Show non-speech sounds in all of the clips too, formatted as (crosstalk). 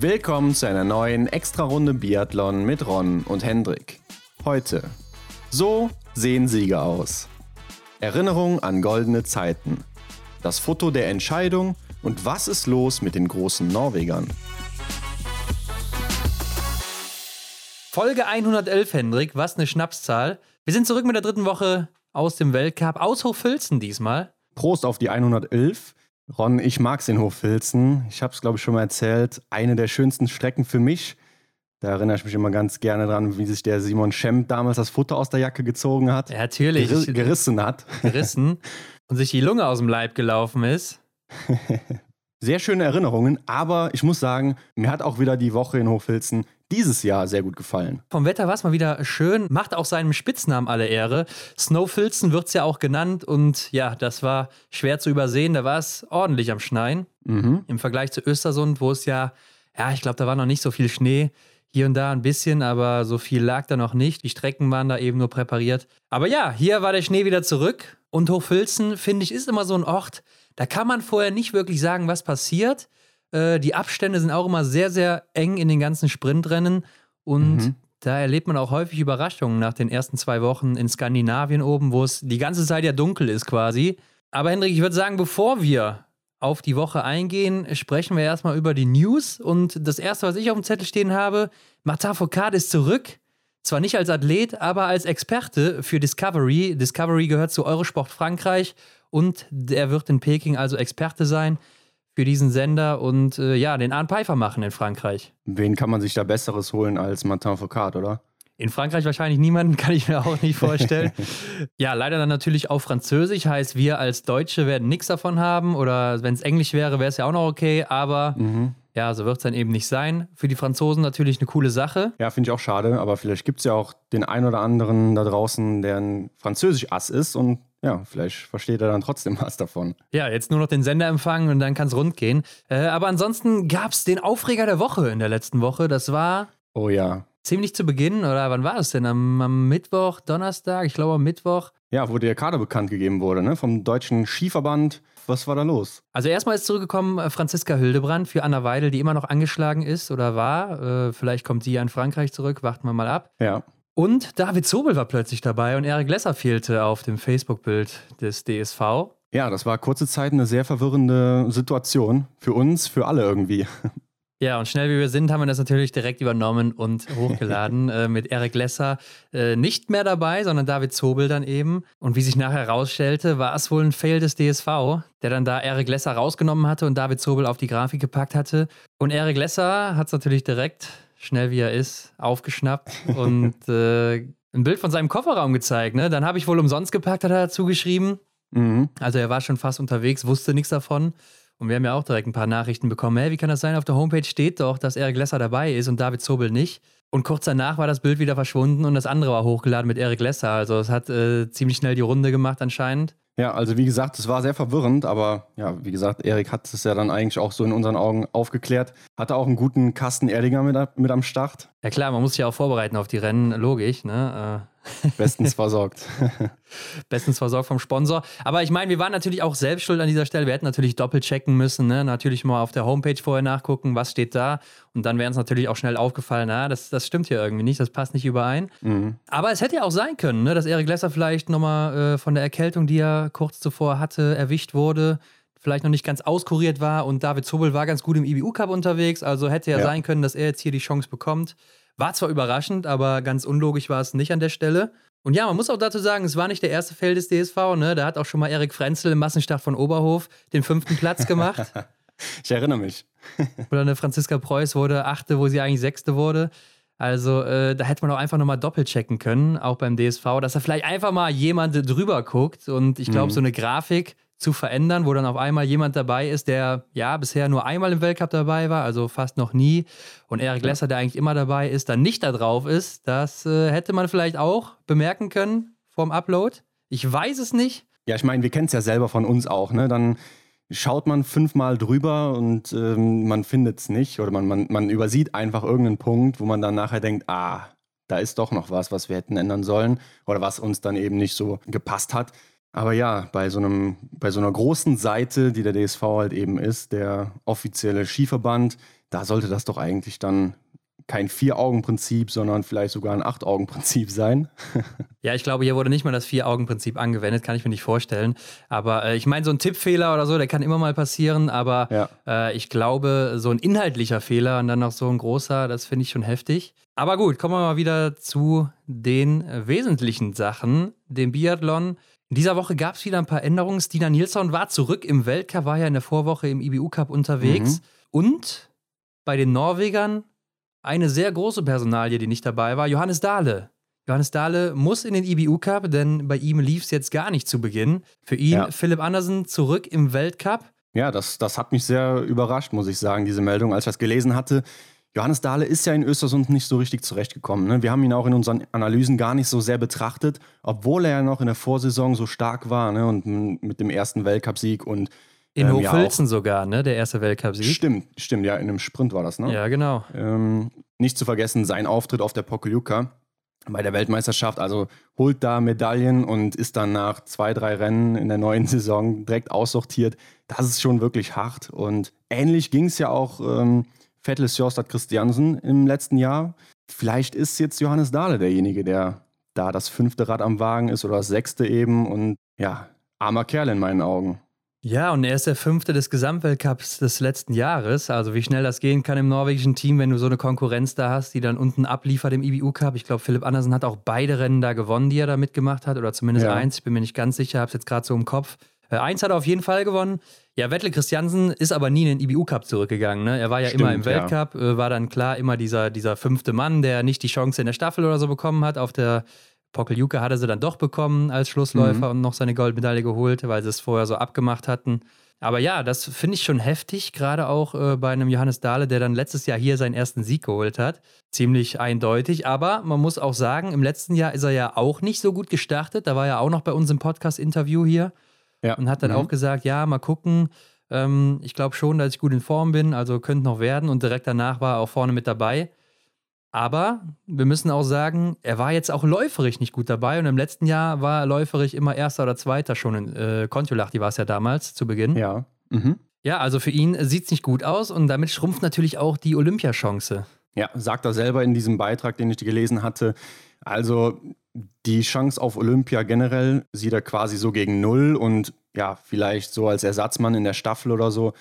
Willkommen zu einer neuen Extra-Runde Biathlon mit Ron und Hendrik. Heute. So sehen Sieger aus. Erinnerung an goldene Zeiten. Das Foto der Entscheidung und was ist los mit den großen Norwegern. Folge 111, Hendrik, was eine Schnapszahl. Wir sind zurück mit der dritten Woche aus dem Weltcup, aus Hochfilzen diesmal. Prost auf die 111. Ron, ich mag's in Hochfilzen. Ich habe es, glaube ich, schon mal erzählt. Eine der schönsten Strecken für mich. Da erinnere ich mich immer ganz gerne dran, wie sich der Simon Schemp damals das Futter aus der Jacke gezogen hat. Ja, natürlich. Geri gerissen hat. Gerissen. und sich die Lunge aus dem Leib gelaufen ist. (laughs) Sehr schöne Erinnerungen, aber ich muss sagen, mir hat auch wieder die Woche in Hochfilzen dieses Jahr sehr gut gefallen. Vom Wetter war es mal wieder schön, macht auch seinem Spitznamen alle Ehre. Snowfilzen wird es ja auch genannt und ja, das war schwer zu übersehen. Da war es ordentlich am Schneien. Mhm. Im Vergleich zu Östersund, wo es ja, ja, ich glaube, da war noch nicht so viel Schnee. Hier und da ein bisschen, aber so viel lag da noch nicht. Die Strecken waren da eben nur präpariert. Aber ja, hier war der Schnee wieder zurück. Und Hochfilzen, finde ich, ist immer so ein Ort, da kann man vorher nicht wirklich sagen, was passiert. Äh, die Abstände sind auch immer sehr, sehr eng in den ganzen Sprintrennen und mhm. da erlebt man auch häufig Überraschungen nach den ersten zwei Wochen in Skandinavien oben, wo es die ganze Zeit ja dunkel ist quasi. Aber Hendrik, ich würde sagen, bevor wir auf die Woche eingehen, sprechen wir erstmal über die News. Und das erste, was ich auf dem Zettel stehen habe, Martin Foucault ist zurück. Zwar nicht als Athlet, aber als Experte für Discovery. Discovery gehört zu Eurosport Frankreich und er wird in Peking also Experte sein für diesen Sender und äh, ja, den Arne Pfeiffer machen in Frankreich. Wen kann man sich da Besseres holen als Martin Foucault, oder? In Frankreich wahrscheinlich niemanden, (laughs) kann ich mir auch nicht vorstellen. (laughs) ja, leider dann natürlich auf Französisch, heißt wir als Deutsche werden nichts davon haben oder wenn es Englisch wäre, wäre es ja auch noch okay, aber mhm. ja, so wird es dann eben nicht sein. Für die Franzosen natürlich eine coole Sache. Ja, finde ich auch schade, aber vielleicht gibt es ja auch den einen oder anderen da draußen, der ein Französisch-Ass ist und ja, vielleicht versteht er dann trotzdem was davon. Ja, jetzt nur noch den Sender empfangen und dann kann es rund gehen. Äh, aber ansonsten gab es den Aufreger der Woche in der letzten Woche. Das war. Oh ja. Ziemlich zu Beginn, oder wann war das denn? Am, am Mittwoch, Donnerstag? Ich glaube am Mittwoch. Ja, wo der Kader bekannt gegeben wurde, ne? Vom Deutschen Skiverband. Was war da los? Also erstmal ist zurückgekommen äh, Franziska Hildebrand für Anna Weidel, die immer noch angeschlagen ist oder war. Äh, vielleicht kommt sie ja in Frankreich zurück, warten wir mal ab. Ja. Und David Zobel war plötzlich dabei und Erik Lesser fehlte auf dem Facebook-Bild des DSV. Ja, das war kurze Zeit eine sehr verwirrende Situation. Für uns, für alle irgendwie. (laughs) Ja, und schnell wie wir sind, haben wir das natürlich direkt übernommen und hochgeladen (laughs) äh, mit Erik Lesser äh, nicht mehr dabei, sondern David Zobel dann eben. Und wie sich nachher herausstellte, war es wohl ein Fail des DSV, der dann da Erik Lesser rausgenommen hatte und David Zobel auf die Grafik gepackt hatte. Und Erik Lesser hat es natürlich direkt schnell wie er ist, aufgeschnappt (laughs) und äh, ein Bild von seinem Kofferraum gezeigt. Ne? Dann habe ich wohl umsonst gepackt, hat er dazu geschrieben. Mhm. Also er war schon fast unterwegs, wusste nichts davon. Und wir haben ja auch direkt ein paar Nachrichten bekommen. Hey, wie kann das sein? Auf der Homepage steht doch, dass Erik Lesser dabei ist und David Zobel nicht. Und kurz danach war das Bild wieder verschwunden und das andere war hochgeladen mit Erik Lesser. Also es hat äh, ziemlich schnell die Runde gemacht anscheinend. Ja, also wie gesagt, es war sehr verwirrend, aber ja, wie gesagt, Erik hat es ja dann eigentlich auch so in unseren Augen aufgeklärt. Hatte auch einen guten Kasten Erdinger mit, mit am Start. Ja klar, man muss sich ja auch vorbereiten auf die Rennen, logisch. Ne? Bestens versorgt. (laughs) Bestens versorgt vom Sponsor. Aber ich meine, wir waren natürlich auch selbst schuld an dieser Stelle. Wir hätten natürlich doppelt checken müssen. Ne? Natürlich mal auf der Homepage vorher nachgucken, was steht da. Und dann wäre uns natürlich auch schnell aufgefallen, na, das, das stimmt hier irgendwie nicht, das passt nicht überein. Mhm. Aber es hätte ja auch sein können, ne, dass Erik Lesser vielleicht nochmal äh, von der Erkältung, die er kurz zuvor hatte, erwischt wurde vielleicht noch nicht ganz auskuriert war und David Zobel war ganz gut im IBU Cup unterwegs, also hätte ja, ja, sein können, dass er jetzt hier die Chance bekommt. War zwar überraschend, aber ganz unlogisch war es nicht an der Stelle. Und ja, man muss auch dazu sagen, es war nicht der erste Feld des DSV. Ne? Da hat auch schon mal Erik Frenzel im Massenstart von Oberhof den fünften Platz gemacht. (laughs) ich erinnere mich. (laughs) Oder eine Franziska Preuß wurde achte, wo sie eigentlich sechste wurde. Also äh, da hätte man auch einfach nochmal doppelt checken können, auch beim DSV, dass da vielleicht einfach mal jemand drüber guckt. Und ich glaube, mhm. so eine Grafik zu verändern, wo dann auf einmal jemand dabei ist, der ja bisher nur einmal im Weltcup dabei war, also fast noch nie, und Eric Lesser, der eigentlich immer dabei ist, dann nicht da drauf ist, das äh, hätte man vielleicht auch bemerken können vorm Upload. Ich weiß es nicht. Ja, ich meine, wir kennen es ja selber von uns auch, ne? Dann schaut man fünfmal drüber und ähm, man findet es nicht oder man, man, man übersieht einfach irgendeinen Punkt, wo man dann nachher denkt, ah, da ist doch noch was, was wir hätten ändern sollen oder was uns dann eben nicht so gepasst hat. Aber ja, bei so, einem, bei so einer großen Seite, die der DSV halt eben ist, der offizielle Skiverband, da sollte das doch eigentlich dann kein Vier-Augen-Prinzip, sondern vielleicht sogar ein Acht-Augen-Prinzip sein. (laughs) ja, ich glaube, hier wurde nicht mal das Vier-Augen-Prinzip angewendet, kann ich mir nicht vorstellen. Aber äh, ich meine, so ein Tippfehler oder so, der kann immer mal passieren, aber ja. äh, ich glaube, so ein inhaltlicher Fehler und dann noch so ein großer, das finde ich schon heftig. Aber gut, kommen wir mal wieder zu den äh, wesentlichen Sachen, dem Biathlon. In dieser Woche gab es wieder ein paar Änderungen. Stina Nilsson war zurück im Weltcup, war ja in der Vorwoche im IBU Cup unterwegs. Mhm. Und bei den Norwegern eine sehr große Personalie, die nicht dabei war, Johannes Dahle. Johannes Dahle muss in den IBU Cup, denn bei ihm lief es jetzt gar nicht zu Beginn. Für ihn ja. Philipp Andersen zurück im Weltcup. Ja, das, das hat mich sehr überrascht, muss ich sagen, diese Meldung, als ich das gelesen hatte. Johannes Dahle ist ja in Östersund nicht so richtig zurechtgekommen. Ne? Wir haben ihn auch in unseren Analysen gar nicht so sehr betrachtet, obwohl er ja noch in der Vorsaison so stark war ne? und mit dem ersten Weltcupsieg und in ähm, Hochfilzen ja sogar, ne? Der erste Weltcup-Sieg. Stimmt, stimmt, ja, in einem Sprint war das, ne? Ja, genau. Ähm, nicht zu vergessen, sein Auftritt auf der Pokljuka bei der Weltmeisterschaft, also holt da Medaillen und ist dann nach zwei, drei Rennen in der neuen (laughs) Saison direkt aussortiert. Das ist schon wirklich hart. Und ähnlich ging es ja auch ähm, Vettel Sjostad Christiansen im letzten Jahr. Vielleicht ist jetzt Johannes Dahle derjenige, der da das fünfte Rad am Wagen ist oder das sechste eben. Und ja, armer Kerl in meinen Augen. Ja, und er ist der Fünfte des Gesamtweltcups des letzten Jahres. Also wie schnell das gehen kann im norwegischen Team, wenn du so eine Konkurrenz da hast, die dann unten abliefert im IBU-Cup. Ich glaube, Philipp Andersen hat auch beide Rennen da gewonnen, die er da mitgemacht hat. Oder zumindest ja. eins. Ich bin mir nicht ganz sicher, habe es jetzt gerade so im Kopf. Äh, eins hat er auf jeden Fall gewonnen. Ja, Wettle Christiansen ist aber nie in den IBU-Cup zurückgegangen. Ne? Er war ja Stimmt, immer im Weltcup, ja. äh, war dann klar immer dieser, dieser fünfte Mann, der nicht die Chance in der Staffel oder so bekommen hat auf der Pokeljuke hatte sie dann doch bekommen als Schlussläufer mhm. und noch seine Goldmedaille geholt, weil sie es vorher so abgemacht hatten. Aber ja, das finde ich schon heftig, gerade auch äh, bei einem Johannes Dahle, der dann letztes Jahr hier seinen ersten Sieg geholt hat. Ziemlich eindeutig. Aber man muss auch sagen, im letzten Jahr ist er ja auch nicht so gut gestartet. Da war er auch noch bei uns im Podcast-Interview hier ja. und hat dann mhm. auch gesagt: Ja, mal gucken. Ähm, ich glaube schon, dass ich gut in Form bin, also könnte noch werden. Und direkt danach war er auch vorne mit dabei. Aber wir müssen auch sagen, er war jetzt auch läuferig nicht gut dabei und im letzten Jahr war er läuferig immer Erster oder Zweiter schon in äh, Kontiolahti war es ja damals zu Beginn. Ja. Mhm. Ja, also für ihn sieht es nicht gut aus und damit schrumpft natürlich auch die Olympiachance. Ja, sagt er selber in diesem Beitrag, den ich gelesen hatte. Also die Chance auf Olympia generell sieht er quasi so gegen Null und ja, vielleicht so als Ersatzmann in der Staffel oder so.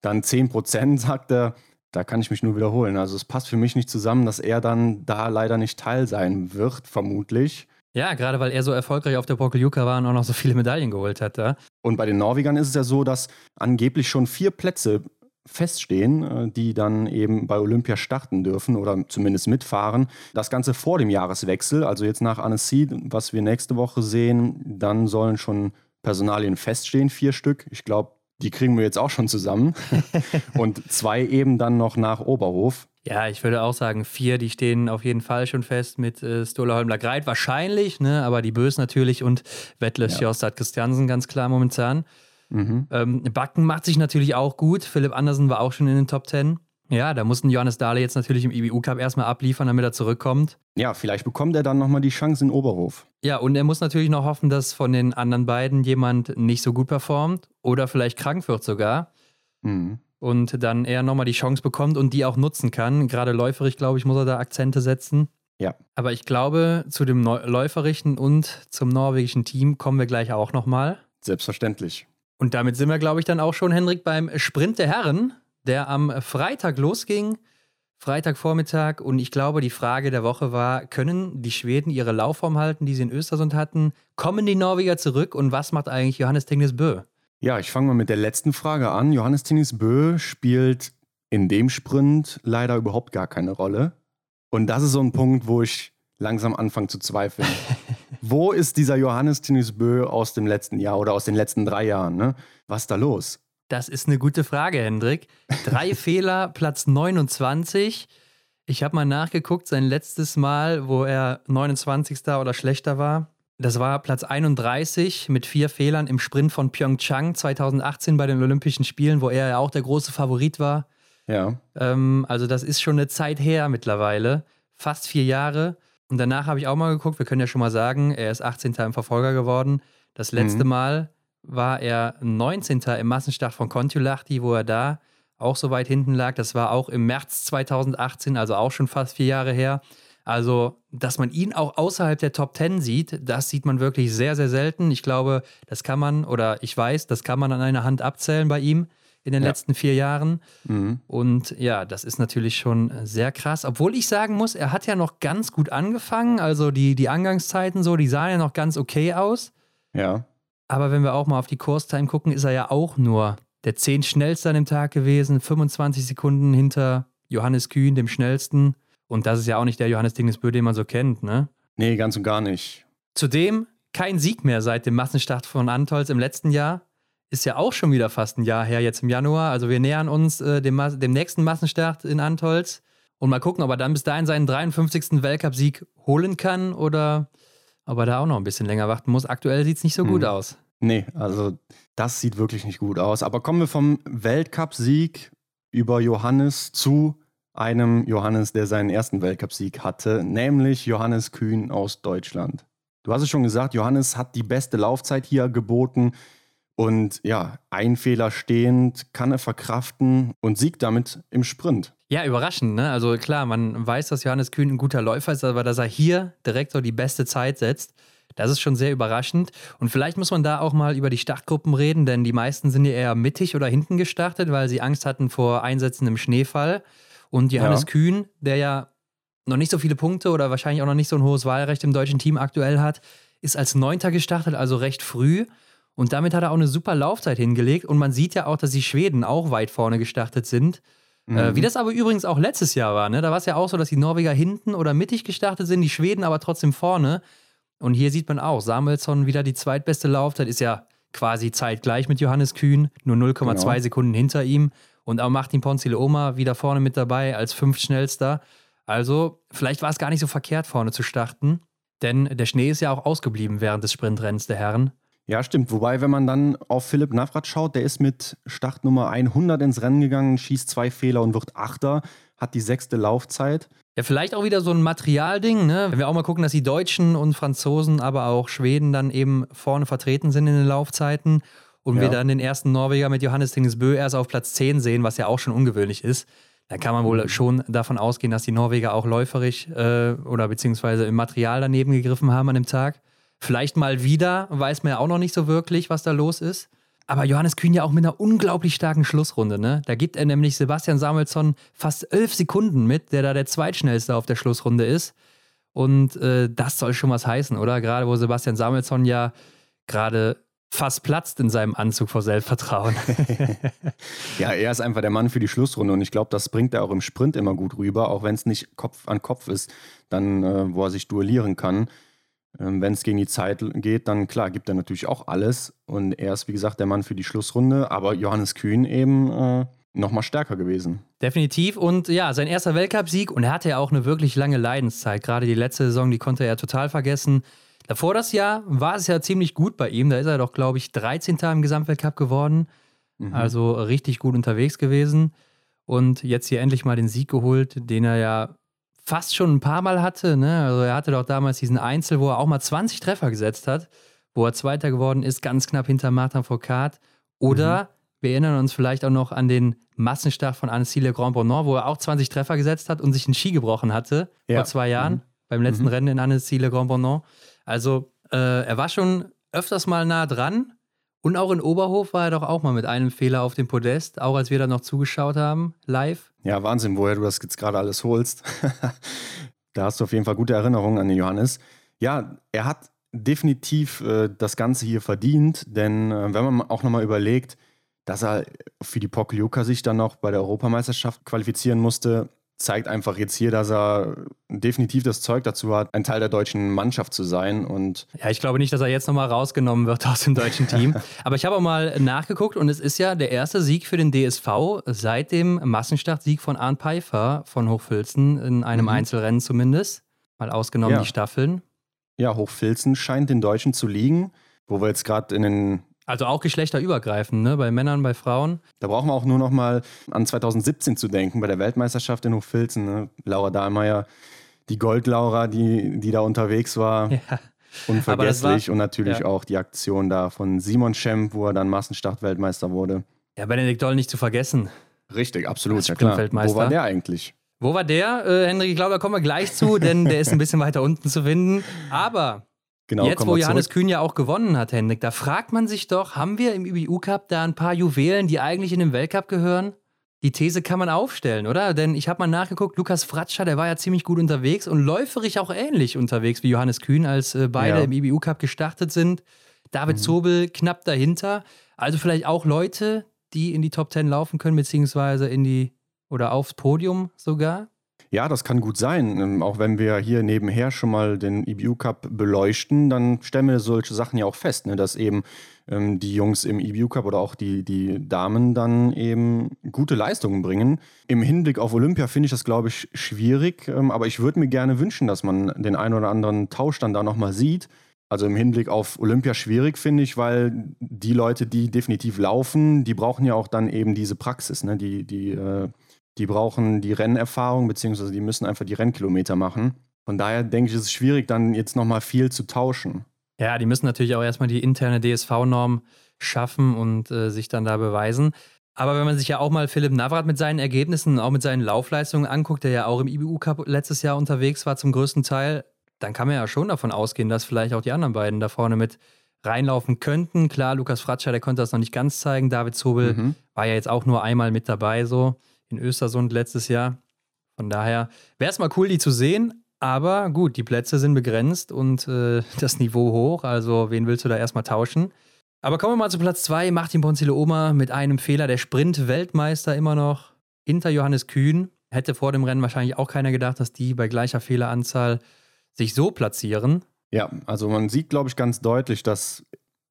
Dann 10 Prozent, (laughs) sagt er da kann ich mich nur wiederholen. Also es passt für mich nicht zusammen, dass er dann da leider nicht Teil sein wird, vermutlich. Ja, gerade weil er so erfolgreich auf der Pokeljuka war und auch noch so viele Medaillen geholt hat. Ja? Und bei den Norwegern ist es ja so, dass angeblich schon vier Plätze feststehen, äh, die dann eben bei Olympia starten dürfen oder zumindest mitfahren. Das Ganze vor dem Jahreswechsel, also jetzt nach Annecy, was wir nächste Woche sehen, dann sollen schon Personalien feststehen, vier Stück. Ich glaube, die kriegen wir jetzt auch schon zusammen. (laughs) und zwei eben dann noch nach Oberhof. Ja, ich würde auch sagen, vier, die stehen auf jeden Fall schon fest mit äh, Stola Holmler Greit, wahrscheinlich, ne? aber die Bös natürlich und Wettle ja. Sjostad Christiansen ganz klar momentan. Mhm. Ähm, Backen macht sich natürlich auch gut. Philipp Andersen war auch schon in den Top Ten. Ja, da mussten Johannes Dahle jetzt natürlich im IBU-Cup erstmal abliefern, damit er zurückkommt. Ja, vielleicht bekommt er dann nochmal die Chance in Oberhof. Ja, und er muss natürlich noch hoffen, dass von den anderen beiden jemand nicht so gut performt oder vielleicht krank wird sogar. Mhm. Und dann er nochmal die Chance bekommt und die auch nutzen kann. Gerade läuferig, glaube ich, muss er da Akzente setzen. Ja. Aber ich glaube, zu dem läuferischen und zum norwegischen Team kommen wir gleich auch nochmal. Selbstverständlich. Und damit sind wir, glaube ich, dann auch schon, Henrik, beim Sprint der Herren der am Freitag losging. Freitagvormittag und ich glaube, die Frage der Woche war, können die Schweden ihre Laufform halten, die sie in Östersund hatten? Kommen die Norweger zurück und was macht eigentlich Johannes Tingnes Bö? Ja, ich fange mal mit der letzten Frage an. Johannes Tingnes Bö spielt in dem Sprint leider überhaupt gar keine Rolle. Und das ist so ein Punkt, wo ich langsam anfange zu zweifeln. (laughs) wo ist dieser Johannes Tingnes Bö aus dem letzten Jahr oder aus den letzten drei Jahren? Ne? Was ist da los? Das ist eine gute Frage, Hendrik. Drei (laughs) Fehler, Platz 29. Ich habe mal nachgeguckt, sein letztes Mal, wo er 29. oder schlechter war. Das war Platz 31 mit vier Fehlern im Sprint von Pyeongchang 2018 bei den Olympischen Spielen, wo er ja auch der große Favorit war. Ja. Ähm, also, das ist schon eine Zeit her mittlerweile. Fast vier Jahre. Und danach habe ich auch mal geguckt. Wir können ja schon mal sagen, er ist 18. im Verfolger geworden. Das letzte mhm. Mal war er 19. im Massenstart von Kontiolahti, wo er da auch so weit hinten lag. Das war auch im März 2018, also auch schon fast vier Jahre her. Also, dass man ihn auch außerhalb der Top 10 sieht, das sieht man wirklich sehr, sehr selten. Ich glaube, das kann man, oder ich weiß, das kann man an einer Hand abzählen bei ihm in den ja. letzten vier Jahren. Mhm. Und ja, das ist natürlich schon sehr krass. Obwohl ich sagen muss, er hat ja noch ganz gut angefangen. Also die, die Angangszeiten so, die sahen ja noch ganz okay aus. Ja. Aber wenn wir auch mal auf die Kurstime gucken, ist er ja auch nur der 10 schnellste an dem Tag gewesen, 25 Sekunden hinter Johannes Kühn, dem schnellsten. Und das ist ja auch nicht der Johannes Dingesbö, den man so kennt, ne? Nee, ganz und gar nicht. Zudem kein Sieg mehr seit dem Massenstart von Antolz im letzten Jahr ist ja auch schon wieder fast ein Jahr her, jetzt im Januar. Also wir nähern uns äh, dem, dem, nächsten Massenstart in Antolz. Und mal gucken, ob er dann bis dahin seinen 53. Weltcupsieg holen kann oder ob er da auch noch ein bisschen länger warten muss. Aktuell sieht es nicht so hm. gut aus. Nee, also das sieht wirklich nicht gut aus. Aber kommen wir vom Weltcupsieg über Johannes zu einem Johannes, der seinen ersten Weltcupsieg hatte, nämlich Johannes Kühn aus Deutschland. Du hast es schon gesagt, Johannes hat die beste Laufzeit hier geboten. Und ja, ein Fehler stehend kann er verkraften und siegt damit im Sprint. Ja, überraschend, ne? Also klar, man weiß, dass Johannes Kühn ein guter Läufer ist, aber dass er hier direkt so die beste Zeit setzt, das ist schon sehr überraschend. Und vielleicht muss man da auch mal über die Startgruppen reden, denn die meisten sind ja eher mittig oder hinten gestartet, weil sie Angst hatten vor Einsätzen im Schneefall. Und Johannes ja. Kühn, der ja noch nicht so viele Punkte oder wahrscheinlich auch noch nicht so ein hohes Wahlrecht im deutschen Team aktuell hat, ist als Neunter gestartet, also recht früh. Und damit hat er auch eine super Laufzeit hingelegt. Und man sieht ja auch, dass die Schweden auch weit vorne gestartet sind. Äh, mhm. Äh, wie das aber übrigens auch letztes Jahr war. Ne? Da war es ja auch so, dass die Norweger hinten oder mittig gestartet sind, die Schweden aber trotzdem vorne. Und hier sieht man auch, Samuelsson wieder die zweitbeste Laufzeit, ist ja quasi zeitgleich mit Johannes Kühn, nur 0,2 genau. Sekunden hinter ihm. Und auch Martin Ponzile-Oma wieder vorne mit dabei als fünftschnellster. Also, vielleicht war es gar nicht so verkehrt, vorne zu starten. Denn der Schnee ist ja auch ausgeblieben während des Sprintrennens der Herren. Ja, stimmt. Wobei, wenn man dann auf Philipp Navrat schaut, der ist mit Startnummer 100 ins Rennen gegangen, schießt zwei Fehler und wird Achter, hat die sechste Laufzeit. Ja, vielleicht auch wieder so ein Materialding, ne? Wenn wir auch mal gucken, dass die Deutschen und Franzosen, aber auch Schweden dann eben vorne vertreten sind in den Laufzeiten und ja. wir dann den ersten Norweger mit Johannes Tingesbö erst auf Platz 10 sehen, was ja auch schon ungewöhnlich ist. Da kann man wohl mhm. schon davon ausgehen, dass die Norweger auch läuferisch äh, oder beziehungsweise im Material daneben gegriffen haben an dem Tag. Vielleicht mal wieder, weiß man ja auch noch nicht so wirklich, was da los ist. Aber Johannes Kühn ja auch mit einer unglaublich starken Schlussrunde. Ne? Da gibt er nämlich Sebastian Samuelsson fast elf Sekunden mit, der da der zweitschnellste auf der Schlussrunde ist. Und äh, das soll schon was heißen, oder? Gerade wo Sebastian Samuelsson ja gerade fast platzt in seinem Anzug vor Selbstvertrauen. (laughs) (laughs) ja, er ist einfach der Mann für die Schlussrunde und ich glaube, das bringt er auch im Sprint immer gut rüber, auch wenn es nicht Kopf an Kopf ist, dann äh, wo er sich duellieren kann. Ähm, Wenn es gegen die Zeit geht, dann klar, gibt er natürlich auch alles. Und er ist, wie gesagt, der Mann für die Schlussrunde. Aber Johannes Kühn eben äh, nochmal stärker gewesen. Definitiv. Und ja, sein erster Weltcupsieg. Und er hatte ja auch eine wirklich lange Leidenszeit. Gerade die letzte Saison, die konnte er total vergessen. Davor das Jahr war es ja ziemlich gut bei ihm. Da ist er doch, glaube ich, 13. im Gesamtweltcup geworden. Mhm. Also richtig gut unterwegs gewesen. Und jetzt hier endlich mal den Sieg geholt, den er ja fast schon ein paar Mal hatte. Ne? Also er hatte doch damals diesen Einzel, wo er auch mal 20 Treffer gesetzt hat, wo er Zweiter geworden ist, ganz knapp hinter Martin Foucault. Oder mhm. wir erinnern uns vielleicht auch noch an den Massenstart von Annecy Grand Bonnant, wo er auch 20 Treffer gesetzt hat und sich einen Ski gebrochen hatte ja. vor zwei Jahren mhm. beim letzten mhm. Rennen in Annecy Grand Bonnant. Also äh, er war schon öfters mal nah dran. Und auch in Oberhof war er doch auch mal mit einem Fehler auf dem Podest, auch als wir da noch zugeschaut haben, live. Ja, Wahnsinn, woher du das jetzt gerade alles holst. (laughs) da hast du auf jeden Fall gute Erinnerungen an den Johannes. Ja, er hat definitiv äh, das Ganze hier verdient, denn äh, wenn man auch nochmal überlegt, dass er für die Pokljuka sich dann noch bei der Europameisterschaft qualifizieren musste, zeigt einfach jetzt hier, dass er definitiv das Zeug dazu hat, ein Teil der deutschen Mannschaft zu sein. Und ja, ich glaube nicht, dass er jetzt nochmal rausgenommen wird (laughs) aus dem deutschen Team. Aber ich habe auch mal nachgeguckt und es ist ja der erste Sieg für den DSV seit dem Massenstartsieg von Arndt Pfeiffer von Hochfilzen in einem mhm. Einzelrennen zumindest. Mal ausgenommen ja. die Staffeln. Ja, Hochfilzen scheint den Deutschen zu liegen, wo wir jetzt gerade in den also auch geschlechterübergreifend, ne? bei Männern, bei Frauen. Da brauchen wir auch nur noch mal an 2017 zu denken, bei der Weltmeisterschaft in Hochfilzen. Ne? Laura Dahlmeier, die Gold-Laura, die, die da unterwegs war. Ja. Unvergesslich war, und natürlich ja. auch die Aktion da von Simon Schemp, wo er dann Massenstart-Weltmeister wurde. Ja, Benedikt Doll nicht zu vergessen. Richtig, absolut. Ja, klar. Wo war der eigentlich? Wo war der, äh, Henrik? Ich glaube, da kommen wir gleich zu, denn der ist ein bisschen weiter unten zu finden. Aber genau, jetzt, wo Johannes zurück. Kühn ja auch gewonnen hat, Henrik, da fragt man sich doch, haben wir im IBU-Cup da ein paar Juwelen, die eigentlich in den Weltcup gehören? Die These kann man aufstellen, oder? Denn ich habe mal nachgeguckt, Lukas Fratscher, der war ja ziemlich gut unterwegs und läuferig auch ähnlich unterwegs wie Johannes Kühn, als äh, beide ja. im IBU-Cup gestartet sind. David mhm. Zobel knapp dahinter. Also vielleicht auch Leute, die in die Top 10 laufen können, beziehungsweise in die oder aufs Podium sogar? Ja, das kann gut sein. Ähm, auch wenn wir hier nebenher schon mal den EBU Cup beleuchten, dann stellen wir solche Sachen ja auch fest, ne? dass eben ähm, die Jungs im EBU Cup oder auch die, die Damen dann eben gute Leistungen bringen. Im Hinblick auf Olympia finde ich das, glaube ich, schwierig, ähm, aber ich würde mir gerne wünschen, dass man den einen oder anderen Tausch dann da nochmal sieht. Also im Hinblick auf Olympia schwierig, finde ich, weil die Leute, die definitiv laufen, die brauchen ja auch dann eben diese Praxis, ne? die, die äh, die brauchen die Rennerfahrung, beziehungsweise die müssen einfach die Rennkilometer machen. Von daher denke ich, ist es schwierig, dann jetzt nochmal viel zu tauschen. Ja, die müssen natürlich auch erstmal die interne DSV-Norm schaffen und äh, sich dann da beweisen. Aber wenn man sich ja auch mal Philipp Navrat mit seinen Ergebnissen und auch mit seinen Laufleistungen anguckt, der ja auch im IBU Cup letztes Jahr unterwegs war zum größten Teil, dann kann man ja schon davon ausgehen, dass vielleicht auch die anderen beiden da vorne mit reinlaufen könnten. Klar, Lukas Fratscher, der konnte das noch nicht ganz zeigen. David Zobel mhm. war ja jetzt auch nur einmal mit dabei so in Östersund letztes Jahr. Von daher wäre es mal cool, die zu sehen. Aber gut, die Plätze sind begrenzt und äh, (laughs) das Niveau hoch. Also, wen willst du da erstmal tauschen? Aber kommen wir mal zu Platz 2. Martin Ponzile Oma mit einem Fehler. Der Sprint-Weltmeister immer noch hinter Johannes Kühn. Hätte vor dem Rennen wahrscheinlich auch keiner gedacht, dass die bei gleicher Fehleranzahl sich so platzieren. Ja, also man sieht, glaube ich, ganz deutlich, dass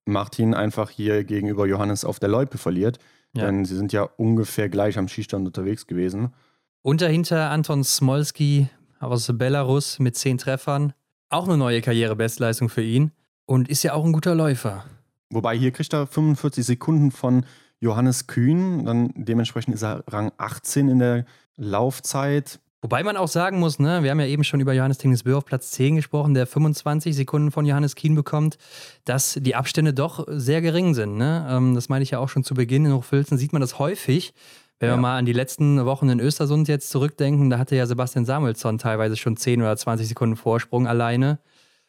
Martin einfach hier gegenüber Johannes auf der Loipe verliert. Ja. Denn sie sind ja ungefähr gleich am Skistand unterwegs gewesen. Und dahinter Anton Smolski aus Belarus mit zehn Treffern. Auch eine neue Karrierebestleistung für ihn. Und ist ja auch ein guter Läufer. Wobei hier kriegt er 45 Sekunden von Johannes Kühn. Dann dementsprechend ist er Rang 18 in der Laufzeit. Wobei man auch sagen muss, ne, wir haben ja eben schon über Johannes Tingesbö auf Platz 10 gesprochen, der 25 Sekunden von Johannes Kien bekommt, dass die Abstände doch sehr gering sind. Ne? Ähm, das meine ich ja auch schon zu Beginn. In Hochfilzen sieht man das häufig. Wenn ja. wir mal an die letzten Wochen in Östersund jetzt zurückdenken, da hatte ja Sebastian Samuelsson teilweise schon 10 oder 20 Sekunden Vorsprung alleine.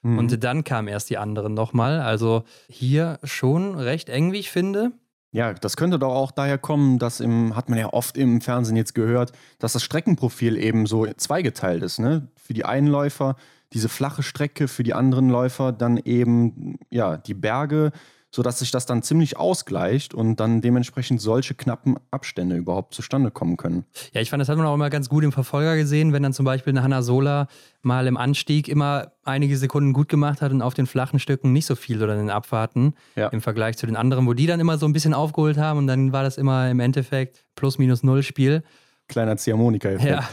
Mhm. Und dann kamen erst die anderen nochmal. Also hier schon recht eng, wie ich finde. Ja, das könnte doch auch daher kommen, dass im, hat man ja oft im Fernsehen jetzt gehört, dass das Streckenprofil eben so zweigeteilt ist. Ne? Für die einen Läufer diese flache Strecke, für die anderen Läufer dann eben ja, die Berge sodass sich das dann ziemlich ausgleicht und dann dementsprechend solche knappen Abstände überhaupt zustande kommen können. Ja, ich fand, das hat man auch immer ganz gut im Verfolger gesehen, wenn dann zum Beispiel eine Hanna Sola mal im Anstieg immer einige Sekunden gut gemacht hat und auf den flachen Stücken nicht so viel oder in den Abfahrten ja. im Vergleich zu den anderen, wo die dann immer so ein bisschen aufgeholt haben und dann war das immer im Endeffekt plus minus null Spiel. Kleiner Ziehharmonika-Effekt. Ja,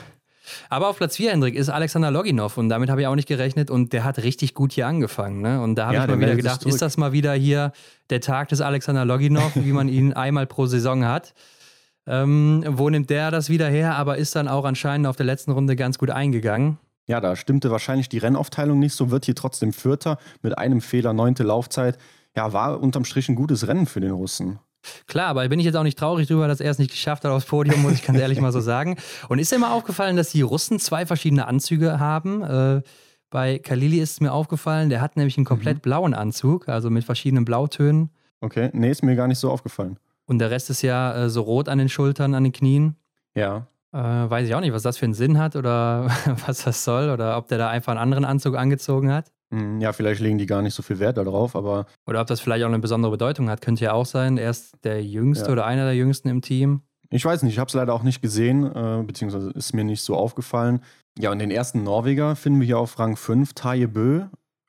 aber auf Platz 4, Hendrik, ist Alexander Loginov und damit habe ich auch nicht gerechnet und der hat richtig gut hier angefangen. Ne? Und da habe ja, ich mal wieder gedacht, ist das mal wieder hier der Tag des Alexander Loginov, wie man ihn (laughs) einmal pro Saison hat? Ähm, wo nimmt der das wieder her? Aber ist dann auch anscheinend auf der letzten Runde ganz gut eingegangen. Ja, da stimmte wahrscheinlich die Rennaufteilung nicht so, wird hier trotzdem Vierter mit einem Fehler, neunte Laufzeit. Ja, war unterm Strich ein gutes Rennen für den Russen. Klar, aber bin ich jetzt auch nicht traurig drüber, dass er es nicht geschafft hat aufs Podium, muss ich ganz ehrlich mal so (laughs) sagen. Und ist dir mal aufgefallen, dass die Russen zwei verschiedene Anzüge haben? Äh, bei Kalili ist es mir aufgefallen, der hat nämlich einen komplett mhm. blauen Anzug, also mit verschiedenen Blautönen. Okay, nee, ist mir gar nicht so aufgefallen. Und der Rest ist ja äh, so rot an den Schultern, an den Knien. Ja. Äh, weiß ich auch nicht, was das für einen Sinn hat oder (laughs) was das soll oder ob der da einfach einen anderen Anzug angezogen hat. Hm, ja, vielleicht legen die gar nicht so viel Wert darauf, aber. Oder ob das vielleicht auch eine besondere Bedeutung hat, könnte ja auch sein. Er ist der Jüngste ja. oder einer der Jüngsten im Team. Ich weiß nicht, ich habe es leider auch nicht gesehen, äh, beziehungsweise ist mir nicht so aufgefallen. Ja, und den ersten Norweger finden wir hier auf Rang 5, Taje Bö,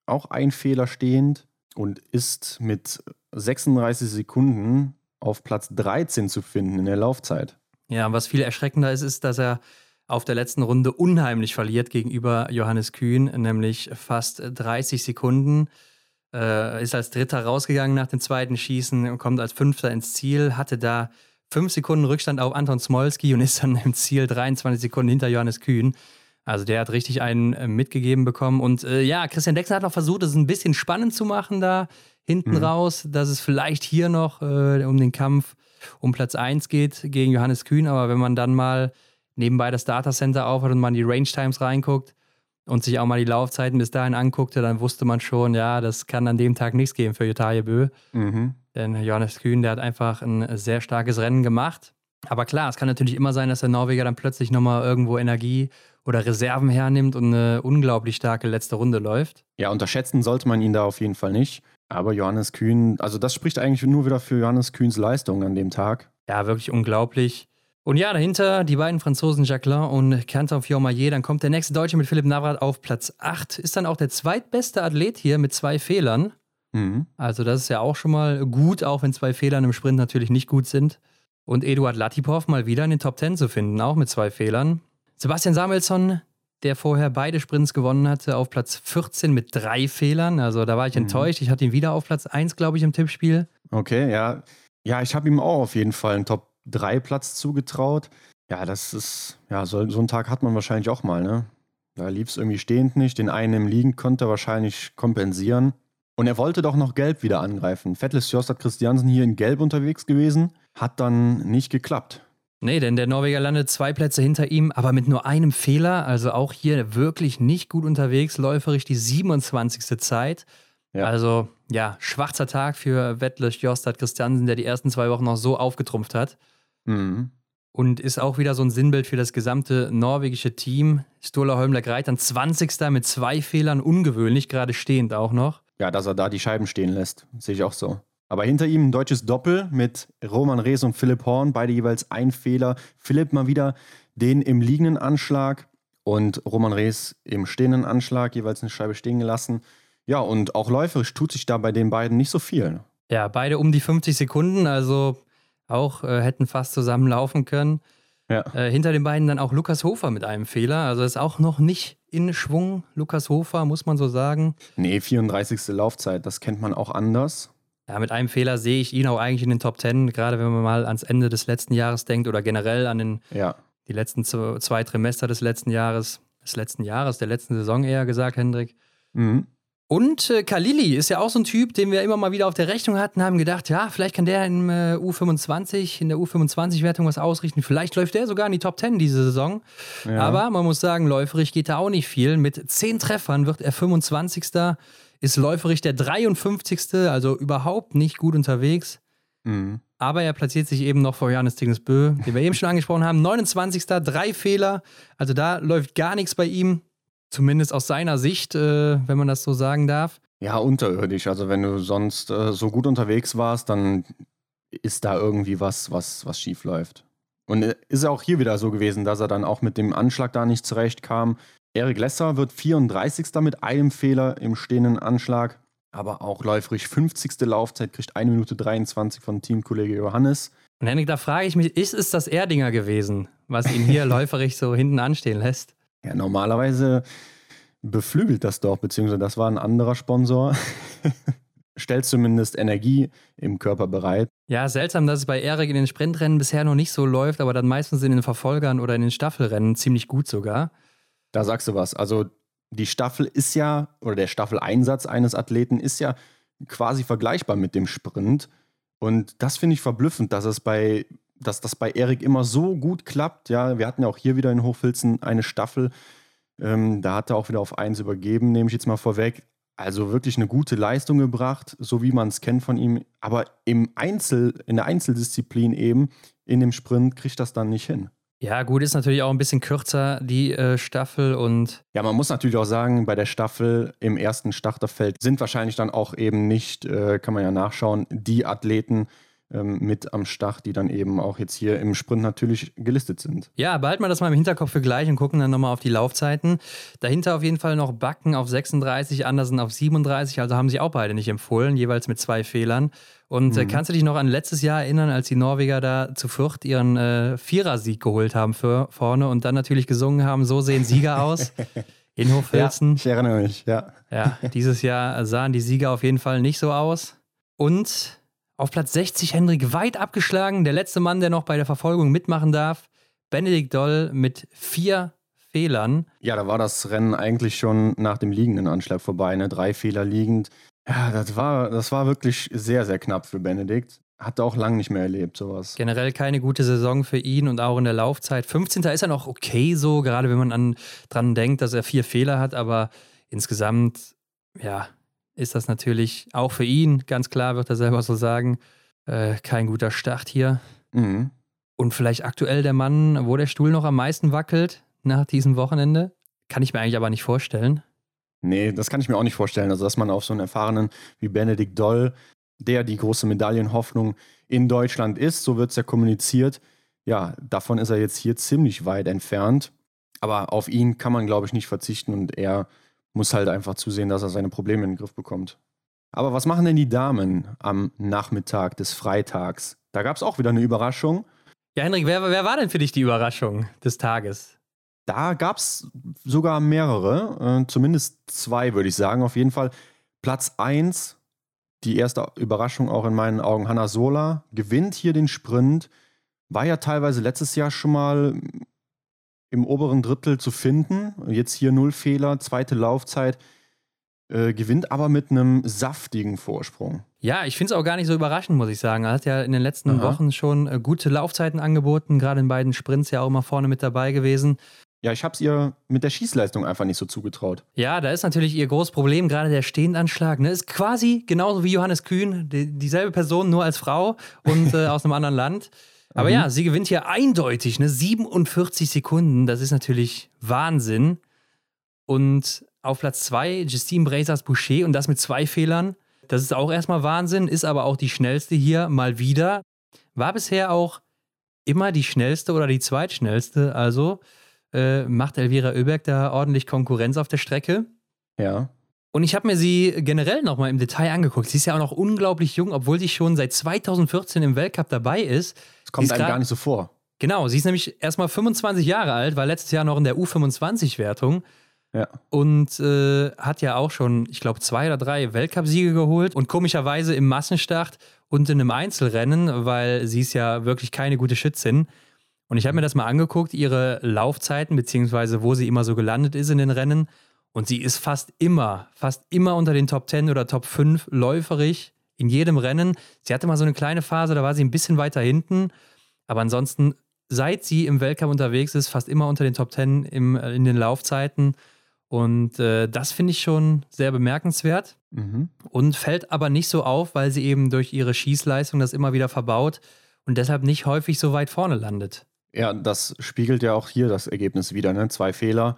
auch ein Fehler stehend und ist mit 36 Sekunden auf Platz 13 zu finden in der Laufzeit. Ja, was viel erschreckender ist, ist, dass er auf der letzten Runde unheimlich verliert gegenüber Johannes Kühn, nämlich fast 30 Sekunden. Äh, ist als Dritter rausgegangen nach dem zweiten Schießen, kommt als Fünfter ins Ziel, hatte da fünf Sekunden Rückstand auf Anton Smolski und ist dann im Ziel 23 Sekunden hinter Johannes Kühn. Also der hat richtig einen äh, mitgegeben bekommen. Und äh, ja, Christian Dexter hat noch versucht, es ein bisschen spannend zu machen da hinten mhm. raus, dass es vielleicht hier noch äh, um den Kampf um Platz 1 geht gegen Johannes Kühn. Aber wenn man dann mal nebenbei das Datacenter aufhat und man die Range Times reinguckt und sich auch mal die Laufzeiten bis dahin anguckte, dann wusste man schon, ja, das kann an dem Tag nichts geben für Jutaje Bö. Mhm. Denn Johannes Kühn, der hat einfach ein sehr starkes Rennen gemacht. Aber klar, es kann natürlich immer sein, dass der Norweger dann plötzlich nochmal irgendwo Energie oder Reserven hernimmt und eine unglaublich starke letzte Runde läuft. Ja, unterschätzen sollte man ihn da auf jeden Fall nicht. Aber Johannes Kühn, also das spricht eigentlich nur wieder für Johannes Kühns Leistung an dem Tag. Ja, wirklich unglaublich. Und ja, dahinter die beiden Franzosen Jacquelin und Quentin Fiormaillet. Dann kommt der nächste Deutsche mit Philipp Navrat auf Platz 8. Ist dann auch der zweitbeste Athlet hier mit zwei Fehlern. Mhm. Also das ist ja auch schon mal gut, auch wenn zwei Fehler im Sprint natürlich nicht gut sind. Und Eduard Latipov mal wieder in den Top 10 zu finden, auch mit zwei Fehlern. Sebastian Samuelsson, der vorher beide Sprints gewonnen hatte, auf Platz 14 mit drei Fehlern. Also da war ich mhm. enttäuscht. Ich hatte ihn wieder auf Platz 1, glaube ich, im Tippspiel. Okay, ja. Ja, ich habe ihm auch auf jeden Fall einen Top 3 Platz zugetraut. Ja, das ist, ja, so, so einen Tag hat man wahrscheinlich auch mal, ne? Da lief es irgendwie stehend nicht. Den einen im Liegen konnte er wahrscheinlich kompensieren. Und er wollte doch noch Gelb wieder angreifen. Fettles Jostad Christiansen hier in Gelb unterwegs gewesen. Hat dann nicht geklappt. Nee, denn der Norweger landet zwei Plätze hinter ihm, aber mit nur einem Fehler. Also auch hier wirklich nicht gut unterwegs, läuferisch die 27. Zeit. Ja. Also ja, schwarzer Tag für Wettlech Jostad Christiansen, der die ersten zwei Wochen noch so aufgetrumpft hat. Mhm. Und ist auch wieder so ein Sinnbild für das gesamte norwegische Team. Stola Holmler Greit dann 20. mit zwei Fehlern, ungewöhnlich, gerade stehend auch noch. Ja, dass er da die Scheiben stehen lässt, sehe ich auch so. Aber hinter ihm ein deutsches Doppel mit Roman Rees und Philipp Horn, beide jeweils ein Fehler. Philipp mal wieder den im liegenden Anschlag und Roman Rees im stehenden Anschlag, jeweils eine Scheibe stehen gelassen. Ja, und auch läuferisch tut sich da bei den beiden nicht so viel. Ja, beide um die 50 Sekunden, also auch äh, hätten fast zusammen laufen können. Ja. Äh, hinter den beiden dann auch Lukas Hofer mit einem Fehler. Also ist auch noch nicht in Schwung, Lukas Hofer, muss man so sagen. Nee, 34. Laufzeit, das kennt man auch anders. Ja, mit einem Fehler sehe ich ihn auch eigentlich in den Top Ten, gerade wenn man mal ans Ende des letzten Jahres denkt oder generell an den, ja. die letzten zwei Trimester des letzten Jahres, des letzten Jahres, der letzten Saison eher gesagt, Hendrik. Mhm. Und äh, Kalili ist ja auch so ein Typ, den wir immer mal wieder auf der Rechnung hatten, haben gedacht, ja, vielleicht kann der im äh, U25, in der U25-Wertung was ausrichten. Vielleicht läuft der sogar in die Top 10 diese Saison. Ja. Aber man muss sagen, läuferig geht da auch nicht viel. Mit zehn Treffern wird er 25 ist läuferisch der 53. Also überhaupt nicht gut unterwegs. Mhm. Aber er platziert sich eben noch vor Johannes Tingnesbö, den wir eben schon angesprochen haben. 29. Drei Fehler. Also da läuft gar nichts bei ihm. Zumindest aus seiner Sicht, äh, wenn man das so sagen darf. Ja, unterirdisch. Also wenn du sonst äh, so gut unterwegs warst, dann ist da irgendwie was, was, was schief läuft. Und äh, ist auch hier wieder so gewesen, dass er dann auch mit dem Anschlag da nicht zurechtkam. Erik Lesser wird 34. mit einem Fehler im stehenden Anschlag, aber auch läuferisch 50. Laufzeit, kriegt 1 Minute 23 von Teamkollege Johannes. Und Henrik, da frage ich mich, ist es das Erdinger gewesen, was ihn hier (laughs) läuferisch so hinten anstehen lässt? Ja, normalerweise beflügelt das doch, beziehungsweise das war ein anderer Sponsor. (laughs) Stellt zumindest Energie im Körper bereit. Ja, seltsam, dass es bei Erik in den Sprintrennen bisher noch nicht so läuft, aber dann meistens in den Verfolgern oder in den Staffelrennen ziemlich gut sogar. Da sagst du was. Also die Staffel ist ja, oder der Staffeleinsatz eines Athleten ist ja quasi vergleichbar mit dem Sprint. Und das finde ich verblüffend, dass es bei, dass das bei Erik immer so gut klappt. Ja, wir hatten ja auch hier wieder in Hochfilzen eine Staffel. Ähm, da hat er auch wieder auf eins übergeben, nehme ich jetzt mal vorweg. Also wirklich eine gute Leistung gebracht, so wie man es kennt von ihm. Aber im Einzel, in der Einzeldisziplin eben, in dem Sprint, kriegt das dann nicht hin. Ja, gut, ist natürlich auch ein bisschen kürzer, die äh, Staffel und. Ja, man muss natürlich auch sagen, bei der Staffel im ersten Starterfeld sind wahrscheinlich dann auch eben nicht, äh, kann man ja nachschauen, die Athleten, mit am Start, die dann eben auch jetzt hier im Sprint natürlich gelistet sind. Ja, behalten wir das mal im Hinterkopf für gleich und gucken dann nochmal auf die Laufzeiten. Dahinter auf jeden Fall noch Backen auf 36, Andersen auf 37, also haben sie auch beide nicht empfohlen, jeweils mit zwei Fehlern. Und äh, mhm. kannst du dich noch an letztes Jahr erinnern, als die Norweger da zu Fürth ihren äh, Vierersieg geholt haben für vorne und dann natürlich gesungen haben, so sehen Sieger aus. (laughs) In Hochfilzen. Ja, ich erinnere mich, ja. Ja, dieses Jahr sahen die Sieger auf jeden Fall nicht so aus. Und auf Platz 60 Hendrik weit abgeschlagen, der letzte Mann, der noch bei der Verfolgung mitmachen darf. Benedikt Doll mit vier Fehlern. Ja, da war das Rennen eigentlich schon nach dem liegenden Anschlag vorbei, ne? Drei Fehler liegend. Ja, das war, das war wirklich sehr, sehr knapp für Benedikt. Hat er auch lange nicht mehr erlebt, sowas. Generell keine gute Saison für ihn und auch in der Laufzeit. 15. ist er noch okay so, gerade wenn man an, dran denkt, dass er vier Fehler hat, aber insgesamt, ja, ist das natürlich auch für ihn, ganz klar, wird er selber so sagen, äh, kein guter Start hier. Mhm. Und vielleicht aktuell der Mann, wo der Stuhl noch am meisten wackelt nach diesem Wochenende. Kann ich mir eigentlich aber nicht vorstellen. Nee, das kann ich mir auch nicht vorstellen. Also, dass man auf so einen erfahrenen wie Benedikt Doll, der die große Medaillenhoffnung in Deutschland ist, so wird es ja kommuniziert. Ja, davon ist er jetzt hier ziemlich weit entfernt. Aber auf ihn kann man, glaube ich, nicht verzichten und er muss halt einfach zusehen, dass er seine Probleme in den Griff bekommt. Aber was machen denn die Damen am Nachmittag des Freitags? Da gab es auch wieder eine Überraschung. Ja, Henrik, wer, wer war denn für dich die Überraschung des Tages? Da gab es sogar mehrere, äh, zumindest zwei, würde ich sagen. Auf jeden Fall Platz 1, die erste Überraschung auch in meinen Augen, Hanna Sola, gewinnt hier den Sprint. War ja teilweise letztes Jahr schon mal im oberen Drittel zu finden. Jetzt hier null Fehler, zweite Laufzeit. Äh, gewinnt aber mit einem saftigen Vorsprung. Ja, ich finde es auch gar nicht so überraschend, muss ich sagen. Er hat ja in den letzten Aha. Wochen schon äh, gute Laufzeiten angeboten, gerade in beiden Sprints ja auch immer vorne mit dabei gewesen. Ja, ich habe es ihr mit der Schießleistung einfach nicht so zugetraut. Ja, da ist natürlich ihr großes Problem, gerade der Stehendanschlag. Ne? Ist quasi genauso wie Johannes Kühn, die, dieselbe Person, nur als Frau und äh, (laughs) aus einem anderen Land. Aber mhm. ja, sie gewinnt hier eindeutig, ne? 47 Sekunden. Das ist natürlich Wahnsinn. Und auf Platz 2 Justine Brazers Boucher und das mit zwei Fehlern. Das ist auch erstmal Wahnsinn, ist aber auch die schnellste hier mal wieder. War bisher auch immer die schnellste oder die zweitschnellste. Also äh, macht Elvira Oeberg da ordentlich Konkurrenz auf der Strecke. Ja. Und ich habe mir sie generell nochmal im Detail angeguckt. Sie ist ja auch noch unglaublich jung, obwohl sie schon seit 2014 im Weltcup dabei ist. Kommt einem gar nicht so vor. Genau, sie ist nämlich erstmal 25 Jahre alt, war letztes Jahr noch in der U25-Wertung. Ja. Und äh, hat ja auch schon, ich glaube, zwei oder drei Weltcupsiege geholt und komischerweise im Massenstart und in einem Einzelrennen, weil sie ist ja wirklich keine gute Schützin. Und ich habe mir das mal angeguckt, ihre Laufzeiten, beziehungsweise wo sie immer so gelandet ist in den Rennen. Und sie ist fast immer, fast immer unter den Top 10 oder Top 5 läuferig in jedem Rennen. Sie hatte mal so eine kleine Phase, da war sie ein bisschen weiter hinten. Aber ansonsten, seit sie im Weltcup unterwegs ist, fast immer unter den Top 10 im, in den Laufzeiten. Und äh, das finde ich schon sehr bemerkenswert mhm. und fällt aber nicht so auf, weil sie eben durch ihre Schießleistung das immer wieder verbaut und deshalb nicht häufig so weit vorne landet. Ja, das spiegelt ja auch hier das Ergebnis wieder. Ne? Zwei Fehler.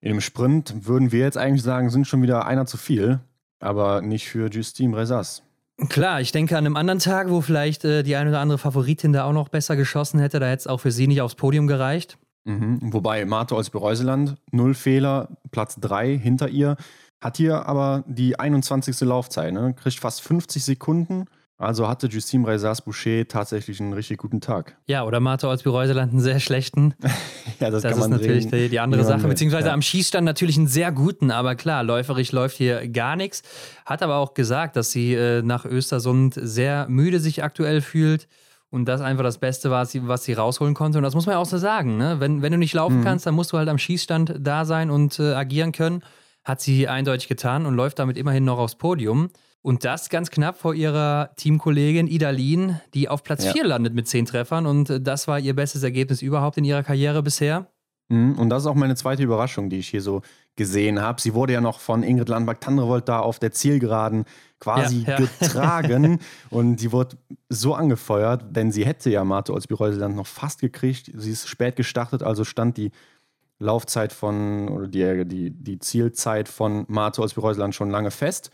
In dem Sprint würden wir jetzt eigentlich sagen, sind schon wieder einer zu viel, aber nicht für Justine Resas. Klar, ich denke an einem anderen Tag, wo vielleicht äh, die eine oder andere Favoritin da auch noch besser geschossen hätte, da hätte es auch für sie nicht aufs Podium gereicht. Mhm. Wobei Marto als Bereuseland, null Fehler, Platz 3 hinter ihr, hat hier aber die 21. Laufzeit, ne? kriegt fast 50 Sekunden. Also hatte Justine Reisas Boucher tatsächlich einen richtig guten Tag. Ja, oder Marto als Bereuseland einen sehr schlechten. (laughs) ja, das, das ist natürlich die, die, andere Sache. Beziehungsweise ja. am Schießstand natürlich einen sehr guten, aber klar, läuferisch läuft hier gar nichts. Hat aber auch gesagt, dass sie äh, nach Östersund sehr müde sich aktuell fühlt und das einfach das Beste war, was sie rausholen konnte. Und das muss man ja auch so sagen. Ne? Wenn, wenn du nicht laufen mhm. kannst, dann musst du halt am Schießstand da sein und äh, agieren können. Hat sie eindeutig getan und läuft damit immerhin noch aufs Podium. Und das ganz knapp vor ihrer Teamkollegin Idalin, die auf Platz 4 ja. landet mit 10 Treffern. Und äh, das war ihr bestes Ergebnis überhaupt in ihrer Karriere bisher. Mhm. Und das ist auch meine zweite Überraschung, die ich hier so gesehen habe. Sie wurde ja noch von Ingrid Landberg-Tandrevold da auf der Zielgeraden quasi ja, ja. getragen (laughs) und die wurde so angefeuert, denn sie hätte ja Marte Olsby-Reuseland noch fast gekriegt. Sie ist spät gestartet, also stand die Laufzeit von oder die, die, die Zielzeit von Marte Olsby-Reuseland schon lange fest.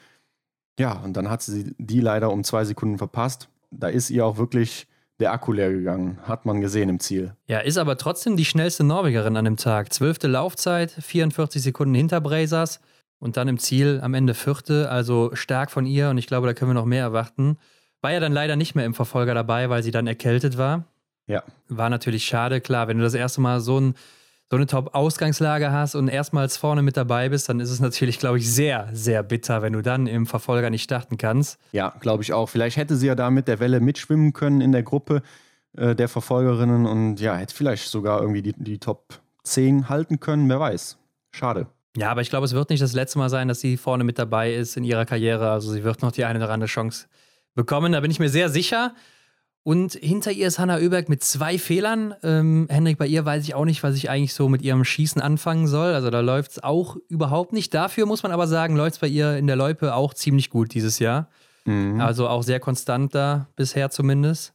Ja, und dann hat sie die leider um zwei Sekunden verpasst. Da ist ihr auch wirklich der Akku leer gegangen, hat man gesehen im Ziel. Ja, ist aber trotzdem die schnellste Norwegerin an dem Tag. Zwölfte Laufzeit, 44 Sekunden hinter Brazers und dann im Ziel am Ende vierte, also stark von ihr und ich glaube, da können wir noch mehr erwarten. War ja dann leider nicht mehr im Verfolger dabei, weil sie dann erkältet war. Ja. War natürlich schade, klar, wenn du das erste Mal so, ein, so eine Top-Ausgangslage hast und erstmals vorne mit dabei bist, dann ist es natürlich, glaube ich, sehr, sehr bitter, wenn du dann im Verfolger nicht starten kannst. Ja, glaube ich auch. Vielleicht hätte sie ja da mit der Welle mitschwimmen können in der Gruppe äh, der Verfolgerinnen und ja, hätte vielleicht sogar irgendwie die, die Top 10 halten können, wer weiß. Schade. Ja, aber ich glaube, es wird nicht das letzte Mal sein, dass sie vorne mit dabei ist in ihrer Karriere. Also sie wird noch die eine oder andere Chance bekommen. Da bin ich mir sehr sicher. Und hinter ihr ist Hanna Oeberg mit zwei Fehlern. Ähm, Henrik, bei ihr weiß ich auch nicht, was ich eigentlich so mit ihrem Schießen anfangen soll. Also da läuft es auch überhaupt nicht. Dafür muss man aber sagen, läuft es bei ihr in der Loipe auch ziemlich gut dieses Jahr. Mhm. Also auch sehr konstant da bisher zumindest.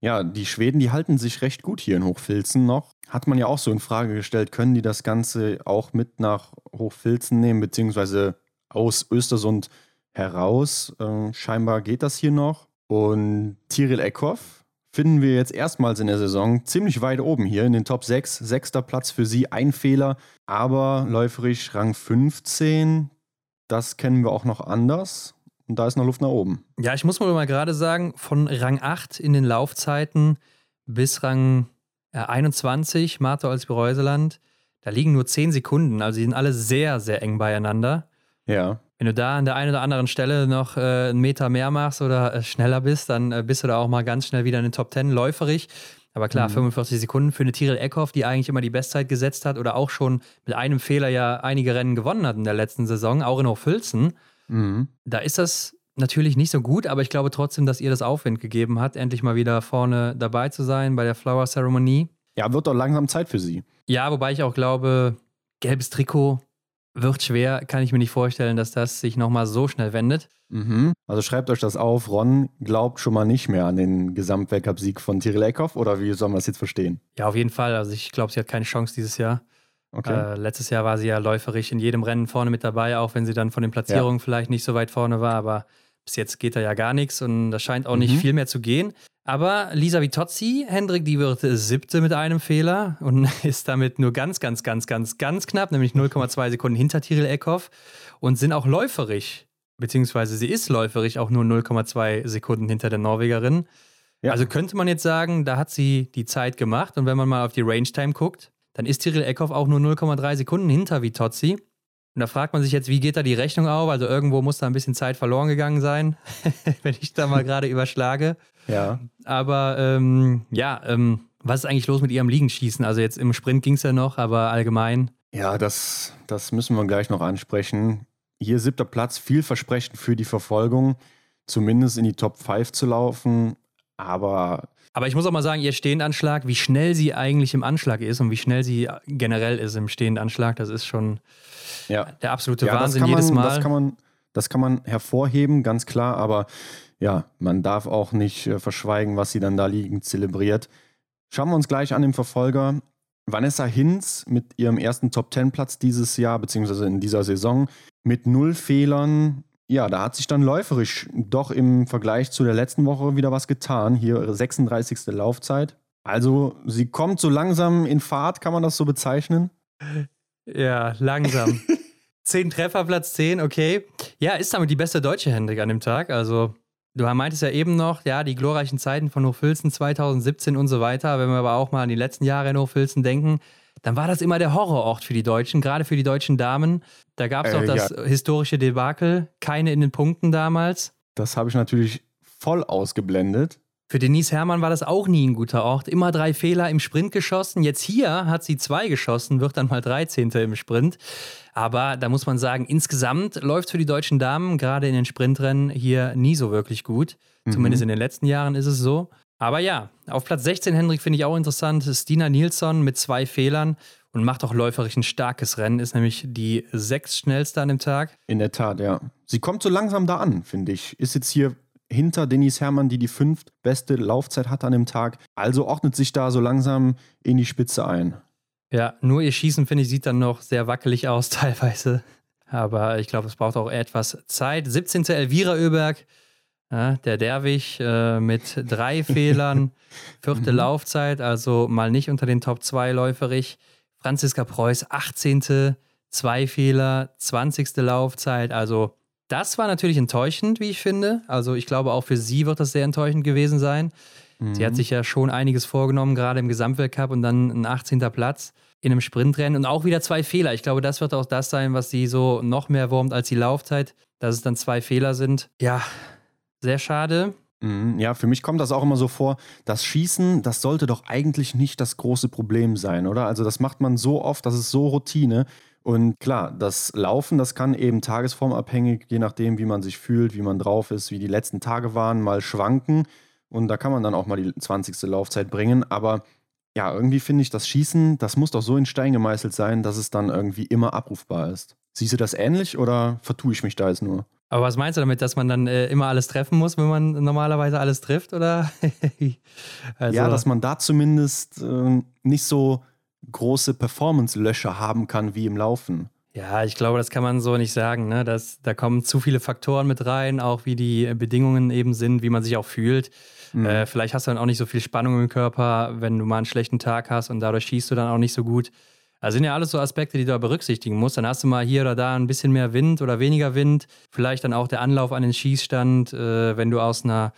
Ja, die Schweden, die halten sich recht gut hier in Hochfilzen noch. Hat man ja auch so in Frage gestellt, können die das Ganze auch mit nach Hochfilzen nehmen, beziehungsweise aus Östersund heraus? Äh, scheinbar geht das hier noch. Und Tiril Eckhoff finden wir jetzt erstmals in der Saison ziemlich weit oben hier in den Top 6. Sechster Platz für sie, ein Fehler, aber läuferisch Rang 15. Das kennen wir auch noch anders. Und da ist noch Luft nach oben. Ja, ich muss mal gerade sagen, von Rang 8 in den Laufzeiten bis Rang 21, Martha Olsby-Reuseland, da liegen nur 10 Sekunden. Also die sind alle sehr, sehr eng beieinander. Ja. Wenn du da an der einen oder anderen Stelle noch äh, einen Meter mehr machst oder äh, schneller bist, dann äh, bist du da auch mal ganz schnell wieder in den Top 10 läuferig. Aber klar, mhm. 45 Sekunden für eine Tiril Eckhoff, die eigentlich immer die Bestzeit gesetzt hat oder auch schon mit einem Fehler ja einige Rennen gewonnen hat in der letzten Saison, auch in Hochfilzen. Mhm. Da ist das natürlich nicht so gut, aber ich glaube trotzdem, dass ihr das Aufwind gegeben hat, endlich mal wieder vorne dabei zu sein bei der Flower Ceremony. Ja, wird doch langsam Zeit für sie. Ja, wobei ich auch glaube, gelbes Trikot wird schwer, kann ich mir nicht vorstellen, dass das sich nochmal so schnell wendet. Mhm. Also schreibt euch das auf. Ron glaubt schon mal nicht mehr an den Gesamtweltcup-Sieg von Tiril Eckhoff oder wie soll man das jetzt verstehen? Ja, auf jeden Fall. Also ich glaube, sie hat keine Chance dieses Jahr. Okay. Äh, letztes Jahr war sie ja läuferig in jedem Rennen vorne mit dabei, auch wenn sie dann von den Platzierungen ja. vielleicht nicht so weit vorne war. Aber bis jetzt geht da ja gar nichts und da scheint auch mhm. nicht viel mehr zu gehen. Aber Lisa Vitozzi, Hendrik, die wird siebte mit einem Fehler und (laughs) ist damit nur ganz, ganz, ganz, ganz, ganz knapp, nämlich 0,2 Sekunden hinter Tiril Eckhoff und sind auch läuferig, beziehungsweise sie ist läuferig auch nur 0,2 Sekunden hinter der Norwegerin. Ja. Also könnte man jetzt sagen, da hat sie die Zeit gemacht und wenn man mal auf die Range Time guckt, dann ist Tiril Eckhoff auch nur 0,3 Sekunden hinter Vitozzi. Und da fragt man sich jetzt, wie geht da die Rechnung auf? Also irgendwo muss da ein bisschen Zeit verloren gegangen sein, (laughs) wenn ich da mal gerade überschlage. Ja. Aber ähm, ja, ähm, was ist eigentlich los mit ihrem Liegenschießen? Also jetzt im Sprint ging es ja noch, aber allgemein. Ja, das, das müssen wir gleich noch ansprechen. Hier siebter Platz, vielversprechend für die Verfolgung, zumindest in die Top 5 zu laufen. Aber. Aber ich muss auch mal sagen, ihr Stehendanschlag, wie schnell sie eigentlich im Anschlag ist und wie schnell sie generell ist im Stehendanschlag, das ist schon ja. der absolute ja, Wahnsinn man, jedes Mal. Das kann, man, das kann man hervorheben, ganz klar. Aber ja, man darf auch nicht äh, verschweigen, was sie dann da liegend zelebriert. Schauen wir uns gleich an den Verfolger. Vanessa Hinz mit ihrem ersten Top-10-Platz dieses Jahr, beziehungsweise in dieser Saison, mit null Fehlern. Ja, da hat sich dann läuferisch doch im Vergleich zu der letzten Woche wieder was getan. Hier ihre 36. Laufzeit. Also, sie kommt so langsam in Fahrt, kann man das so bezeichnen? Ja, langsam. (laughs) zehn Treffer, Platz 10, okay. Ja, ist damit die beste deutsche Hendrik an dem Tag. Also Du meintest ja eben noch, ja, die glorreichen Zeiten von Hochfilzen 2017 und so weiter. Wenn wir aber auch mal an die letzten Jahre in Hochfilzen denken, dann war das immer der Horrorort für die Deutschen, gerade für die deutschen Damen. Da gab es äh, auch das ja. historische Debakel, keine in den Punkten damals. Das habe ich natürlich voll ausgeblendet. Für Denise Herrmann war das auch nie ein guter Ort. Immer drei Fehler im Sprint geschossen. Jetzt hier hat sie zwei geschossen, wird dann mal 13. im Sprint. Aber da muss man sagen, insgesamt läuft für die deutschen Damen gerade in den Sprintrennen hier nie so wirklich gut. Mhm. Zumindest in den letzten Jahren ist es so. Aber ja, auf Platz 16, Hendrik, finde ich auch interessant. Stina Nilsson mit zwei Fehlern und macht auch läuferisch ein starkes Rennen, ist nämlich die sechs schnellste an dem Tag. In der Tat, ja. Sie kommt so langsam da an, finde ich. Ist jetzt hier hinter Denise Herrmann, die die fünft beste Laufzeit hat an dem Tag. Also ordnet sich da so langsam in die Spitze ein. Ja, nur ihr Schießen, finde ich, sieht dann noch sehr wackelig aus (laughs) teilweise. Aber ich glaube, es braucht auch etwas Zeit. 17. Elvira Oeberg, ja, der Derwig äh, mit drei Fehlern, (laughs) vierte mhm. Laufzeit, also mal nicht unter den Top 2 läuferig. Franziska Preuß, 18. zwei Fehler, 20. Laufzeit, also das war natürlich enttäuschend, wie ich finde. Also ich glaube, auch für sie wird das sehr enttäuschend gewesen sein. Mhm. Sie hat mhm. sich ja schon einiges vorgenommen, gerade im Gesamtweltcup und dann ein 18. Platz in einem Sprintrennen und auch wieder zwei Fehler. Ich glaube, das wird auch das sein, was sie so noch mehr wurmt als die Laufzeit, dass es dann zwei Fehler sind. Ja, sehr schade. Mhm. Ja, für mich kommt das auch immer so vor, das Schießen, das sollte doch eigentlich nicht das große Problem sein, oder? Also das macht man so oft, das ist so Routine. Und klar, das Laufen, das kann eben tagesformabhängig, je nachdem, wie man sich fühlt, wie man drauf ist, wie die letzten Tage waren, mal schwanken. und da kann man dann auch mal die 20. Laufzeit bringen. Aber ja, irgendwie finde ich, das Schießen, das muss doch so in Stein gemeißelt sein, dass es dann irgendwie immer abrufbar ist. Siehst du das ähnlich oder vertue ich mich da jetzt nur? Aber was meinst du damit, dass man dann äh, immer alles treffen muss, wenn man normalerweise alles trifft, oder? (laughs) also ja, dass man da zumindest äh, nicht so große Performance-Löcher haben kann wie im Laufen. Ja, ich glaube, das kann man so nicht sagen. Ne? Das, da kommen zu viele Faktoren mit rein, auch wie die Bedingungen eben sind, wie man sich auch fühlt. Mhm. Äh, vielleicht hast du dann auch nicht so viel Spannung im Körper, wenn du mal einen schlechten Tag hast und dadurch schießt du dann auch nicht so gut. Also sind ja alles so Aspekte, die du da berücksichtigen musst. Dann hast du mal hier oder da ein bisschen mehr Wind oder weniger Wind. Vielleicht dann auch der Anlauf an den Schießstand, äh, wenn du aus einer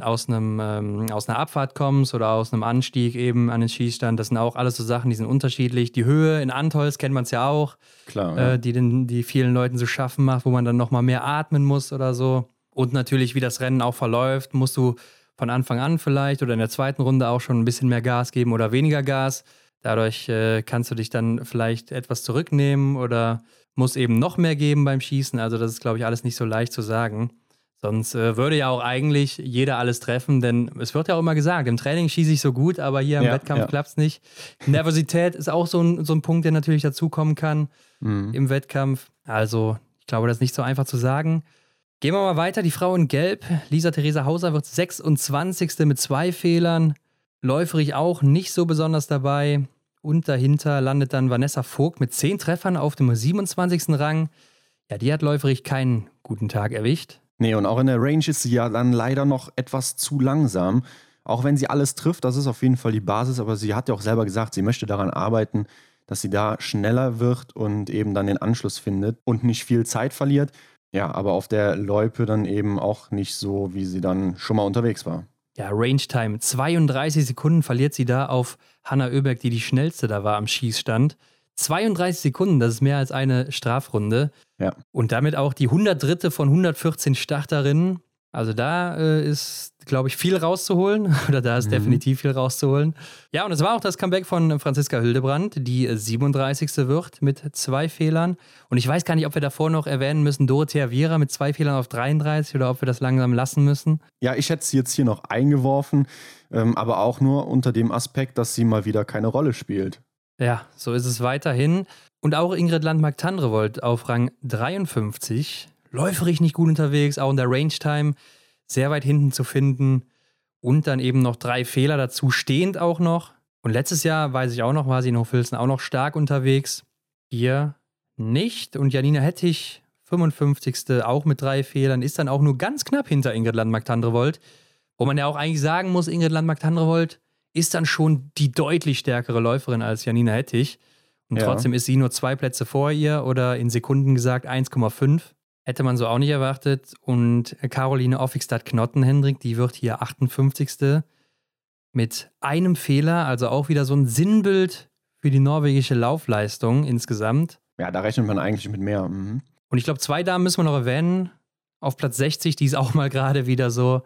aus, einem, ähm, aus einer Abfahrt kommst oder aus einem Anstieg eben an den Schießstand. Das sind auch alles so Sachen, die sind unterschiedlich. Die Höhe in Antholz kennt man es ja auch, Klar, ja. Äh, die, den, die vielen Leuten zu schaffen macht, wo man dann nochmal mehr atmen muss oder so. Und natürlich, wie das Rennen auch verläuft, musst du von Anfang an vielleicht oder in der zweiten Runde auch schon ein bisschen mehr Gas geben oder weniger Gas. Dadurch äh, kannst du dich dann vielleicht etwas zurücknehmen oder muss eben noch mehr geben beim Schießen. Also das ist, glaube ich, alles nicht so leicht zu sagen. Sonst äh, würde ja auch eigentlich jeder alles treffen, denn es wird ja auch immer gesagt, im Training schieße ich so gut, aber hier im ja, Wettkampf ja. klappt es nicht. Nervosität ist auch so ein, so ein Punkt, der natürlich dazukommen kann mhm. im Wettkampf. Also, ich glaube, das ist nicht so einfach zu sagen. Gehen wir mal weiter. Die Frau in Gelb, Lisa Theresa Hauser, wird 26. mit zwei Fehlern. Läuferig auch nicht so besonders dabei. Und dahinter landet dann Vanessa Vogt mit zehn Treffern auf dem 27. Rang. Ja, die hat läuferig keinen guten Tag erwischt. Nee, und auch in der Range ist sie ja dann leider noch etwas zu langsam. Auch wenn sie alles trifft, das ist auf jeden Fall die Basis, aber sie hat ja auch selber gesagt, sie möchte daran arbeiten, dass sie da schneller wird und eben dann den Anschluss findet und nicht viel Zeit verliert. Ja, aber auf der Loipe dann eben auch nicht so, wie sie dann schon mal unterwegs war. Ja, Range Time. 32 Sekunden verliert sie da auf Hanna Oeberg, die die schnellste da war am Schießstand. 32 Sekunden, das ist mehr als eine Strafrunde. Ja. Und damit auch die 103. von 114 Starterinnen. Also da äh, ist, glaube ich, viel rauszuholen. (laughs) Oder da ist mhm. definitiv viel rauszuholen. Ja, und es war auch das Comeback von Franziska Hildebrand, die 37. wird mit zwei Fehlern. Und ich weiß gar nicht, ob wir davor noch erwähnen müssen, Dorothea Viera mit zwei Fehlern auf 33 oder ob wir das langsam lassen müssen. Ja, ich hätte sie jetzt hier noch eingeworfen, ähm, aber auch nur unter dem Aspekt, dass sie mal wieder keine Rolle spielt. Ja, so ist es weiterhin. Und auch Ingrid Landmark-Tandrevold auf Rang 53. Läuferig nicht gut unterwegs, auch in der Range-Time sehr weit hinten zu finden. Und dann eben noch drei Fehler dazu, stehend auch noch. Und letztes Jahr, weiß ich auch noch, war sie in Hochfilzen auch noch stark unterwegs. Hier nicht. Und Janina Hettich, 55. auch mit drei Fehlern, ist dann auch nur ganz knapp hinter Ingrid Landmark-Tandrevold. Wo man ja auch eigentlich sagen muss, Ingrid Landmark-Tandrevold ist dann schon die deutlich stärkere Läuferin als Janina Hettich. Und ja. trotzdem ist sie nur zwei Plätze vor ihr oder in Sekunden gesagt 1,5. Hätte man so auch nicht erwartet. Und Caroline Offigstadt-Knottenhendrik, die wird hier 58. mit einem Fehler, also auch wieder so ein Sinnbild für die norwegische Laufleistung insgesamt. Ja, da rechnet man eigentlich mit mehr. Mhm. Und ich glaube, zwei Damen müssen wir noch erwähnen. Auf Platz 60, die ist auch mal gerade wieder so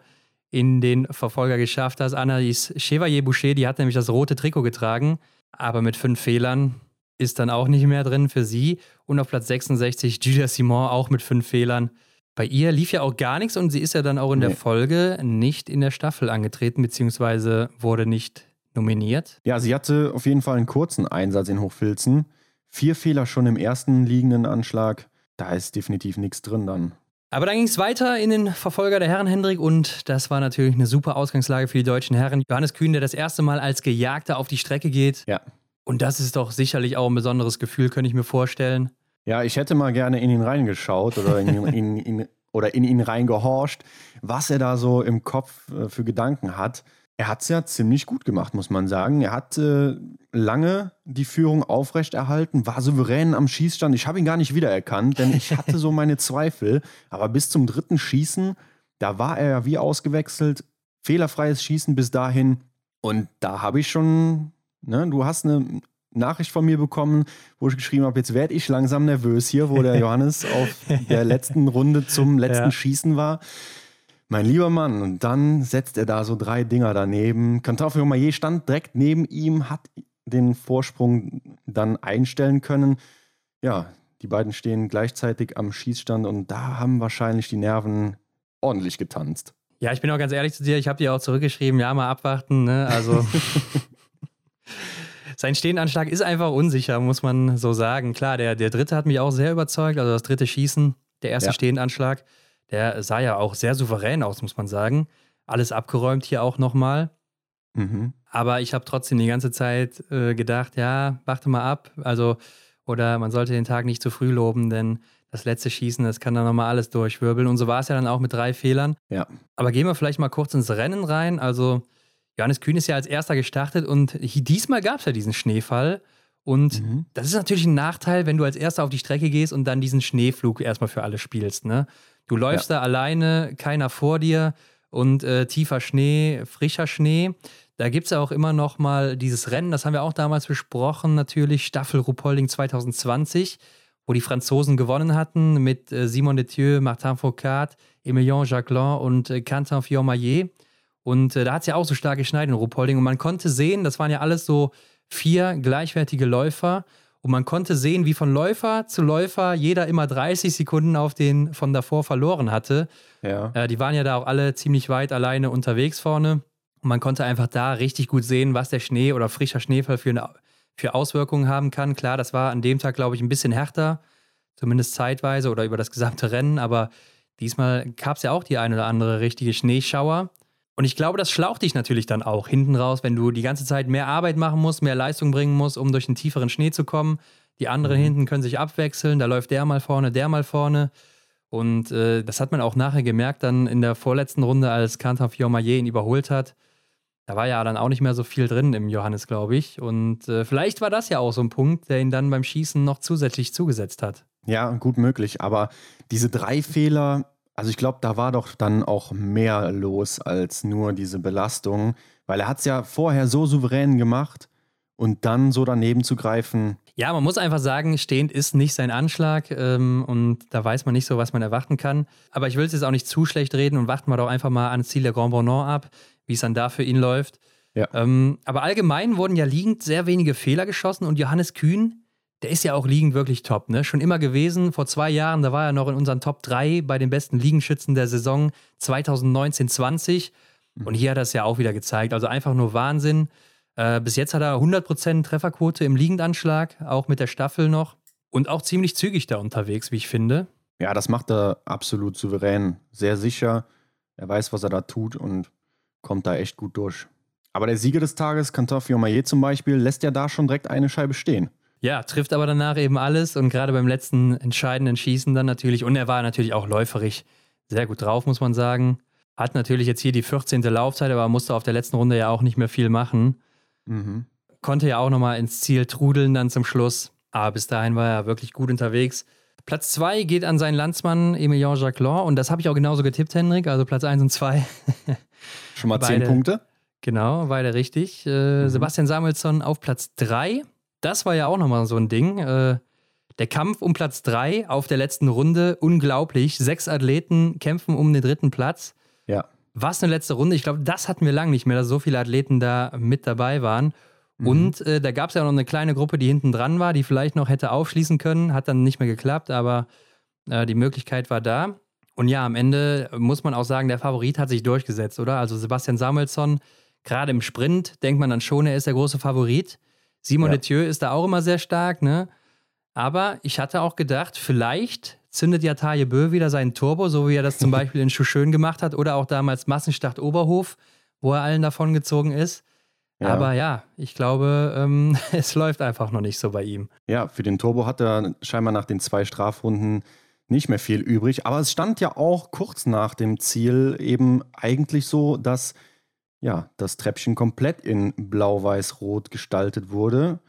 in den Verfolger geschafft hast. Annalise Chevalier-Boucher, die hat nämlich das rote Trikot getragen, aber mit fünf Fehlern ist dann auch nicht mehr drin für sie. Und auf Platz 66 Julia Simon auch mit fünf Fehlern. Bei ihr lief ja auch gar nichts und sie ist ja dann auch in nee. der Folge nicht in der Staffel angetreten, beziehungsweise wurde nicht nominiert. Ja, sie hatte auf jeden Fall einen kurzen Einsatz in Hochfilzen. Vier Fehler schon im ersten liegenden Anschlag. Da ist definitiv nichts drin dann. Aber dann ging es weiter in den Verfolger der Herren Hendrik und das war natürlich eine super Ausgangslage für die deutschen Herren. Johannes Kühn, der das erste Mal als Gejagter auf die Strecke geht. Ja. Und das ist doch sicherlich auch ein besonderes Gefühl, könnte ich mir vorstellen. Ja, ich hätte mal gerne in ihn reingeschaut oder in, in, in, oder in ihn reingehorcht, was er da so im Kopf äh, für Gedanken hat er hat es ja ziemlich gut gemacht, muss man sagen. Er hat äh, lange die Führung aufrechterhalten, war souverän am Schießstand. Ich habe ihn gar nicht wiedererkannt, denn ich hatte so meine (laughs) Zweifel. Aber bis zum dritten Schießen, da war er ja wie ausgewechselt. Fehlerfreies Schießen bis dahin. Und da habe ich schon, ne, du hast eine Nachricht von mir bekommen, wo ich geschrieben habe, jetzt werde ich langsam nervös hier, wo der (laughs) Johannes auf der letzten Runde zum letzten ja. Schießen war. Mein lieber Mann, und dann setzt er da so drei Dinger daneben. Kantaufel Romayer stand direkt neben ihm, hat den Vorsprung dann einstellen können. Ja, die beiden stehen gleichzeitig am Schießstand und da haben wahrscheinlich die Nerven ordentlich getanzt. Ja, ich bin auch ganz ehrlich zu dir, ich habe dir auch zurückgeschrieben, ja, mal abwarten, ne? Also (laughs) sein Stehenanschlag ist einfach unsicher, muss man so sagen. Klar, der, der dritte hat mich auch sehr überzeugt, also das dritte Schießen, der erste ja. Stehenanschlag, der sah ja auch sehr souverän aus, muss man sagen. Alles abgeräumt hier auch nochmal. Mhm. Aber ich habe trotzdem die ganze Zeit äh, gedacht, ja, warte mal ab. Also, oder man sollte den Tag nicht zu früh loben, denn das letzte Schießen, das kann dann nochmal alles durchwirbeln. Und so war es ja dann auch mit drei Fehlern. Ja. Aber gehen wir vielleicht mal kurz ins Rennen rein. Also, Johannes Kühn ist ja als erster gestartet und diesmal gab es ja diesen Schneefall. Und mhm. das ist natürlich ein Nachteil, wenn du als erster auf die Strecke gehst und dann diesen Schneeflug erstmal für alle spielst. Ne? Du läufst ja. da alleine, keiner vor dir und äh, tiefer Schnee, frischer Schnee. Da gibt es ja auch immer noch mal dieses Rennen, das haben wir auch damals besprochen, natürlich Staffel Rupolding 2020 wo die Franzosen gewonnen hatten mit äh, Simon Detieu, Martin Foucault, Emilien Jacquelin und äh, Quentin Fiormaillet. Und äh, da hat es ja auch so stark geschneit in Ruhpolding. Und man konnte sehen, das waren ja alles so vier gleichwertige Läufer. Und man konnte sehen, wie von Läufer zu Läufer jeder immer 30 Sekunden auf den von davor verloren hatte. Ja. Äh, die waren ja da auch alle ziemlich weit alleine unterwegs vorne. Und man konnte einfach da richtig gut sehen, was der Schnee oder frischer Schneefall für eine für Auswirkungen haben kann. Klar, das war an dem Tag, glaube ich, ein bisschen härter, zumindest zeitweise oder über das gesamte Rennen, aber diesmal gab es ja auch die ein oder andere richtige Schneeschauer. Und ich glaube, das schlaucht dich natürlich dann auch hinten raus, wenn du die ganze Zeit mehr Arbeit machen musst, mehr Leistung bringen musst, um durch den tieferen Schnee zu kommen. Die anderen mhm. hinten können sich abwechseln, da läuft der mal vorne, der mal vorne. Und äh, das hat man auch nachher gemerkt, dann in der vorletzten Runde, als Kantar Fiormaillet ihn überholt hat. Da war ja dann auch nicht mehr so viel drin im Johannes, glaube ich. Und äh, vielleicht war das ja auch so ein Punkt, der ihn dann beim Schießen noch zusätzlich zugesetzt hat. Ja, gut möglich. Aber diese drei Fehler, also ich glaube, da war doch dann auch mehr los als nur diese Belastung. Weil er hat es ja vorher so souverän gemacht und dann so daneben zu greifen. Ja, man muss einfach sagen, stehend ist nicht sein Anschlag ähm, und da weiß man nicht so, was man erwarten kann. Aber ich will es jetzt auch nicht zu schlecht reden und warten wir doch einfach mal ans Ziel der Grand Bonan ab wie es dann da für ihn läuft. Ja. Ähm, aber allgemein wurden ja liegend sehr wenige Fehler geschossen und Johannes Kühn, der ist ja auch liegend wirklich top, ne? Schon immer gewesen. Vor zwei Jahren, da war er noch in unseren Top 3 bei den besten Liegenschützen der Saison 2019-20. Und hier hat er es ja auch wieder gezeigt. Also einfach nur Wahnsinn. Äh, bis jetzt hat er 100% Trefferquote im Liegendanschlag, auch mit der Staffel noch. Und auch ziemlich zügig da unterwegs, wie ich finde. Ja, das macht er absolut souverän. Sehr sicher. Er weiß, was er da tut und kommt da echt gut durch. Aber der Sieger des Tages, Quentin Fiormaillet zum Beispiel, lässt ja da schon direkt eine Scheibe stehen. Ja, trifft aber danach eben alles und gerade beim letzten entscheidenden Schießen dann natürlich. Und er war natürlich auch läuferig sehr gut drauf, muss man sagen. Hat natürlich jetzt hier die 14. Laufzeit, aber musste auf der letzten Runde ja auch nicht mehr viel machen. Mhm. Konnte ja auch nochmal ins Ziel trudeln dann zum Schluss. Aber bis dahin war er wirklich gut unterwegs. Platz 2 geht an seinen Landsmann Emilien Jacquelin und das habe ich auch genauso getippt, Hendrik. Also Platz 1 und 2 Schon mal zehn Punkte. Genau, beide richtig. Äh, mhm. Sebastian Samuelsson auf Platz 3. Das war ja auch nochmal so ein Ding. Äh, der Kampf um Platz 3 auf der letzten Runde, unglaublich. Sechs Athleten kämpfen um den dritten Platz. Ja. Was eine letzte Runde. Ich glaube, das hatten wir lange nicht mehr, dass so viele Athleten da mit dabei waren. Mhm. Und äh, da gab es ja noch eine kleine Gruppe, die hinten dran war, die vielleicht noch hätte aufschließen können. Hat dann nicht mehr geklappt, aber äh, die Möglichkeit war da. Und ja, am Ende muss man auch sagen, der Favorit hat sich durchgesetzt, oder? Also Sebastian Samuelsson, gerade im Sprint, denkt man dann schon, er ist der große Favorit. Simon ja. Detieu ist da auch immer sehr stark, ne? Aber ich hatte auch gedacht, vielleicht zündet ja Taje Bö wieder seinen Turbo, so wie er das zum (laughs) Beispiel in Schuschön gemacht hat oder auch damals Massenstart Oberhof, wo er allen davon gezogen ist. Ja. Aber ja, ich glaube, ähm, (laughs) es läuft einfach noch nicht so bei ihm. Ja, für den Turbo hat er scheinbar nach den zwei Strafrunden nicht mehr viel übrig. Aber es stand ja auch kurz nach dem Ziel eben eigentlich so, dass ja, das Treppchen komplett in blau-weiß-rot gestaltet wurde.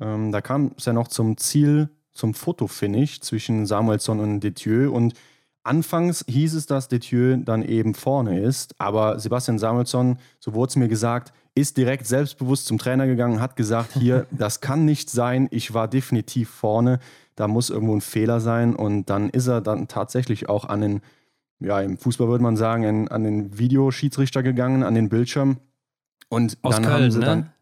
Ähm, da kam es ja noch zum Ziel, zum Fotofinish zwischen Samuelsson und Detieu. Und anfangs hieß es, dass Detieu dann eben vorne ist. Aber Sebastian Samuelsson, so wurde es mir gesagt, ist direkt selbstbewusst zum Trainer gegangen, hat gesagt, hier, (laughs) das kann nicht sein, ich war definitiv vorne da muss irgendwo ein Fehler sein und dann ist er dann tatsächlich auch an den, ja, im Fußball würde man sagen, an, an den Videoschiedsrichter gegangen, an den Bildschirm. Und aus dann Köln, haben sie ne? dann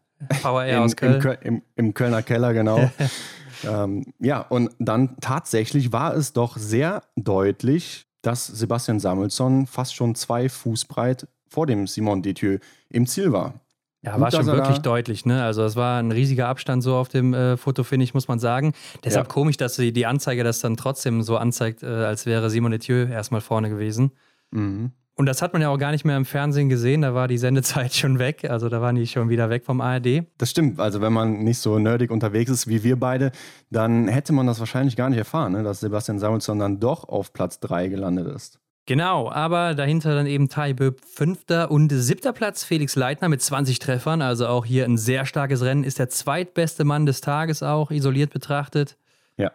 VR (laughs) im, aus Köln. Im, im, Im, Kölner Keller, genau. (laughs) ähm, ja, und dann tatsächlich war es doch sehr deutlich, dass Sebastian Samuelsson fast schon zwei Fuß breit vor dem Simon Detieu im Ziel war. Ja, war schon wirklich deutlich, ne? Also es war ein riesiger Abstand so auf dem äh, Foto, finde ich, muss man sagen. Deshalb ja. komisch, dass die, die Anzeige das dann trotzdem so anzeigt, äh, als wäre Simon Detieu erstmal vorne gewesen. Mhm. Und das hat man ja auch gar nicht mehr im Fernsehen gesehen, da war die Sendezeit (laughs) schon weg, also da waren die schon wieder weg vom ARD. Das stimmt, also wenn man nicht so nerdig unterwegs ist wie wir beide, dann hätte man das wahrscheinlich gar nicht erfahren, ne? dass Sebastian Samuelsson dann doch auf Platz 3 gelandet ist. Genau, aber dahinter dann eben Taiböb fünfter und siebter Platz Felix Leitner mit 20 Treffern, also auch hier ein sehr starkes Rennen, ist der zweitbeste Mann des Tages auch, isoliert betrachtet. Ja.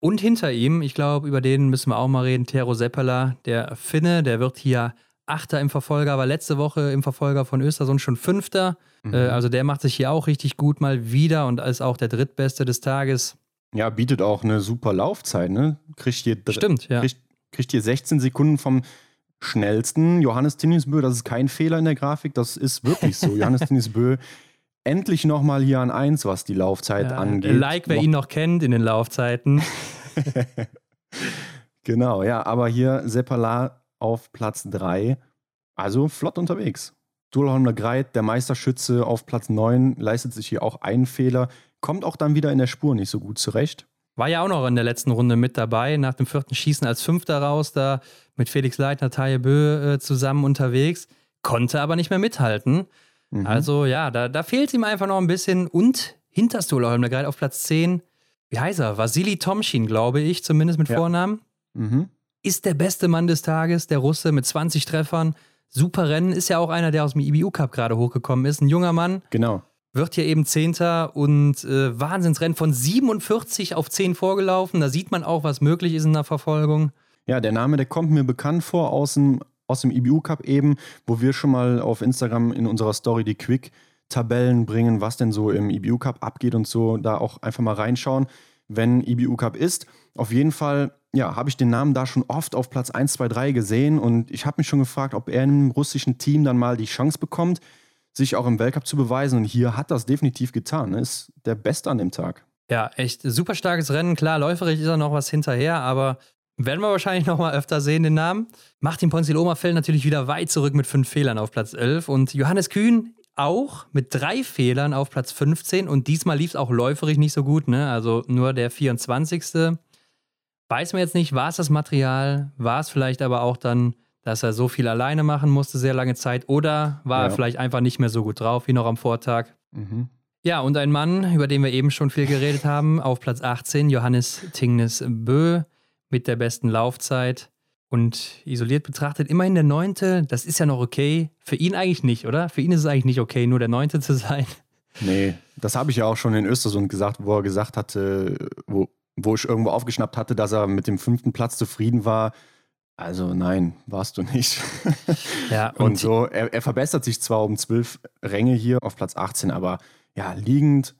Und hinter ihm, ich glaube, über den müssen wir auch mal reden, Tero Seppala, der Finne, der wird hier Achter im Verfolger, war letzte Woche im Verfolger von Östersund schon Fünfter. Mhm. Äh, also der macht sich hier auch richtig gut mal wieder und ist auch der Drittbeste des Tages. Ja, bietet auch eine super Laufzeit, ne? Kriegt hier, Stimmt, ja. kriegt, kriegt hier 16 Sekunden vom schnellsten Johannes Tinnisbö. Das ist kein Fehler in der Grafik, das ist wirklich so. (laughs) Johannes Tinnisbö endlich nochmal hier an 1, was die Laufzeit ja, angeht. Like, wer ihn noch kennt in den Laufzeiten. (laughs) genau, ja, aber hier Seppala auf Platz 3. Also flott unterwegs. Dulholmer Greit, der Meisterschütze auf Platz 9, leistet sich hier auch einen Fehler, kommt auch dann wieder in der Spur nicht so gut zurecht. War ja auch noch in der letzten Runde mit dabei, nach dem vierten Schießen als Fünfter raus, da mit Felix Leitner, Taille Bö äh, zusammen unterwegs, konnte aber nicht mehr mithalten. Mhm. Also ja, da, da fehlt ihm einfach noch ein bisschen. Und hinter Stolholm, gerade auf Platz 10, wie heißt er? Vasili Tomschin, glaube ich, zumindest mit ja. Vornamen. Mhm. Ist der beste Mann des Tages, der Russe mit 20 Treffern. Super Rennen, ist ja auch einer, der aus dem IBU Cup gerade hochgekommen ist. Ein junger Mann. Genau. Wird hier eben Zehnter und äh, Wahnsinnsrennen von 47 auf 10 vorgelaufen. Da sieht man auch, was möglich ist in der Verfolgung. Ja, der Name, der kommt mir bekannt vor aus dem aus dem IBU Cup eben, wo wir schon mal auf Instagram in unserer Story die Quick-Tabellen bringen, was denn so im IBU Cup abgeht und so, da auch einfach mal reinschauen, wenn IBU Cup ist. Auf jeden Fall, ja, habe ich den Namen da schon oft auf Platz 1, 2, 3 gesehen und ich habe mich schon gefragt, ob er im russischen Team dann mal die Chance bekommt, sich auch im Weltcup zu beweisen und hier hat das definitiv getan. Ne? Ist der Beste an dem Tag. Ja, echt super starkes Rennen. Klar, läuferig ist er noch was hinterher, aber werden wir wahrscheinlich noch mal öfter sehen, den Namen. Martin Ponziloma fällt natürlich wieder weit zurück mit fünf Fehlern auf Platz 11 und Johannes Kühn auch mit drei Fehlern auf Platz 15 und diesmal lief es auch läuferig nicht so gut, ne? Also nur der 24. Weiß man jetzt nicht, war es das Material, war es vielleicht aber auch dann, dass er so viel alleine machen musste, sehr lange Zeit, oder war ja. er vielleicht einfach nicht mehr so gut drauf wie noch am Vortag? Mhm. Ja, und ein Mann, über den wir eben schon viel geredet haben, auf Platz 18, Johannes Tingnes Bö mit der besten Laufzeit. Und isoliert betrachtet immerhin der Neunte, das ist ja noch okay. Für ihn eigentlich nicht, oder? Für ihn ist es eigentlich nicht okay, nur der Neunte zu sein. Nee, das habe ich ja auch schon in Östersund gesagt, wo er gesagt hatte, wo, wo ich irgendwo aufgeschnappt hatte, dass er mit dem fünften Platz zufrieden war. Also nein, warst du nicht. (laughs) Ja, und, und so, er, er, verbessert sich zwar um zwölf Ränge hier auf Platz 18, aber ja, liegend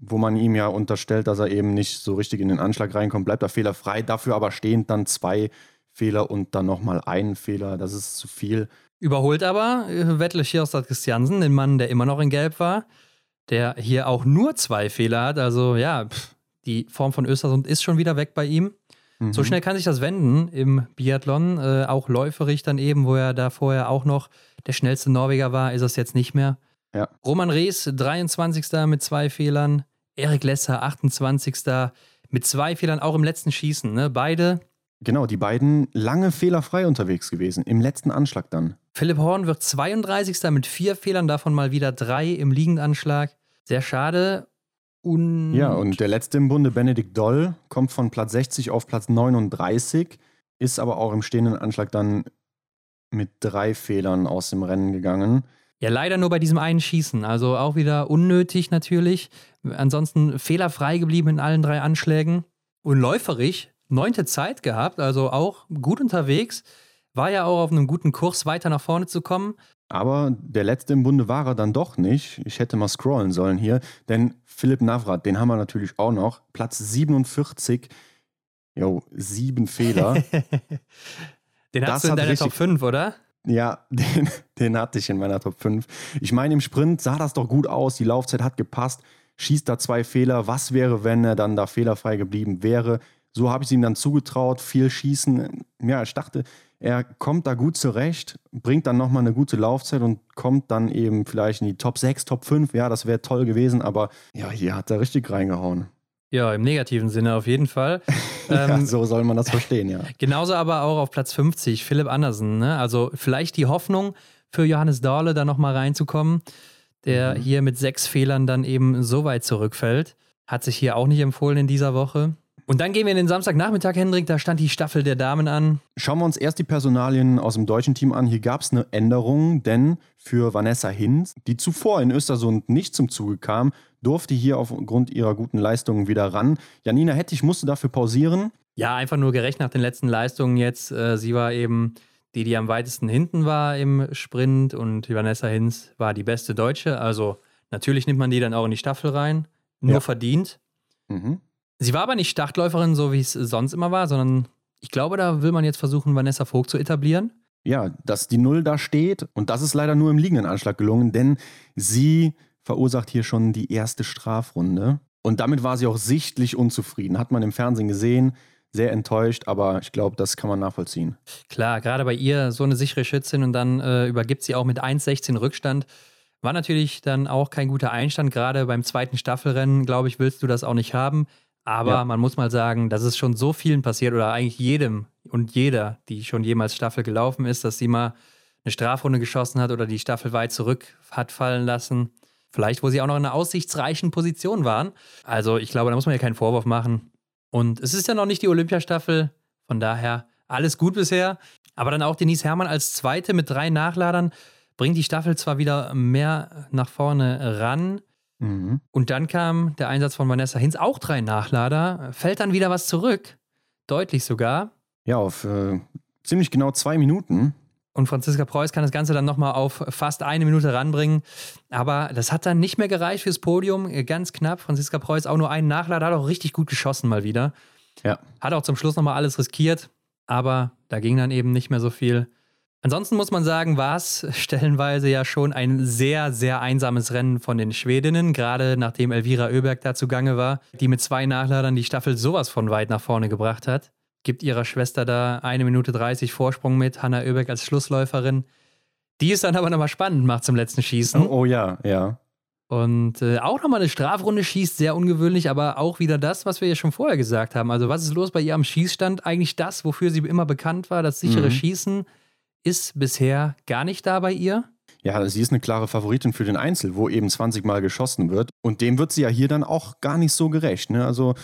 wo man ihm ja unterstellt, dass er eben nicht so richtig in den Anschlag reinkommt, bleibt er fehlerfrei. Dafür aber stehend dann zwei Fehler und dann nochmal einen Fehler. Das ist zu viel. Überholt aber äh, Wettle Schierstad Christiansen, den Mann, der immer noch in Gelb war, der hier auch nur zwei Fehler hat. Also ja, pff, die Form von Östersund ist schon wieder weg bei ihm. Mhm. So schnell kann sich das wenden im Biathlon. Äh, auch läuferig dann eben, wo er da vorher auch noch der schnellste Norweger war, ist es jetzt nicht mehr. Ja. Roman Rees, 23. mit zwei Fehlern. Erik Lesser, 28. mit zwei Fehlern, auch im letzten Schießen. Ne? Beide. Genau, die beiden lange fehlerfrei unterwegs gewesen, im letzten Anschlag dann. Philipp Horn wird 32. mit vier Fehlern, davon mal wieder drei im Liegendanschlag. Sehr schade. Und ja, und der letzte im Bunde, Benedikt Doll, kommt von Platz 60 auf Platz 39, ist aber auch im stehenden Anschlag dann mit drei Fehlern aus dem Rennen gegangen. Ja, leider nur bei diesem einen Schießen. Also auch wieder unnötig natürlich. Ansonsten fehlerfrei geblieben in allen drei Anschlägen. Und läuferig, neunte Zeit gehabt, also auch gut unterwegs. War ja auch auf einem guten Kurs, weiter nach vorne zu kommen. Aber der letzte im Bunde war er dann doch nicht. Ich hätte mal scrollen sollen hier. Denn Philipp Navrat, den haben wir natürlich auch noch. Platz 47. Jo, sieben Fehler. (laughs) den hast das du in deiner Top 5, oder? Ja, (laughs) den, den hatte ich in meiner Top 5. Ich meine, im Sprint sah das doch gut aus, die Laufzeit hat gepasst, schießt da zwei Fehler. Was wäre, wenn er dann da fehlerfrei geblieben wäre? So habe ich es ihm dann zugetraut, viel schießen. Ja, ich dachte, er kommt da gut zurecht, bringt dann nochmal eine gute Laufzeit und kommt dann eben vielleicht in die Top 6, Top 5. Ja, das wäre toll gewesen, aber ja, hier hat er richtig reingehauen. Ja, im negativen Sinne auf jeden Fall. (laughs) ja, ähm, so soll man das verstehen, ja. Genauso aber auch auf Platz 50, Philipp Andersen. Ne? Also vielleicht die Hoffnung für Johannes Dahle, da nochmal reinzukommen, der mhm. hier mit sechs Fehlern dann eben so weit zurückfällt. Hat sich hier auch nicht empfohlen in dieser Woche. Und dann gehen wir in den Samstagnachmittag, Hendrik, da stand die Staffel der Damen an. Schauen wir uns erst die Personalien aus dem deutschen Team an. Hier gab es eine Änderung, denn für Vanessa Hinz, die zuvor in Östersund nicht zum Zuge kam, durfte hier aufgrund ihrer guten Leistungen wieder ran. Janina Hettich musste dafür pausieren. Ja, einfach nur gerecht nach den letzten Leistungen jetzt. Äh, sie war eben die, die am weitesten hinten war im Sprint und Vanessa Hinz war die beste Deutsche. Also natürlich nimmt man die dann auch in die Staffel rein. Nur ja. verdient. Mhm. Sie war aber nicht Startläuferin, so wie es sonst immer war, sondern ich glaube, da will man jetzt versuchen, Vanessa Vogt zu etablieren. Ja, dass die Null da steht und das ist leider nur im liegenden Anschlag gelungen, denn sie verursacht hier schon die erste Strafrunde. Und damit war sie auch sichtlich unzufrieden. Hat man im Fernsehen gesehen, sehr enttäuscht, aber ich glaube, das kann man nachvollziehen. Klar, gerade bei ihr so eine sichere Schützin und dann äh, übergibt sie auch mit 1,16 Rückstand. War natürlich dann auch kein guter Einstand. Gerade beim zweiten Staffelrennen, glaube ich, willst du das auch nicht haben. Aber ja. man muss mal sagen, dass es schon so vielen passiert oder eigentlich jedem und jeder, die schon jemals Staffel gelaufen ist, dass sie mal eine Strafrunde geschossen hat oder die Staffel weit zurück hat fallen lassen. Vielleicht, wo sie auch noch in einer aussichtsreichen Position waren. Also ich glaube, da muss man ja keinen Vorwurf machen. Und es ist ja noch nicht die Olympiastaffel, von daher alles gut bisher. Aber dann auch Denise Herrmann als Zweite mit drei Nachladern bringt die Staffel zwar wieder mehr nach vorne ran, Mhm. Und dann kam der Einsatz von Vanessa Hinz, auch drei Nachlader, fällt dann wieder was zurück. Deutlich sogar. Ja, auf äh, ziemlich genau zwei Minuten. Und Franziska Preuß kann das Ganze dann nochmal auf fast eine Minute ranbringen. Aber das hat dann nicht mehr gereicht fürs Podium. Ganz knapp. Franziska Preuß auch nur einen Nachlader, hat auch richtig gut geschossen mal wieder. Ja. Hat auch zum Schluss nochmal alles riskiert. Aber da ging dann eben nicht mehr so viel. Ansonsten muss man sagen, war es stellenweise ja schon ein sehr, sehr einsames Rennen von den Schwedinnen, gerade nachdem Elvira Oeberg da zugange war, die mit zwei Nachladern die Staffel sowas von weit nach vorne gebracht hat. Gibt ihrer Schwester da eine Minute 30 Vorsprung mit, Hanna Oeberg als Schlussläuferin. Die ist dann aber nochmal spannend macht zum letzten Schießen. Oh, oh ja, ja. Und äh, auch nochmal eine Strafrunde schießt, sehr ungewöhnlich, aber auch wieder das, was wir ja schon vorher gesagt haben. Also, was ist los bei ihr am Schießstand? Eigentlich das, wofür sie immer bekannt war, das sichere mhm. Schießen ist bisher gar nicht da bei ihr. Ja, sie ist eine klare Favoritin für den Einzel, wo eben 20 Mal geschossen wird. Und dem wird sie ja hier dann auch gar nicht so gerecht. Ne? Also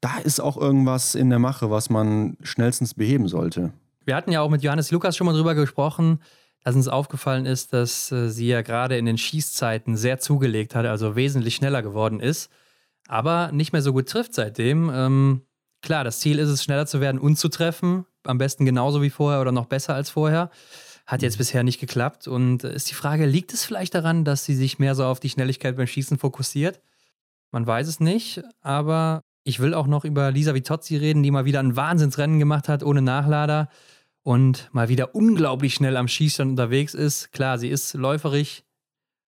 da ist auch irgendwas in der Mache, was man schnellstens beheben sollte. Wir hatten ja auch mit Johannes Lukas schon mal drüber gesprochen, dass uns aufgefallen ist, dass äh, sie ja gerade in den Schießzeiten sehr zugelegt hat, also wesentlich schneller geworden ist, aber nicht mehr so gut trifft seitdem. Ähm, klar, das Ziel ist es, schneller zu werden und zu treffen am besten genauso wie vorher oder noch besser als vorher. Hat jetzt mhm. bisher nicht geklappt. Und ist die Frage, liegt es vielleicht daran, dass sie sich mehr so auf die Schnelligkeit beim Schießen fokussiert? Man weiß es nicht, aber ich will auch noch über Lisa Vitozzi reden, die mal wieder ein Wahnsinnsrennen gemacht hat, ohne Nachlader und mal wieder unglaublich schnell am Schießstand unterwegs ist. Klar, sie ist läuferig,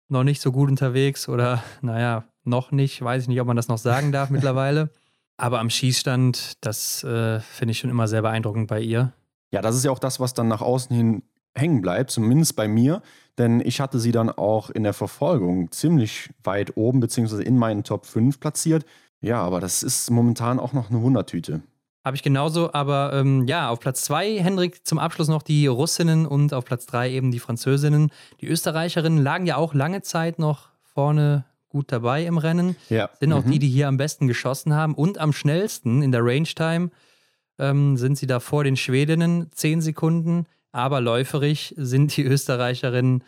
noch nicht so gut unterwegs oder naja, noch nicht. Weiß ich nicht, ob man das noch sagen darf mittlerweile. Aber am Schießstand, das äh, finde ich schon immer sehr beeindruckend bei ihr. Ja, das ist ja auch das, was dann nach außen hin hängen bleibt, zumindest bei mir. Denn ich hatte sie dann auch in der Verfolgung ziemlich weit oben, beziehungsweise in meinen Top 5 platziert. Ja, aber das ist momentan auch noch eine Wundertüte. Habe ich genauso, aber ähm, ja, auf Platz 2, Hendrik, zum Abschluss noch die Russinnen und auf Platz 3 eben die Französinnen. Die Österreicherinnen lagen ja auch lange Zeit noch vorne gut dabei im Rennen. Ja. Sind auch mhm. die, die hier am besten geschossen haben. Und am schnellsten in der Range Time ähm, sind sie da vor den Schwedinnen, 10 Sekunden. Aber läuferig sind die Österreicherinnen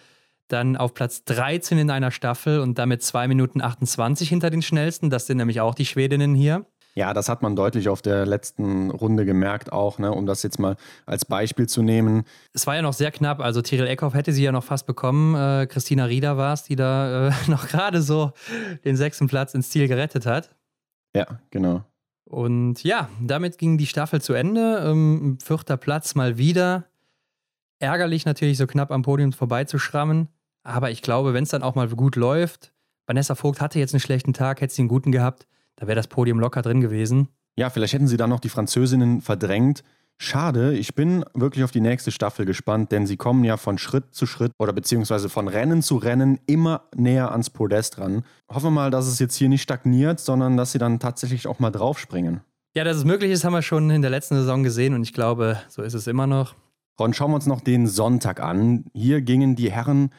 dann auf Platz 13 in einer Staffel und damit 2 Minuten 28 hinter den schnellsten. Das sind nämlich auch die Schwedinnen hier. Ja, das hat man deutlich auf der letzten Runde gemerkt auch, ne, um das jetzt mal als Beispiel zu nehmen. Es war ja noch sehr knapp, also Tyrell Eckhoff hätte sie ja noch fast bekommen. Äh, Christina Rieder war es, die da äh, (laughs) noch gerade so den sechsten Platz ins Ziel gerettet hat. Ja, genau. Und ja, damit ging die Staffel zu Ende. Ähm, vierter Platz mal wieder. Ärgerlich natürlich, so knapp am Podium vorbeizuschrammen. Aber ich glaube, wenn es dann auch mal gut läuft, Vanessa Vogt hatte jetzt einen schlechten Tag, hätte sie einen guten gehabt, da wäre das Podium locker drin gewesen. Ja, vielleicht hätten sie dann noch die Französinnen verdrängt. Schade, ich bin wirklich auf die nächste Staffel gespannt, denn sie kommen ja von Schritt zu Schritt oder beziehungsweise von Rennen zu Rennen immer näher ans Podest ran. Hoffen wir mal, dass es jetzt hier nicht stagniert, sondern dass sie dann tatsächlich auch mal draufspringen. Ja, dass es möglich ist, haben wir schon in der letzten Saison gesehen und ich glaube, so ist es immer noch. Ron, schauen wir uns noch den Sonntag an. Hier gingen die Herren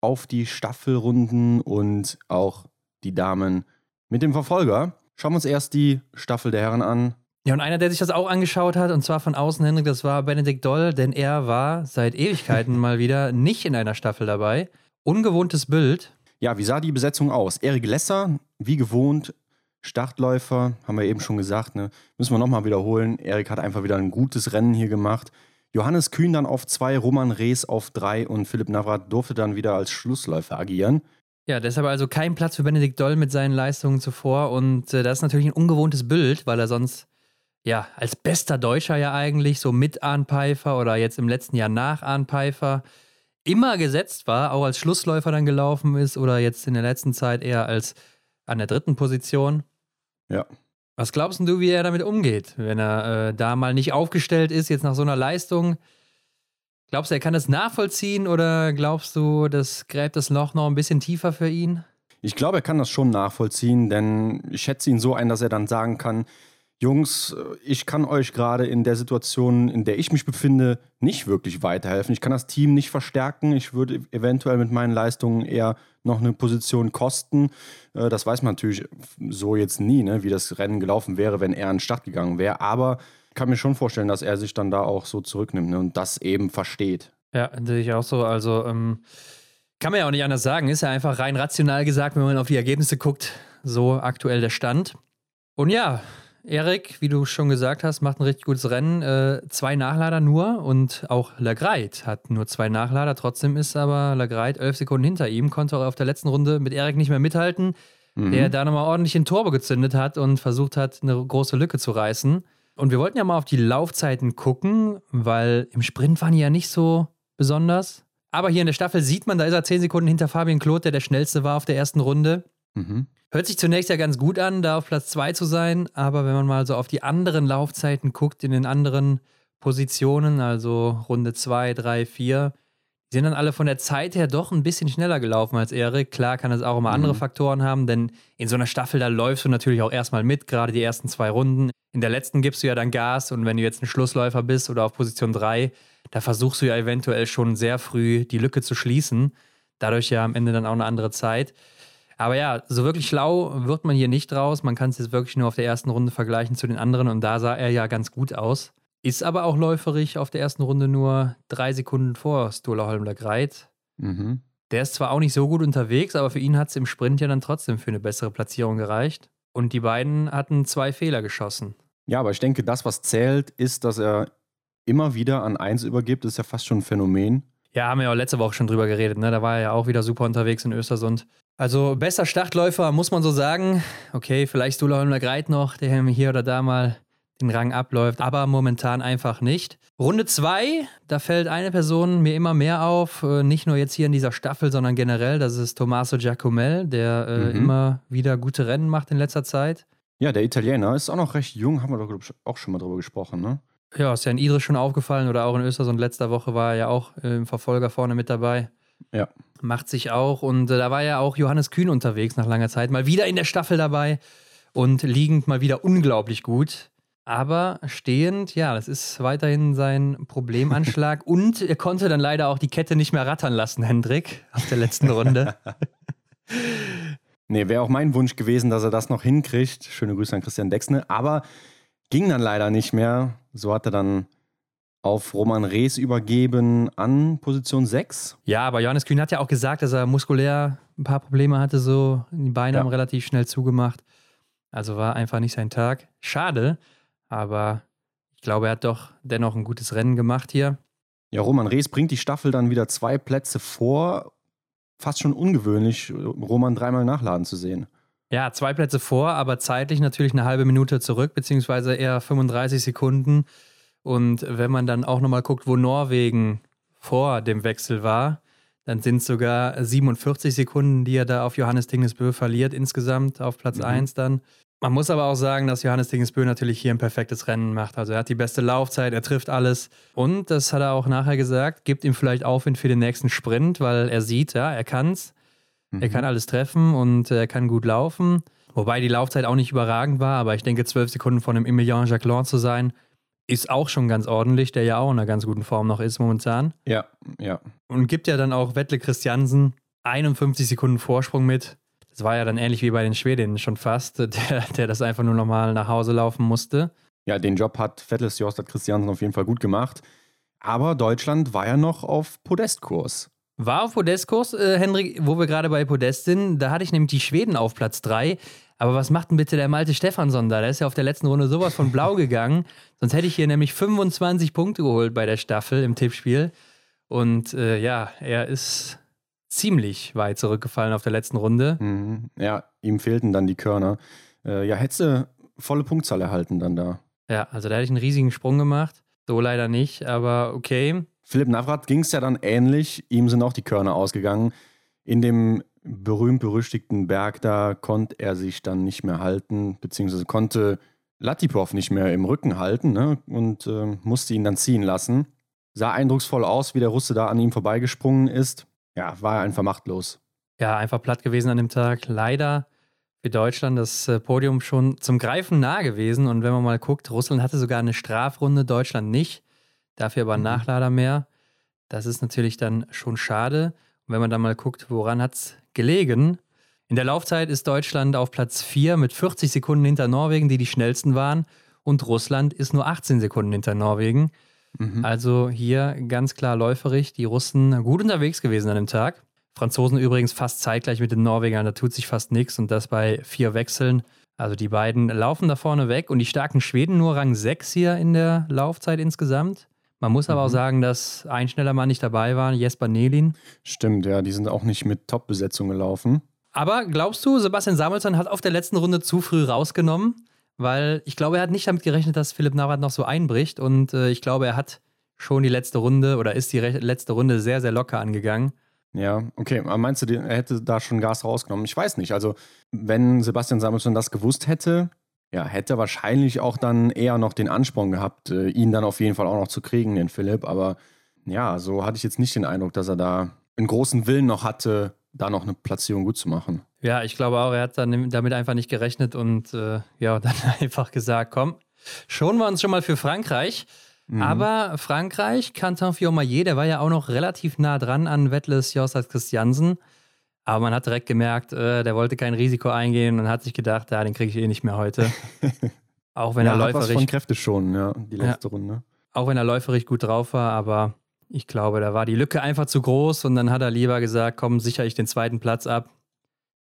auf die Staffelrunden und auch die Damen mit dem Verfolger. Schauen wir uns erst die Staffel der Herren an. Ja, und einer, der sich das auch angeschaut hat, und zwar von außen, Hendrik, das war Benedikt Doll, denn er war seit Ewigkeiten (laughs) mal wieder nicht in einer Staffel dabei. Ungewohntes Bild. Ja, wie sah die Besetzung aus? Erik Lesser, wie gewohnt, Startläufer, haben wir eben schon gesagt, ne? müssen wir nochmal wiederholen. Erik hat einfach wieder ein gutes Rennen hier gemacht. Johannes Kühn dann auf zwei, Roman Rees auf drei und Philipp Navrat durfte dann wieder als Schlussläufer agieren. Ja, deshalb also kein Platz für Benedikt Doll mit seinen Leistungen zuvor und äh, das ist natürlich ein ungewohntes Bild, weil er sonst ja, als bester Deutscher ja eigentlich, so mit Arn Pfeiffer oder jetzt im letzten Jahr nach Arn Pfeiffer, immer gesetzt war, auch als Schlussläufer dann gelaufen ist oder jetzt in der letzten Zeit eher als an der dritten Position. Ja. Was glaubst du, wie er damit umgeht, wenn er äh, da mal nicht aufgestellt ist, jetzt nach so einer Leistung? Glaubst du, er kann das nachvollziehen oder glaubst du, das gräbt das Loch noch ein bisschen tiefer für ihn? Ich glaube, er kann das schon nachvollziehen, denn ich schätze ihn so ein, dass er dann sagen kann, Jungs, ich kann euch gerade in der Situation, in der ich mich befinde, nicht wirklich weiterhelfen. Ich kann das Team nicht verstärken. Ich würde eventuell mit meinen Leistungen eher noch eine Position kosten. Äh, das weiß man natürlich so jetzt nie, ne, wie das Rennen gelaufen wäre, wenn er an den Start gegangen wäre. Aber kann mir schon vorstellen, dass er sich dann da auch so zurücknimmt ne, und das eben versteht. Ja, sehe ich auch so. Also ähm, kann man ja auch nicht anders sagen. Ist ja einfach rein rational gesagt, wenn man auf die Ergebnisse guckt, so aktuell der Stand. Und ja, Erik, wie du schon gesagt hast, macht ein richtig gutes Rennen. Äh, zwei Nachlader nur und auch Lagreit hat nur zwei Nachlader. Trotzdem ist aber Lagreit elf Sekunden hinter ihm, konnte auch auf der letzten Runde mit Erik nicht mehr mithalten, mhm. der da nochmal ordentlich in Turbo gezündet hat und versucht hat, eine große Lücke zu reißen. Und wir wollten ja mal auf die Laufzeiten gucken, weil im Sprint waren die ja nicht so besonders. Aber hier in der Staffel sieht man, da ist er zehn Sekunden hinter Fabian Kloth, der der schnellste war auf der ersten Runde. Mhm. Hört sich zunächst ja ganz gut an, da auf Platz 2 zu sein, aber wenn man mal so auf die anderen Laufzeiten guckt, in den anderen Positionen, also Runde 2, 3, 4, die sind dann alle von der Zeit her doch ein bisschen schneller gelaufen als Erik. Klar kann das auch immer andere mhm. Faktoren haben, denn in so einer Staffel, da läufst du natürlich auch erstmal mit, gerade die ersten zwei Runden. In der letzten gibst du ja dann Gas und wenn du jetzt ein Schlussläufer bist oder auf Position 3, da versuchst du ja eventuell schon sehr früh die Lücke zu schließen. Dadurch ja am Ende dann auch eine andere Zeit. Aber ja, so wirklich schlau wird man hier nicht draus. Man kann es jetzt wirklich nur auf der ersten Runde vergleichen zu den anderen und da sah er ja ganz gut aus. Ist aber auch läuferig auf der ersten Runde nur drei Sekunden vor Stola Holmler Greit. Mhm. Der ist zwar auch nicht so gut unterwegs, aber für ihn hat es im Sprint ja dann trotzdem für eine bessere Platzierung gereicht. Und die beiden hatten zwei Fehler geschossen. Ja, aber ich denke, das, was zählt, ist, dass er immer wieder an eins übergibt. Das ist ja fast schon ein Phänomen. Ja, haben wir ja auch letzte Woche schon drüber geredet. Ne? Da war er ja auch wieder super unterwegs in Östersund. Also bester Startläufer, muss man so sagen. Okay, vielleicht Stula Holmler Greit noch, der hier oder da mal den Rang abläuft, aber momentan einfach nicht. Runde 2, da fällt eine Person mir immer mehr auf, äh, nicht nur jetzt hier in dieser Staffel, sondern generell, das ist Tommaso Giacomel, der äh, mhm. immer wieder gute Rennen macht in letzter Zeit. Ja, der Italiener ist auch noch recht jung, haben wir doch auch schon mal drüber gesprochen, ne? Ja, ist ja in Idris schon aufgefallen oder auch in Östersund letzter Woche war er ja auch äh, im Verfolger vorne mit dabei. Ja. Macht sich auch. Und äh, da war ja auch Johannes Kühn unterwegs nach langer Zeit. Mal wieder in der Staffel dabei und liegend mal wieder unglaublich gut. Aber stehend, ja, das ist weiterhin sein Problemanschlag. (laughs) und er konnte dann leider auch die Kette nicht mehr rattern lassen, Hendrik, auf der letzten Runde. nee, wäre auch mein Wunsch gewesen, dass er das noch hinkriegt. Schöne Grüße an Christian Dexne. Aber ging dann leider nicht mehr. So hat er dann auf Roman Rees übergeben an Position 6. Ja, aber Johannes Kühn hat ja auch gesagt, dass er muskulär ein paar Probleme hatte, so die Beine ja. haben relativ schnell zugemacht. Also war einfach nicht sein Tag. Schade, aber ich glaube, er hat doch dennoch ein gutes Rennen gemacht hier. Ja, Roman Rees bringt die Staffel dann wieder zwei Plätze vor. Fast schon ungewöhnlich, Roman dreimal nachladen zu sehen. Ja, zwei Plätze vor, aber zeitlich natürlich eine halbe Minute zurück, beziehungsweise eher 35 Sekunden. Und wenn man dann auch nochmal guckt, wo Norwegen vor dem Wechsel war, dann sind es sogar 47 Sekunden, die er da auf Johannes Dingesbö verliert, insgesamt auf Platz mhm. 1 dann. Man muss aber auch sagen, dass Johannes Dingesbö natürlich hier ein perfektes Rennen macht. Also er hat die beste Laufzeit, er trifft alles. Und das hat er auch nachher gesagt, gibt ihm vielleicht Aufwind für den nächsten Sprint, weil er sieht, ja, er kann's. Mhm. Er kann alles treffen und er kann gut laufen. Wobei die Laufzeit auch nicht überragend war, aber ich denke, zwölf Sekunden von dem Emilien Jacquelin zu sein, ist auch schon ganz ordentlich, der ja auch in einer ganz guten Form noch ist momentan. Ja, ja. Und gibt ja dann auch Wettle Christiansen 51 Sekunden Vorsprung mit. Das war ja dann ähnlich wie bei den Schwedinnen schon fast, (laughs) der, der das einfach nur nochmal nach Hause laufen musste. Ja, den Job hat Vettels Jostad Christiansen auf jeden Fall gut gemacht. Aber Deutschland war ja noch auf Podestkurs. War auf Podestkurs, äh, Henrik, wo wir gerade bei Podest sind. Da hatte ich nämlich die Schweden auf Platz 3. Aber was macht denn bitte der Malte Stefansson da? Der ist ja auf der letzten Runde sowas von blau (laughs) gegangen. Sonst hätte ich hier nämlich 25 Punkte geholt bei der Staffel im Tippspiel. Und äh, ja, er ist ziemlich weit zurückgefallen auf der letzten Runde. Mhm. Ja, ihm fehlten dann die Körner. Äh, ja, hätte du volle Punktzahl erhalten dann da. Ja, also da hätte ich einen riesigen Sprung gemacht. So leider nicht, aber okay. Philipp Navrat ging es ja dann ähnlich. Ihm sind auch die Körner ausgegangen. In dem berühmt-berüchtigten Berg da konnte er sich dann nicht mehr halten, beziehungsweise konnte Latipov nicht mehr im Rücken halten ne? und äh, musste ihn dann ziehen lassen. Sah eindrucksvoll aus, wie der Russe da an ihm vorbeigesprungen ist ja, war einfach machtlos. Ja, einfach platt gewesen an dem Tag. Leider für Deutschland das äh, Podium schon zum Greifen nah gewesen. Und wenn man mal guckt, Russland hatte sogar eine Strafrunde, Deutschland nicht. Dafür aber ein mhm. Nachlader mehr. Das ist natürlich dann schon schade. Und wenn man dann mal guckt, woran hat es gelegen? In der Laufzeit ist Deutschland auf Platz 4 mit 40 Sekunden hinter Norwegen, die die schnellsten waren. Und Russland ist nur 18 Sekunden hinter Norwegen. Mhm. Also hier ganz klar läuferig. Die Russen gut unterwegs gewesen an dem Tag. Franzosen übrigens fast zeitgleich mit den Norwegern, da tut sich fast nichts und das bei vier Wechseln. Also die beiden laufen da vorne weg und die starken Schweden nur Rang 6 hier in der Laufzeit insgesamt. Man muss aber mhm. auch sagen, dass ein schneller Mann nicht dabei war, Jesper Nelin. Stimmt, ja, die sind auch nicht mit Top-Besetzung gelaufen. Aber glaubst du, Sebastian Samuelsson hat auf der letzten Runde zu früh rausgenommen? Weil ich glaube, er hat nicht damit gerechnet, dass Philipp Navrat noch so einbricht und äh, ich glaube, er hat schon die letzte Runde oder ist die letzte Runde sehr, sehr locker angegangen. Ja, okay. Meinst du, er hätte da schon Gas rausgenommen? Ich weiß nicht. Also, wenn Sebastian Samuelsson das gewusst hätte, ja, hätte er wahrscheinlich auch dann eher noch den Ansporn gehabt, äh, ihn dann auf jeden Fall auch noch zu kriegen, den Philipp. Aber ja, so hatte ich jetzt nicht den Eindruck, dass er da einen großen Willen noch hatte, da noch eine Platzierung gut zu machen. Ja, ich glaube auch, er hat dann damit einfach nicht gerechnet und äh, ja, dann (laughs) einfach gesagt, komm, schonen wir uns schon mal für Frankreich. Mhm. Aber Frankreich, Quentin Fiormaillet, der war ja auch noch relativ nah dran an Wettles Jossat Christiansen. Aber man hat direkt gemerkt, äh, der wollte kein Risiko eingehen und hat sich gedacht, ja, den kriege ich eh nicht mehr heute. (laughs) auch wenn ja, er läuferig. Was von Kräfte schon, ja, die letzte ja, Runde. Auch wenn er läuferig gut drauf war, aber ich glaube, da war die Lücke einfach zu groß und dann hat er lieber gesagt, komm, sichere ich den zweiten Platz ab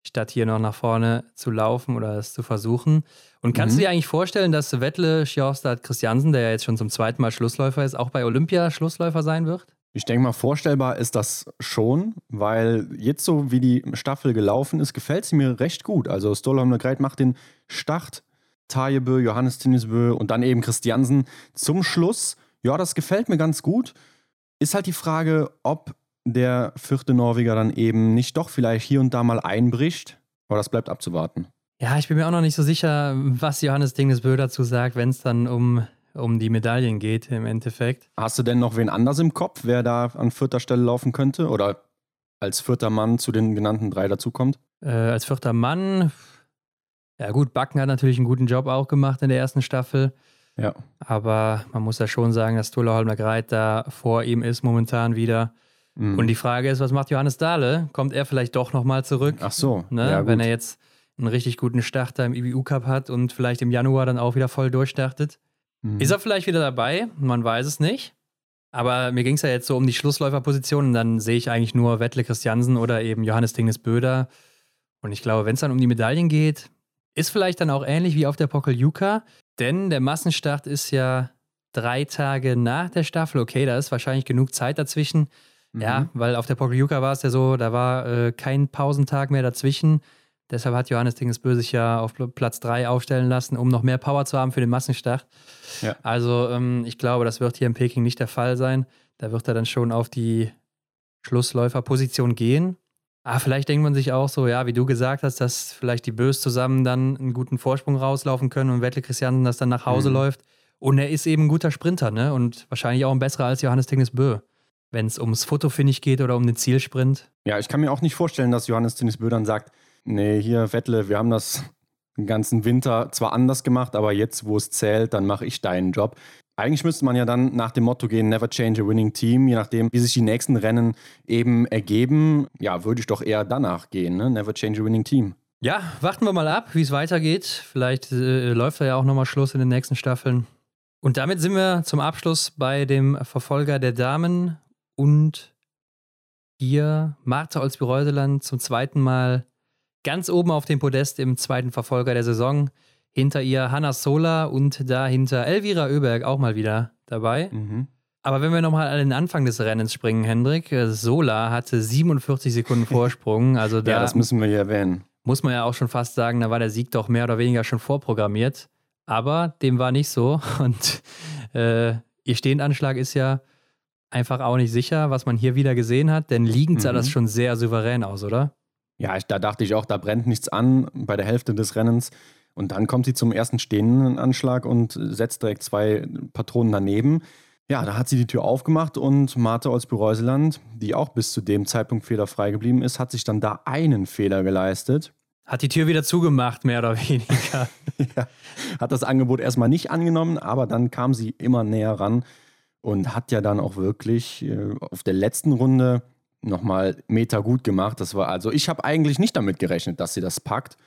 statt hier noch nach vorne zu laufen oder es zu versuchen. Und kannst mhm. du dir eigentlich vorstellen, dass Wettle Sjostad Christiansen, der ja jetzt schon zum zweiten Mal Schlussläufer ist, auch bei Olympia Schlussläufer sein wird? Ich denke mal, vorstellbar ist das schon, weil jetzt so wie die Staffel gelaufen ist, gefällt sie mir recht gut. Also Stolholm Greit macht den Start, Tajebö, Johannes Tinnisbö und dann eben Christiansen zum Schluss. Ja, das gefällt mir ganz gut. Ist halt die Frage, ob der vierte Norweger dann eben nicht doch vielleicht hier und da mal einbricht. Aber das bleibt abzuwarten. Ja, ich bin mir auch noch nicht so sicher, was Johannes Dingesbö dazu sagt, wenn es dann um, um die Medaillen geht im Endeffekt. Hast du denn noch wen anders im Kopf, wer da an vierter Stelle laufen könnte? Oder als vierter Mann zu den genannten drei dazukommt? Äh, als vierter Mann, ja gut, Backen hat natürlich einen guten Job auch gemacht in der ersten Staffel. Ja. Aber man muss ja schon sagen, dass Tula Holmer Greit da vor ihm ist momentan wieder. Mhm. Und die Frage ist, was macht Johannes Dahle? Kommt er vielleicht doch nochmal zurück? Ach so. Ne? Ja, Wenn er jetzt einen richtig guten Starter im IBU-Cup hat und vielleicht im Januar dann auch wieder voll durchstartet. Mhm. Ist er vielleicht wieder dabei? Man weiß es nicht. Aber mir ging es ja jetzt so um die Schlussläuferpositionen. Dann sehe ich eigentlich nur Wettle Christiansen oder eben Johannes Tingnes Böder. Und ich glaube, wenn es dann um die Medaillen geht, ist vielleicht dann auch ähnlich wie auf der Pokeljuka. Denn der Massenstart ist ja drei Tage nach der Staffel. Okay, da ist wahrscheinlich genug Zeit dazwischen. Mhm. Ja, weil auf der Pokljuka war es ja so, da war äh, kein Pausentag mehr dazwischen. Deshalb hat Johannes Dingesbö sich ja auf Platz 3 aufstellen lassen, um noch mehr Power zu haben für den Massenstart. Ja. Also ähm, ich glaube, das wird hier in Peking nicht der Fall sein. Da wird er dann schon auf die Schlussläuferposition gehen. Ah, vielleicht denkt man sich auch so, ja, wie du gesagt hast, dass vielleicht die Bös zusammen dann einen guten Vorsprung rauslaufen können und Wettle Christiansen das dann nach Hause mhm. läuft. Und er ist eben ein guter Sprinter, ne? Und wahrscheinlich auch ein besserer als Johannes Tinges Bö, wenn es ums Fotofinish geht oder um den Zielsprint. Ja, ich kann mir auch nicht vorstellen, dass Johannes Tinges Bö dann sagt, nee, hier Wettle, wir haben das den ganzen Winter zwar anders gemacht, aber jetzt, wo es zählt, dann mache ich deinen Job. Eigentlich müsste man ja dann nach dem Motto gehen, never change a winning team, je nachdem, wie sich die nächsten Rennen eben ergeben. Ja, würde ich doch eher danach gehen, ne? never change a winning team. Ja, warten wir mal ab, wie es weitergeht. Vielleicht äh, läuft da ja auch nochmal Schluss in den nächsten Staffeln. Und damit sind wir zum Abschluss bei dem Verfolger der Damen und hier Martha Olsby-Reuseland zum zweiten Mal ganz oben auf dem Podest im zweiten Verfolger der Saison. Hinter ihr Hanna Sola und dahinter Elvira Oeberg auch mal wieder dabei. Mhm. Aber wenn wir nochmal an den Anfang des Rennens springen, Hendrik, äh, Sola hatte 47 Sekunden (laughs) Vorsprung. Also da ja, das müssen wir hier erwähnen. Muss man ja auch schon fast sagen, da war der Sieg doch mehr oder weniger schon vorprogrammiert. Aber dem war nicht so. (laughs) Und äh, ihr Stehendanschlag ist ja einfach auch nicht sicher, was man hier wieder gesehen hat, denn liegend sah mhm. das schon sehr souverän aus, oder? Ja, ich, da dachte ich auch, da brennt nichts an bei der Hälfte des Rennens. Und dann kommt sie zum ersten stehenden Anschlag und setzt direkt zwei Patronen daneben. Ja, da hat sie die Tür aufgemacht und Martha Olsby-Reuseland, die auch bis zu dem Zeitpunkt fehlerfrei geblieben ist, hat sich dann da einen Fehler geleistet. Hat die Tür wieder zugemacht, mehr oder weniger. (laughs) ja, hat das Angebot erstmal nicht angenommen, aber dann kam sie immer näher ran und hat ja dann auch wirklich äh, auf der letzten Runde nochmal Meter gut gemacht. Das war also, ich habe eigentlich nicht damit gerechnet, dass sie das packt.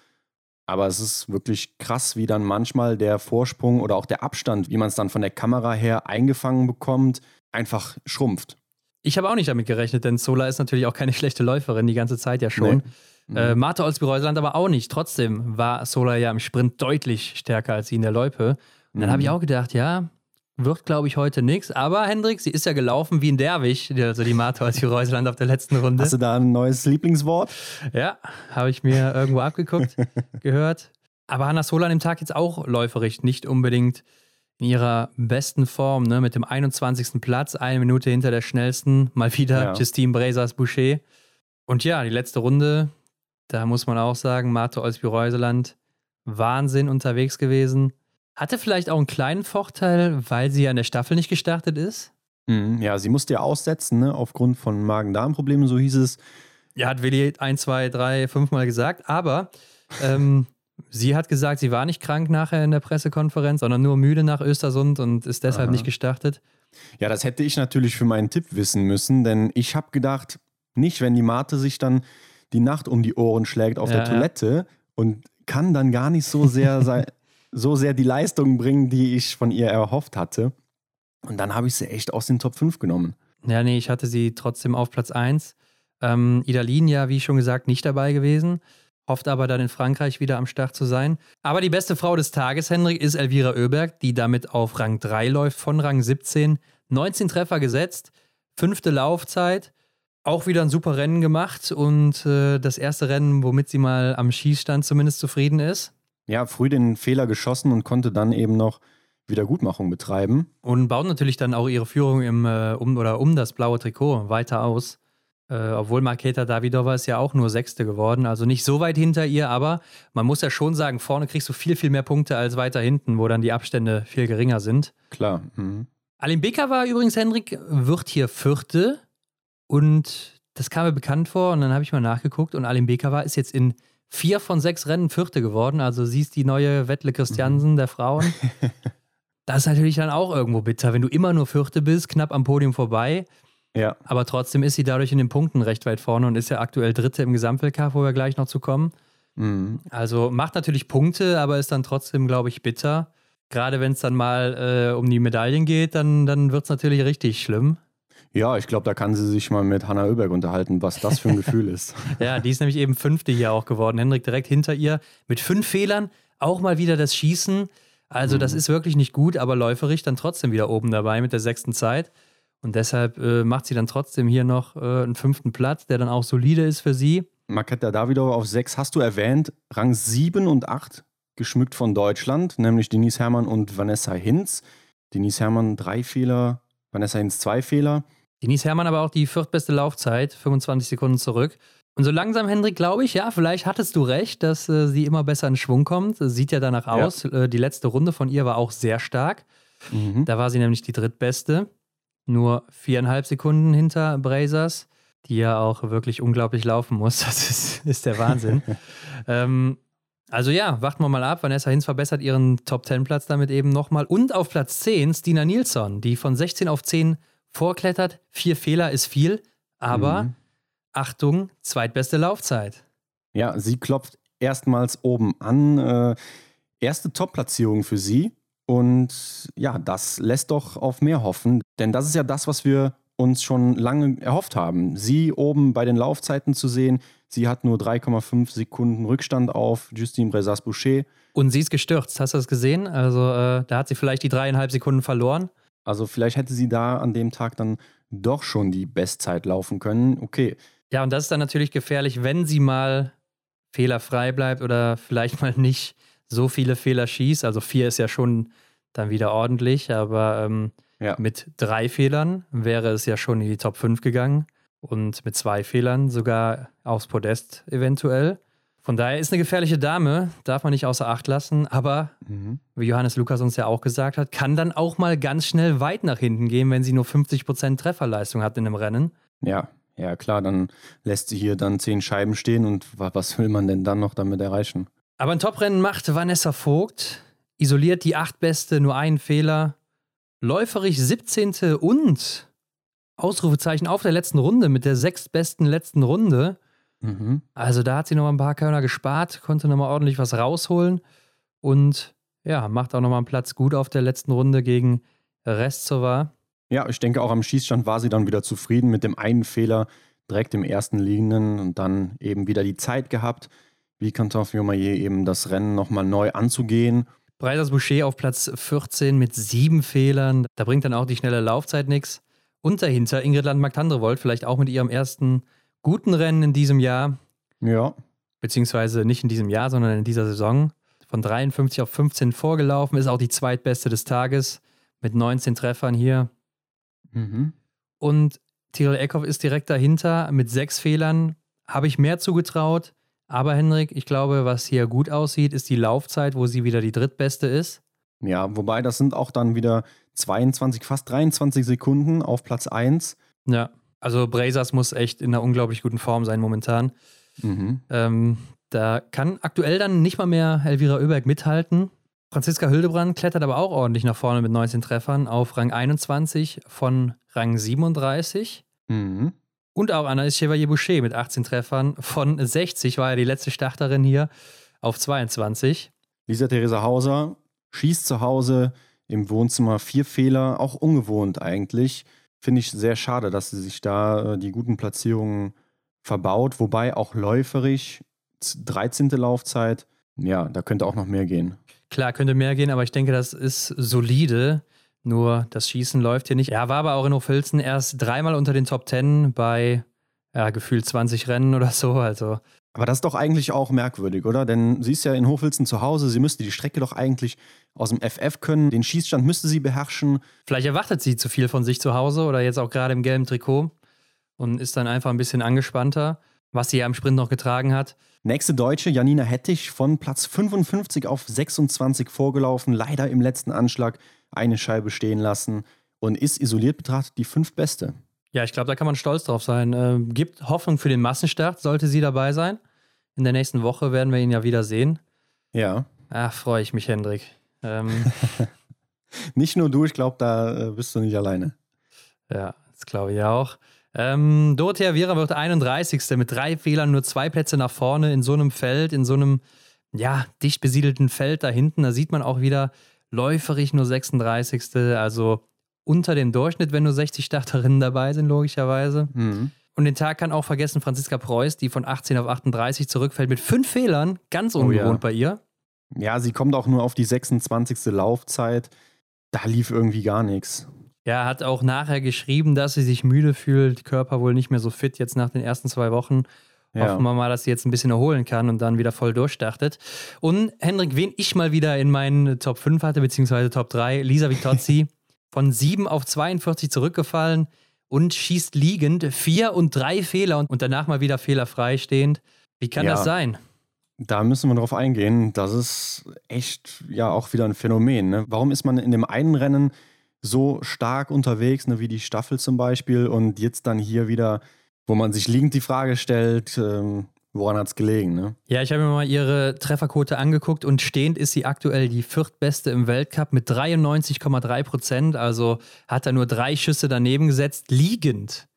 Aber es ist wirklich krass, wie dann manchmal der Vorsprung oder auch der Abstand, wie man es dann von der Kamera her eingefangen bekommt, einfach schrumpft. Ich habe auch nicht damit gerechnet, denn Sola ist natürlich auch keine (laughs) schlechte Läuferin, die ganze Zeit ja schon. Nee. Äh, Martha Olsby-Reuseland aber auch nicht. Trotzdem war Sola ja im Sprint deutlich stärker als sie in der Loipe. Und dann mhm. habe ich auch gedacht, ja, wird, glaube ich, heute nichts. Aber Hendrik, sie ist ja gelaufen wie ein Derwisch, also die Martha als Reusland auf der letzten Runde. Hast du da ein neues Lieblingswort? Ja, habe ich mir irgendwo abgeguckt, (laughs) gehört. Aber Hanna Sola an dem Tag jetzt auch läuferig, nicht unbedingt in ihrer besten Form, ne? mit dem 21. Platz, eine Minute hinter der schnellsten, mal wieder ja. Justine Bresas Boucher. Und ja, die letzte Runde, da muss man auch sagen, Martha Olsby-Reuseland, Wahnsinn unterwegs gewesen. Hatte vielleicht auch einen kleinen Vorteil, weil sie ja in der Staffel nicht gestartet ist? Mhm, ja, sie musste ja aussetzen, ne, aufgrund von Magen-Darm-Problemen, so hieß es. Ja, hat Willi ein, zwei, drei, fünfmal gesagt, aber ähm, (laughs) sie hat gesagt, sie war nicht krank nachher in der Pressekonferenz, sondern nur müde nach Östersund und ist deshalb Aha. nicht gestartet. Ja, das hätte ich natürlich für meinen Tipp wissen müssen, denn ich habe gedacht, nicht, wenn die Mate sich dann die Nacht um die Ohren schlägt auf ja, der Toilette ja. und kann dann gar nicht so sehr (laughs) sein, so sehr die Leistung bringen, die ich von ihr erhofft hatte. Und dann habe ich sie echt aus den Top 5 genommen. Ja, nee, ich hatte sie trotzdem auf Platz 1. Ähm, Idalin ja, wie schon gesagt, nicht dabei gewesen. Hofft aber dann in Frankreich wieder am Start zu sein. Aber die beste Frau des Tages, Hendrik, ist Elvira Oeberg, die damit auf Rang 3 läuft, von Rang 17. 19 Treffer gesetzt, fünfte Laufzeit. Auch wieder ein super Rennen gemacht und äh, das erste Rennen, womit sie mal am Schießstand zumindest zufrieden ist ja, früh den Fehler geschossen und konnte dann eben noch Wiedergutmachung betreiben. Und baut natürlich dann auch ihre Führung im, äh, um, oder um das blaue Trikot weiter aus. Äh, obwohl Marketa Davidova ist ja auch nur Sechste geworden, also nicht so weit hinter ihr, aber man muss ja schon sagen, vorne kriegst du viel, viel mehr Punkte als weiter hinten, wo dann die Abstände viel geringer sind. Klar. Mhm. Alim Becker war übrigens, Hendrik, wird hier Vierte und das kam mir bekannt vor und dann habe ich mal nachgeguckt und Alim Becker war ist jetzt in vier von sechs Rennen Vierte geworden. Also sie ist die neue Wettle Christiansen mhm. der Frauen. (laughs) das ist natürlich dann auch irgendwo bitter, wenn du immer nur Vierte bist, knapp am Podium vorbei. Ja. Aber trotzdem ist sie dadurch in den Punkten recht weit vorne und ist ja aktuell Dritte im Gesamtweltcup, wo wir gleich noch zu kommen. Mhm. Also macht natürlich Punkte, aber ist dann trotzdem, glaube ich, bitter. Gerade wenn es dann mal äh, um die Medaillen geht, dann, dann wird es natürlich richtig schlimm. Ja, ich glaube, da kann sie sich mal mit Hanna Oeberg unterhalten, was das für ein Gefühl ist. (laughs) Ja, die ist nämlich eben Fünfte hier auch geworden. Hendrik direkt hinter ihr mit fünf Fehlern. Auch mal wieder das Schießen. Also, mhm. das ist wirklich nicht gut, aber läuferig dann trotzdem wieder oben dabei mit der sechsten Zeit. Und deshalb äh, macht sie dann trotzdem hier noch äh, einen fünften Platz, der dann auch solide ist für sie. Marketa Davidova auf sechs hast du erwähnt. Rang sieben und acht geschmückt von Deutschland, nämlich Denise Herrmann und Vanessa Hinz. Denise Herrmann drei Fehler, Vanessa Hinz zwei Fehler. Denise Herrmann aber auch die viertbeste Laufzeit, 25 Sekunden zurück. Und so langsam, Hendrik, glaube ich, ja, vielleicht hattest du recht, dass äh, sie immer besser in Schwung kommt. Sieht ja danach ja. aus. Äh, die letzte Runde von ihr war auch sehr stark. Mhm. Da war sie nämlich die drittbeste. Nur viereinhalb Sekunden hinter Brazers, die ja auch wirklich unglaublich laufen muss. (laughs) Das ist, ist der Wahnsinn. (laughs) ähm, also ja, warten wir mal ab. Vanessa Hinz verbessert ihren Top-10-Platz damit eben nochmal. Und auf Platz 10 Stina Nilsson, die von 16 auf 10 vorklettert. Vier Fehler ist viel, aber mhm. Achtung, zweitbeste Laufzeit. Ja, sie klopft erstmals oben an. Äh, erste Top-Platzierung für sie. Und ja, das lässt doch auf mehr hoffen. Denn das ist ja das, was wir uns schon lange erhofft haben. Sie oben bei den Laufzeiten zu sehen, Sie hat nur 3,5 Sekunden Rückstand auf Justine Brezas-Boucher. Und sie ist gestürzt, hast du das gesehen? Also äh, da hat sie vielleicht die dreieinhalb Sekunden verloren. Also vielleicht hätte sie da an dem Tag dann doch schon die Bestzeit laufen können. Okay. Ja, und das ist dann natürlich gefährlich, wenn sie mal fehlerfrei bleibt oder vielleicht mal nicht so viele Fehler schießt. Also vier ist ja schon dann wieder ordentlich, aber ähm, ja. mit drei Fehlern wäre es ja schon in die Top 5 gegangen und mit zwei Fehlern sogar aufs Podest eventuell. Von daher ist eine gefährliche Dame, darf man nicht außer Acht lassen, aber mhm. wie Johannes Lukas uns ja auch gesagt hat, kann dann auch mal ganz schnell weit nach hinten gehen, wenn sie nur 50% Trefferleistung hat in einem Rennen. Ja, ja klar, dann lässt sie hier dann zehn Scheiben stehen und was will man denn dann noch damit erreichen? Aber ein Toprennen macht Vanessa Vogt, isoliert die acht Beste, nur einen Fehler, läuferig 17. und Ausrufezeichen auf der letzten Runde mit der sechstbesten letzten Runde. Mhm. Also da hat sie noch mal ein paar Körner gespart, konnte noch mal ordentlich was rausholen und ja, macht auch noch mal einen Platz gut auf der letzten Runde gegen Restsova. Ja, ich denke auch am Schießstand war sie dann wieder zufrieden mit dem einen Fehler direkt im ersten liegenden und dann eben wieder die Zeit gehabt, wie Canton Fiomayer eben das Rennen nochmal neu anzugehen. Breisers Boucher auf Platz 14 mit sieben Fehlern. Da bringt dann auch die schnelle Laufzeit nichts. Und dahinter Ingrid Landmark-Tandrevold, vielleicht auch mit ihrem ersten guten Rennen in diesem Jahr. Ja. Beziehungsweise nicht in diesem Jahr, sondern in dieser Saison. Von 53 auf 15 vorgelaufen, ist auch die zweitbeste des Tages mit 19 Treffern hier. Mhm. Und Tyrell Eckhoff ist direkt dahinter mit sechs Fehlern. Habe ich mehr zugetraut. Aber Henrik, ich glaube, was hier gut aussieht, ist die Laufzeit, wo sie wieder die drittbeste ist. Ja, wobei das sind auch dann wieder 22, fast 23 Sekunden auf Platz 1. Ja, also Brazers muss echt in einer unglaublich guten Form sein momentan. Mhm. Ähm, da kann aktuell dann nicht mal mehr Elvira Oeberg mithalten. Franziska Hildebrand klettert aber auch ordentlich nach vorne mit 19 Treffern auf Rang 21 von Rang 37. Mhm. Und auch Anaïs Chevalier-Boucher mit 18 Treffern von 60, war ja die letzte Starterin hier, auf 22. Lisa Theresa Hauser schießt zu Hause im Wohnzimmer vier Fehler, auch ungewohnt eigentlich. Finde ich sehr schade, dass sie sich da äh, die guten Platzierungen verbaut, wobei auch läuferisch 13. Laufzeit, ja, da könnte auch noch mehr gehen. Klar, könnte mehr gehen, aber ich denke, das ist solide. Nur das Schießen läuft hier nicht. Er war aber auch in Hochfilzen erst dreimal unter den Top 10 bei ja, gefühlt 20 Rennen oder so. Also aber das ist doch eigentlich auch merkwürdig, oder? Denn sie ist ja in Hochwilzen zu Hause, sie müsste die Strecke doch eigentlich aus dem FF können, den Schießstand müsste sie beherrschen. Vielleicht erwartet sie zu viel von sich zu Hause oder jetzt auch gerade im gelben Trikot und ist dann einfach ein bisschen angespannter, was sie ja im Sprint noch getragen hat. Nächste Deutsche, Janina Hettich, von Platz 55 auf 26 vorgelaufen, leider im letzten Anschlag eine Scheibe stehen lassen und ist isoliert betrachtet die fünf Beste. Ja, ich glaube, da kann man stolz drauf sein. Äh, gibt Hoffnung für den Massenstart, sollte sie dabei sein. In der nächsten Woche werden wir ihn ja wieder sehen. Ja. Ach, freue ich mich, Hendrik. Ähm, (laughs) nicht nur du, ich glaube, da äh, bist du nicht alleine. Ja, das glaube ich auch. Ähm, Dorothea Viera wird 31. mit drei Fehlern, nur zwei Plätze nach vorne in so einem Feld, in so einem ja, dicht besiedelten Feld da hinten. Da sieht man auch wieder läuferig nur 36. Also unter dem Durchschnitt, wenn nur 60 Starterinnen dabei sind, logischerweise. Mhm. Und den Tag kann auch vergessen Franziska Preuß, die von 18 auf 38 zurückfällt mit fünf Fehlern. Ganz ungewohnt oh ja. bei ihr. Ja, sie kommt auch nur auf die 26. Laufzeit. Da lief irgendwie gar nichts. Ja, hat auch nachher geschrieben, dass sie sich müde fühlt, Körper wohl nicht mehr so fit jetzt nach den ersten zwei Wochen. Ja. Hoffen wir mal, dass sie jetzt ein bisschen erholen kann und dann wieder voll durchstartet. Und Hendrik, wen ich mal wieder in meinen Top 5 hatte, beziehungsweise Top 3, Lisa Vitozzi. (laughs) von 7 auf 42 zurückgefallen und schießt liegend vier und drei Fehler und danach mal wieder fehlerfrei stehend. Wie kann ja, das sein? Da müssen wir drauf eingehen. Das ist echt ja auch wieder ein Phänomen. Ne? Warum ist man in dem einen Rennen so stark unterwegs, ne, wie die Staffel zum Beispiel, und jetzt dann hier wieder, wo man sich liegend die Frage stellt, ähm, Woran hat es gelegen, ne? Ja, ich habe mir mal ihre Trefferquote angeguckt und stehend ist sie aktuell die viertbeste im Weltcup mit 93,3 Prozent. Also hat er nur drei Schüsse daneben gesetzt. Liegend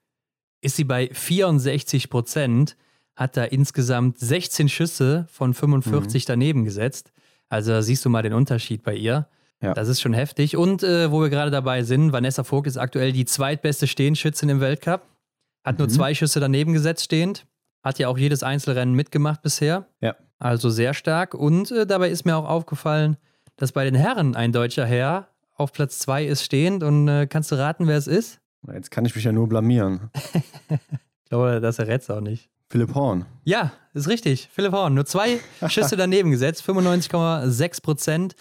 ist sie bei 64 Prozent, hat er insgesamt 16 Schüsse von 45 mhm. daneben gesetzt. Also da siehst du mal den Unterschied bei ihr. Ja. Das ist schon heftig. Und äh, wo wir gerade dabei sind, Vanessa Vogt ist aktuell die zweitbeste Stehenschützin im Weltcup. Hat mhm. nur zwei Schüsse daneben gesetzt stehend. Hat ja auch jedes Einzelrennen mitgemacht bisher. Ja. Also sehr stark. Und äh, dabei ist mir auch aufgefallen, dass bei den Herren ein deutscher Herr auf Platz 2 ist stehend. Und äh, kannst du raten, wer es ist? Jetzt kann ich mich ja nur blamieren. (laughs) ich glaube, das errät es auch nicht. Philipp Horn. Ja, ist richtig. Philipp Horn. Nur zwei (laughs) Schüsse daneben gesetzt, 95,6 Prozent.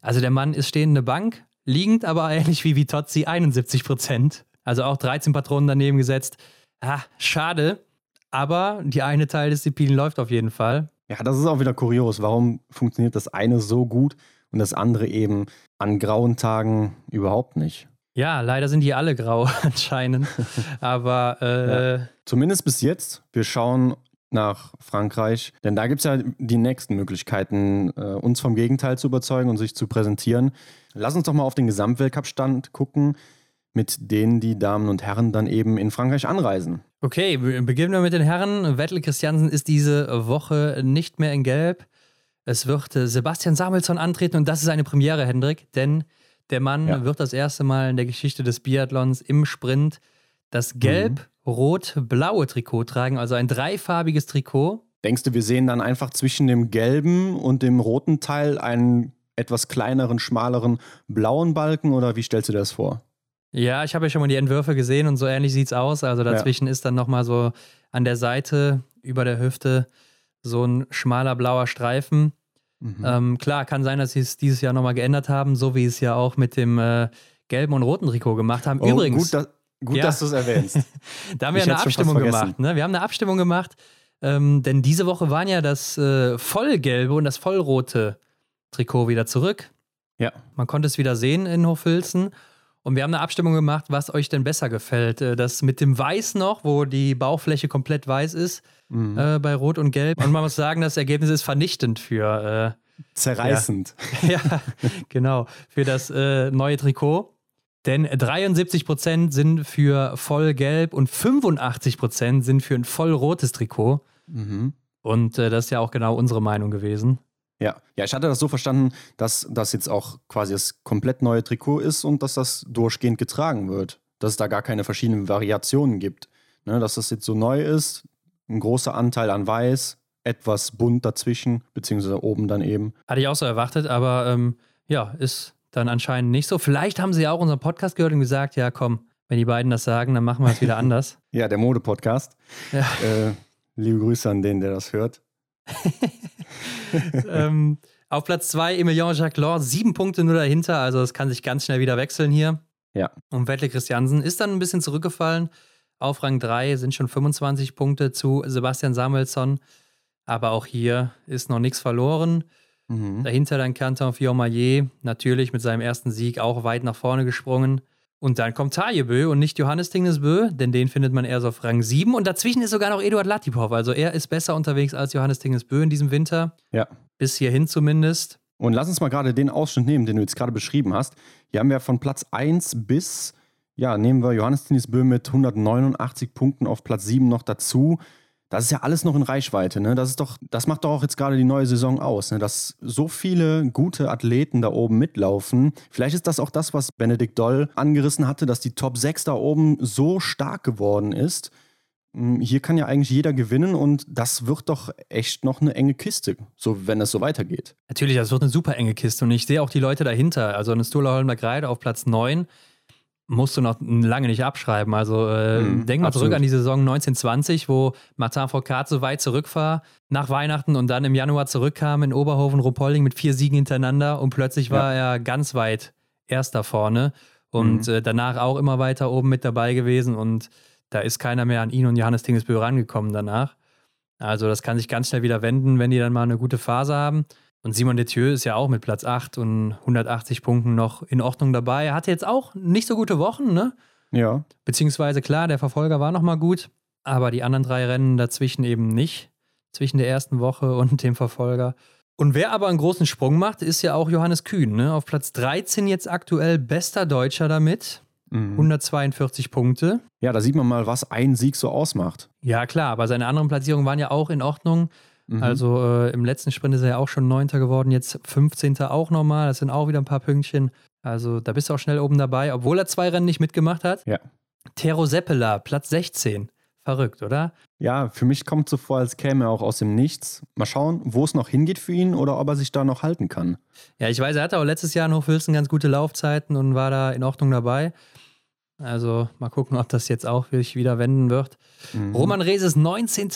Also der Mann ist stehende Bank, liegend, aber ähnlich wie Vitozzi 71 Prozent. Also auch 13 Patronen daneben gesetzt. Ah, schade. Aber die eine Teildisziplin läuft auf jeden Fall. Ja, das ist auch wieder kurios. Warum funktioniert das eine so gut und das andere eben an grauen Tagen überhaupt nicht? Ja, leider sind die alle grau (laughs) anscheinend. (laughs) Aber äh, ja. zumindest bis jetzt. Wir schauen nach Frankreich, denn da gibt es ja die nächsten Möglichkeiten, äh, uns vom Gegenteil zu überzeugen und sich zu präsentieren. Lass uns doch mal auf den Gesamtweltcup-Stand gucken, mit denen die Damen und Herren dann eben in Frankreich anreisen. Okay, beginnen wir mit den Herren. Vettel Christiansen ist diese Woche nicht mehr in Gelb. Es wird äh, Sebastian Samuelsson antreten und das ist eine Premiere, Hendrik, denn der Mann ja. wird das erste Mal in der Geschichte des Biathlons im Sprint das mhm. gelb-rot-blaue Trikot tragen, also ein dreifarbiges Trikot. Denkst du, wir sehen dann einfach zwischen dem gelben und dem roten Teil einen etwas kleineren, schmaleren blauen Balken oder wie stellst du dir das vor? Ja, ich habe ja schon mal die Entwürfe gesehen und so ähnlich sieht es aus. Also dazwischen ja. ist dann nochmal so an der Seite über der Hüfte so ein schmaler blauer Streifen. Mhm. Ähm, klar, kann sein, dass sie es dieses Jahr nochmal geändert haben, so wie es ja auch mit dem äh, gelben und roten Trikot gemacht haben. Oh, Übrigens. Gut, da, gut ja. dass du es erwähnst. (laughs) da haben wir eine Abstimmung gemacht. Ne? Wir haben eine Abstimmung gemacht, ähm, denn diese Woche waren ja das äh, vollgelbe und das vollrote Trikot wieder zurück. Ja. Man konnte es wieder sehen in Hochfilzen. Und wir haben eine Abstimmung gemacht, was euch denn besser gefällt. Äh, das mit dem Weiß noch, wo die Bauchfläche komplett weiß ist, mhm. äh, bei Rot und Gelb. Und man muss sagen, das Ergebnis ist vernichtend für. Äh, Zerreißend. Ja, (laughs) ja, genau. Für das äh, neue Trikot. Denn 73% sind für voll gelb und 85% sind für ein voll rotes Trikot. Mhm. Und äh, das ist ja auch genau unsere Meinung gewesen. Ja, ja, ich hatte das so verstanden, dass das jetzt auch quasi das komplett neue Trikot ist und dass das durchgehend getragen wird. Dass es da gar keine verschiedenen Variationen gibt. Ne, dass das jetzt so neu ist, ein großer Anteil an Weiß, etwas bunt dazwischen, beziehungsweise oben dann eben. Hatte ich auch so erwartet, aber ähm, ja, ist dann anscheinend nicht so. Vielleicht haben sie ja auch unseren Podcast gehört und gesagt, ja komm, wenn die beiden das sagen, dann machen wir es wieder (laughs) anders. ja, der Mode-Podcast. Ja. Äh, liebe Grüße an den, der das hört. (laughs) ähm, auf Platz 2 Emilien Jacquelin, sieben Punkte nur dahinter, also es kann sich ganz schnell wieder wechseln hier. Ja. Und Wettle Christiansen ist dann ein bisschen zurückgefallen. Auf Rang 3 sind schon 25 Punkte zu Sebastian Samuelsson. Aber auch hier ist noch nichts verloren. Mhm. Dahinter dann Canton Fiormaillet, natürlich mit seinem ersten Sieg auch weit nach vorne gesprungen. Und dann kommt Tajebö und nicht Johannes Tingnesbö, denn den findet man erst auf Rang 7. Und dazwischen ist sogar noch Eduard Latipov. Also er ist besser unterwegs als Johannes Tingnesbö in diesem Winter. Ja. Bis hierhin zumindest. Und lass uns mal gerade den Ausschnitt nehmen, den du jetzt gerade beschrieben hast. Hier haben wir von Platz 1 bis, ja, nehmen wir Johannes Tingnesbö mit 189 Punkten auf Platz 7 noch dazu das ist ja alles noch in Reichweite. Ne? Das, ist doch, das macht doch auch jetzt gerade die neue Saison aus, ne? dass so viele gute Athleten da oben mitlaufen. Vielleicht ist das auch das, was Benedikt Doll angerissen hatte, dass die Top 6 da oben so stark geworden ist. Hm, hier kann ja eigentlich jeder gewinnen und das wird doch echt noch eine enge Kiste, so wenn es so weitergeht. Natürlich, das wird eine super enge Kiste und ich sehe auch die Leute dahinter. Also eine Stola Holmberg Reide auf Platz 9 musst du noch lange nicht abschreiben. Also äh, mhm, denk mal absolut. zurück an die Saison 1920, wo Martin Foucault so weit zurück war nach Weihnachten und dann im Januar zurückkam in Oberhofen Rupolding mit vier Siegen hintereinander und plötzlich war ja. er ganz weit erster vorne. und mhm. äh, danach auch immer weiter oben mit dabei gewesen und da ist keiner mehr an ihn und Johannes Tingesbö rangekommen danach. Also das kann sich ganz schnell wieder wenden, wenn die dann mal eine gute Phase haben. Und Simon Detieu ist ja auch mit Platz 8 und 180 Punkten noch in Ordnung dabei. Er hatte jetzt auch nicht so gute Wochen, ne? Ja. Beziehungsweise klar, der Verfolger war nochmal gut, aber die anderen drei Rennen dazwischen eben nicht. Zwischen der ersten Woche (laughs) und dem Verfolger. Und wer aber einen großen Sprung macht, ist ja auch Johannes Kühn. Ne? Auf Platz 13 jetzt aktuell bester Deutscher damit. Mhm. 142 Punkte. Ja, da sieht man mal, was ein Sieg so ausmacht. Ja, klar, aber seine anderen Platzierungen waren ja auch in Ordnung. Mhm. Also äh, im letzten Sprint ist er ja auch schon Neunter geworden, jetzt 15. auch nochmal. Das sind auch wieder ein paar Pünktchen. Also da bist du auch schnell oben dabei, obwohl er zwei Rennen nicht mitgemacht hat. Ja. Tero Seppela, Platz 16. Verrückt, oder? Ja, für mich kommt es so vor, als käme er auch aus dem Nichts. Mal schauen, wo es noch hingeht für ihn oder ob er sich da noch halten kann. Ja, ich weiß, er hatte auch letztes Jahr in Hochfilzen ganz gute Laufzeiten und war da in Ordnung dabei. Also mal gucken, ob das jetzt auch sich wieder wenden wird. Mhm. Roman Rees 19.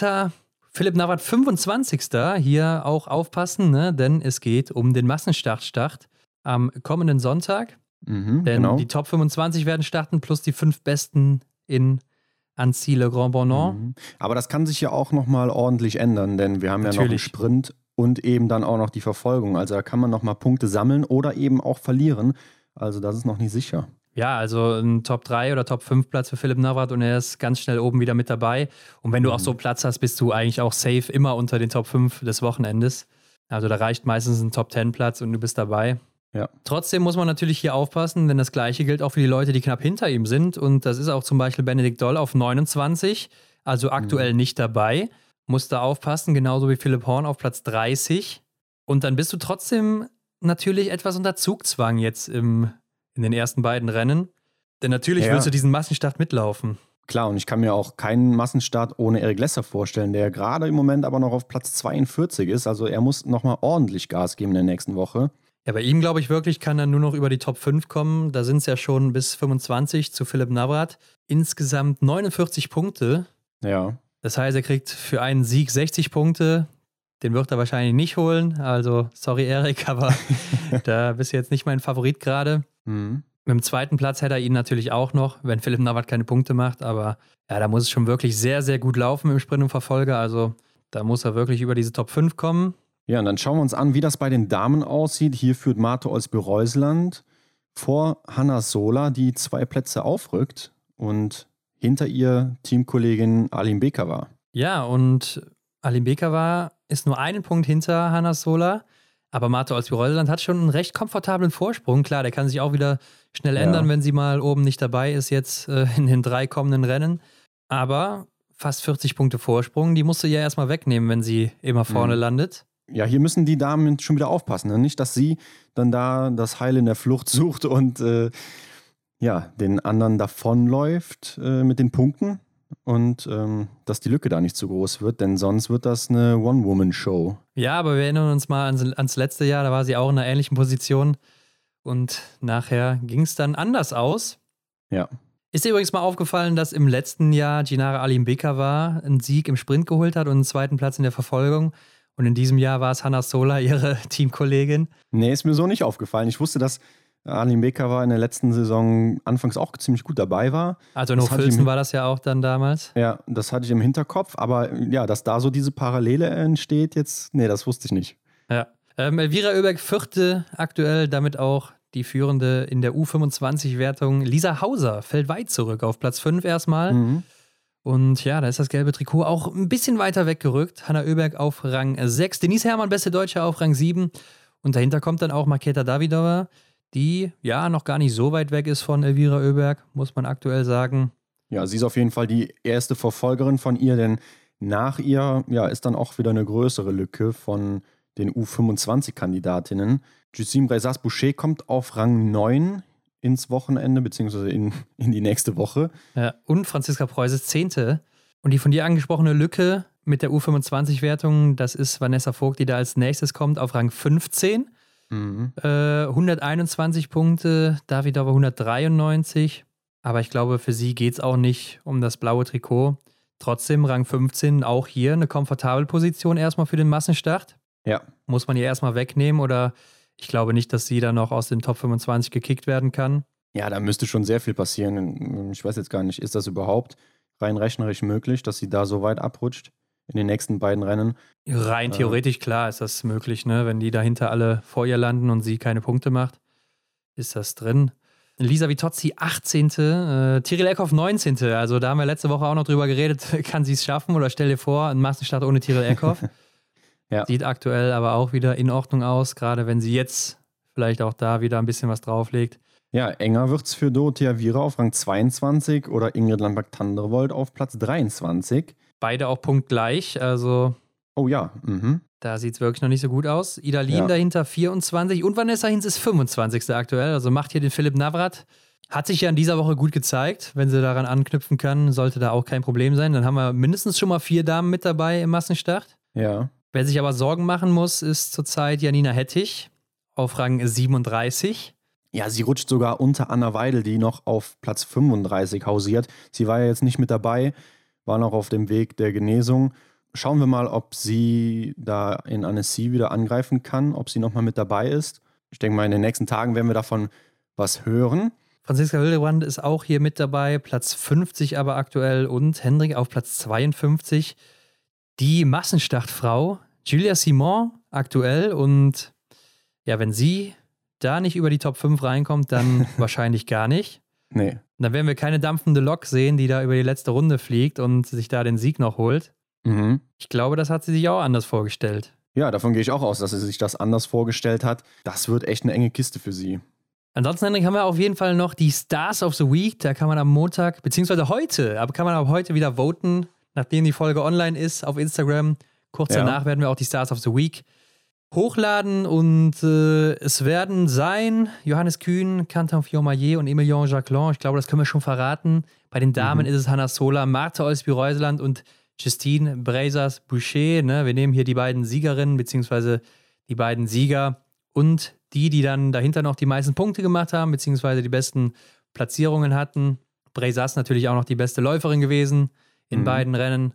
Philipp Navrat 25. Hier auch aufpassen, ne? denn es geht um den Massenstartstart am kommenden Sonntag. Mhm, denn genau. die Top 25 werden starten plus die fünf Besten in Annecy Grand Bonan. Mhm. Aber das kann sich ja auch nochmal ordentlich ändern, denn wir haben Natürlich. ja noch einen Sprint und eben dann auch noch die Verfolgung. Also da kann man nochmal Punkte sammeln oder eben auch verlieren. Also das ist noch nicht sicher. Ja, also ein Top 3 oder Top 5 Platz für Philipp Navrat und er ist ganz schnell oben wieder mit dabei. Und wenn du mhm. auch so Platz hast, bist du eigentlich auch safe immer unter den Top 5 des Wochenendes. Also da reicht meistens ein Top 10 Platz und du bist dabei. Ja. Trotzdem muss man natürlich hier aufpassen, denn das Gleiche gilt auch für die Leute, die knapp hinter ihm sind. Und das ist auch zum Beispiel Benedikt Doll auf 29, also aktuell mhm. nicht dabei. Musst da aufpassen, genauso wie Philipp Horn auf Platz 30. Und dann bist du trotzdem natürlich etwas unter Zugzwang jetzt im in den ersten beiden Rennen. Denn natürlich ja. willst du diesen Massenstart mitlaufen. Klar, und ich kann mir auch keinen Massenstart ohne Erik Lesser vorstellen, der gerade im Moment aber noch auf Platz 42 ist. Also er muss nochmal ordentlich Gas geben in der nächsten Woche. Ja, bei ihm glaube ich wirklich, kann er nur noch über die Top 5 kommen. Da sind es ja schon bis 25 zu Philipp Navrat. Insgesamt 49 Punkte. Ja. Das heißt, er kriegt für einen Sieg 60 Punkte. Den wird er wahrscheinlich nicht holen. Also, sorry, Erik, aber (laughs) da bist du jetzt nicht mein Favorit gerade. Mhm. Mit dem zweiten Platz hätte er ihn natürlich auch noch, wenn Philipp Navrat keine Punkte macht. Aber ja, da muss es schon wirklich sehr, sehr gut laufen im Sprint und Verfolger. Also, da muss er wirklich über diese Top 5 kommen. Ja, und dann schauen wir uns an, wie das bei den Damen aussieht. Hier führt Marte Olsby-Reusland vor Hanna Sola, die zwei Plätze aufrückt. Und hinter ihr Teamkollegin Alim Bekava. Ja, und Alim Bekava ist nur einen Punkt hinter Hanna Sola. Aber Marte Olsby-Reuseland hat schon einen recht komfortablen Vorsprung. Klar, der kann sich auch wieder schnell ja. ändern, wenn sie mal oben nicht dabei ist, jetzt äh, in den drei kommenden Rennen. Aber fast 40 Punkte Vorsprung, die musst du ja erstmal wegnehmen, wenn sie immer vorne mhm. landet. Ja, hier müssen die Damen schon wieder aufpassen. Ne? Nicht, dass sie dann da das Heil in der Flucht sucht und äh, ja, den anderen davonläuft äh, mit den Punkten und ähm, dass die Lücke da nicht zu groß wird, denn sonst wird das eine One-Woman-Show. Ja, aber wir erinnern uns mal ans, ans, letzte Jahr, da war sie auch in einer ähnlichen Position und nachher ging es dann anders aus. Ja. Ist dir übrigens mal aufgefallen, dass im letzten Jahr Ginara Alimbeka war, einen Sieg im Sprint geholt hat und einen zweiten Platz in der Verfolgung? Und in diesem Jahr war es Hannah Sola, ihre (laughs) Teamkollegin? Nee, ist mir so nicht aufgefallen. Ich wusste, dass Becker war in der letzten Saison anfangs auch ziemlich gut dabei war. Also in Hochfilzen war das ja auch dann damals. Ja, das hatte ich im Hinterkopf, aber ja, dass da so diese Parallele entsteht jetzt, nee, das wusste ich nicht. Ja. Ähm, Elvira Oeberg vierte aktuell, damit auch die führende in der U25-Wertung. Lisa Hauser fällt weit zurück auf Platz 5 erstmal. Mhm. Und ja, da ist das gelbe Trikot auch ein bisschen weiter weggerückt. Hanna Oeberg auf Rang 6, Denise Hermann, beste Deutsche, auf Rang 7. Und dahinter kommt dann auch Maketa Davidova die ja noch gar nicht so weit weg ist von Elvira Oeberg, muss man aktuell sagen. Ja, sie ist auf jeden Fall die erste Verfolgerin von ihr, denn nach ihr ja, ist dann auch wieder eine größere Lücke von den U25-Kandidatinnen. Justine Breisas-Boucher kommt auf Rang 9 ins Wochenende, beziehungsweise in, in die nächste Woche. Ja, und Franziska Preuß ist Zehnte. Und die von dir angesprochene Lücke mit der U25-Wertung, das ist Vanessa Vogt, die da als nächstes kommt, auf Rang 15. Mhm. Äh, 121 Punkte, David aber 193. Aber ich glaube, für sie geht es auch nicht um das blaue Trikot. Trotzdem Rang 15, auch hier eine komfortable Position erstmal für den Massenstart. Ja. Muss man ihr erstmal wegnehmen oder ich glaube nicht, dass sie dann noch aus dem Top 25 gekickt werden kann. Ja, da müsste schon sehr viel passieren. Ich weiß jetzt gar nicht, ist das überhaupt rein rechnerisch möglich, dass sie da so weit abrutscht in den nächsten beiden Rennen? Rein äh, theoretisch, klar, ist das möglich, ne? Wenn die dahinter alle vor ihr landen und sie keine Punkte macht, ist das drin. Lisa Vitozzi 18. Äh, Tiril Eckhoff 19. Also da haben wir letzte Woche auch noch drüber geredet, (laughs) kann sie es schaffen oder stell dir vor, ein Massenstart ohne Tiril Eckhoff. (laughs) ja. Sieht aktuell aber auch wieder in Ordnung aus, gerade wenn sie jetzt vielleicht auch da wieder ein bisschen was drauflegt. Ja, enger wird es für Dorothea Viera auf Rang 22 oder Ingrid Landberg-Tandrevold auf Platz 23. Beide auch punktgleich, also. Oh ja, mhm. Da sieht es wirklich noch nicht so gut aus. Ida Lien ja. dahinter 24 und Vanessa Hinz ist 25. aktuell. Also macht hier den Philipp Navrat. Hat sich ja in dieser Woche gut gezeigt. Wenn sie daran anknüpfen kann, sollte da auch kein Problem sein. Dann haben wir mindestens schon mal vier Damen mit dabei im Massenstart. Ja. Wer sich aber Sorgen machen muss, ist zurzeit Janina Hettich auf Rang 37. Ja, sie rutscht sogar unter Anna Weidel, die noch auf Platz 35 hausiert. Sie war ja jetzt nicht mit dabei, war noch auf dem Weg der Genesung schauen wir mal, ob sie da in Annecy wieder angreifen kann, ob sie nochmal mit dabei ist. Ich denke mal, in den nächsten Tagen werden wir davon was hören. Franziska Hildebrand ist auch hier mit dabei, Platz 50 aber aktuell und Hendrik auf Platz 52. Die Massenstartfrau Julia Simon aktuell und ja, wenn sie da nicht über die Top 5 reinkommt, dann (laughs) wahrscheinlich gar nicht. Nee. Dann werden wir keine dampfende Lok sehen, die da über die letzte Runde fliegt und sich da den Sieg noch holt. Mhm. Ich glaube, das hat sie sich auch anders vorgestellt. Ja, davon gehe ich auch aus, dass sie sich das anders vorgestellt hat. Das wird echt eine enge Kiste für sie. Ansonsten, Henrik, haben wir auf jeden Fall noch die Stars of the Week. Da kann man am Montag, beziehungsweise heute, aber kann man ab heute wieder voten, nachdem die Folge online ist auf Instagram. Kurz ja. danach werden wir auch die Stars of the Week hochladen und äh, es werden sein Johannes Kühn, Canton Fiormaillet und Emilien Jacquelin. Ich glaube, das können wir schon verraten. Bei den Damen mhm. ist es Hanna Sola, Martha Olsby-Reuseland und Justine Brazers Boucher. Ne? Wir nehmen hier die beiden Siegerinnen, beziehungsweise die beiden Sieger und die, die dann dahinter noch die meisten Punkte gemacht haben, beziehungsweise die besten Platzierungen hatten. Brazers natürlich auch noch die beste Läuferin gewesen in mhm. beiden Rennen.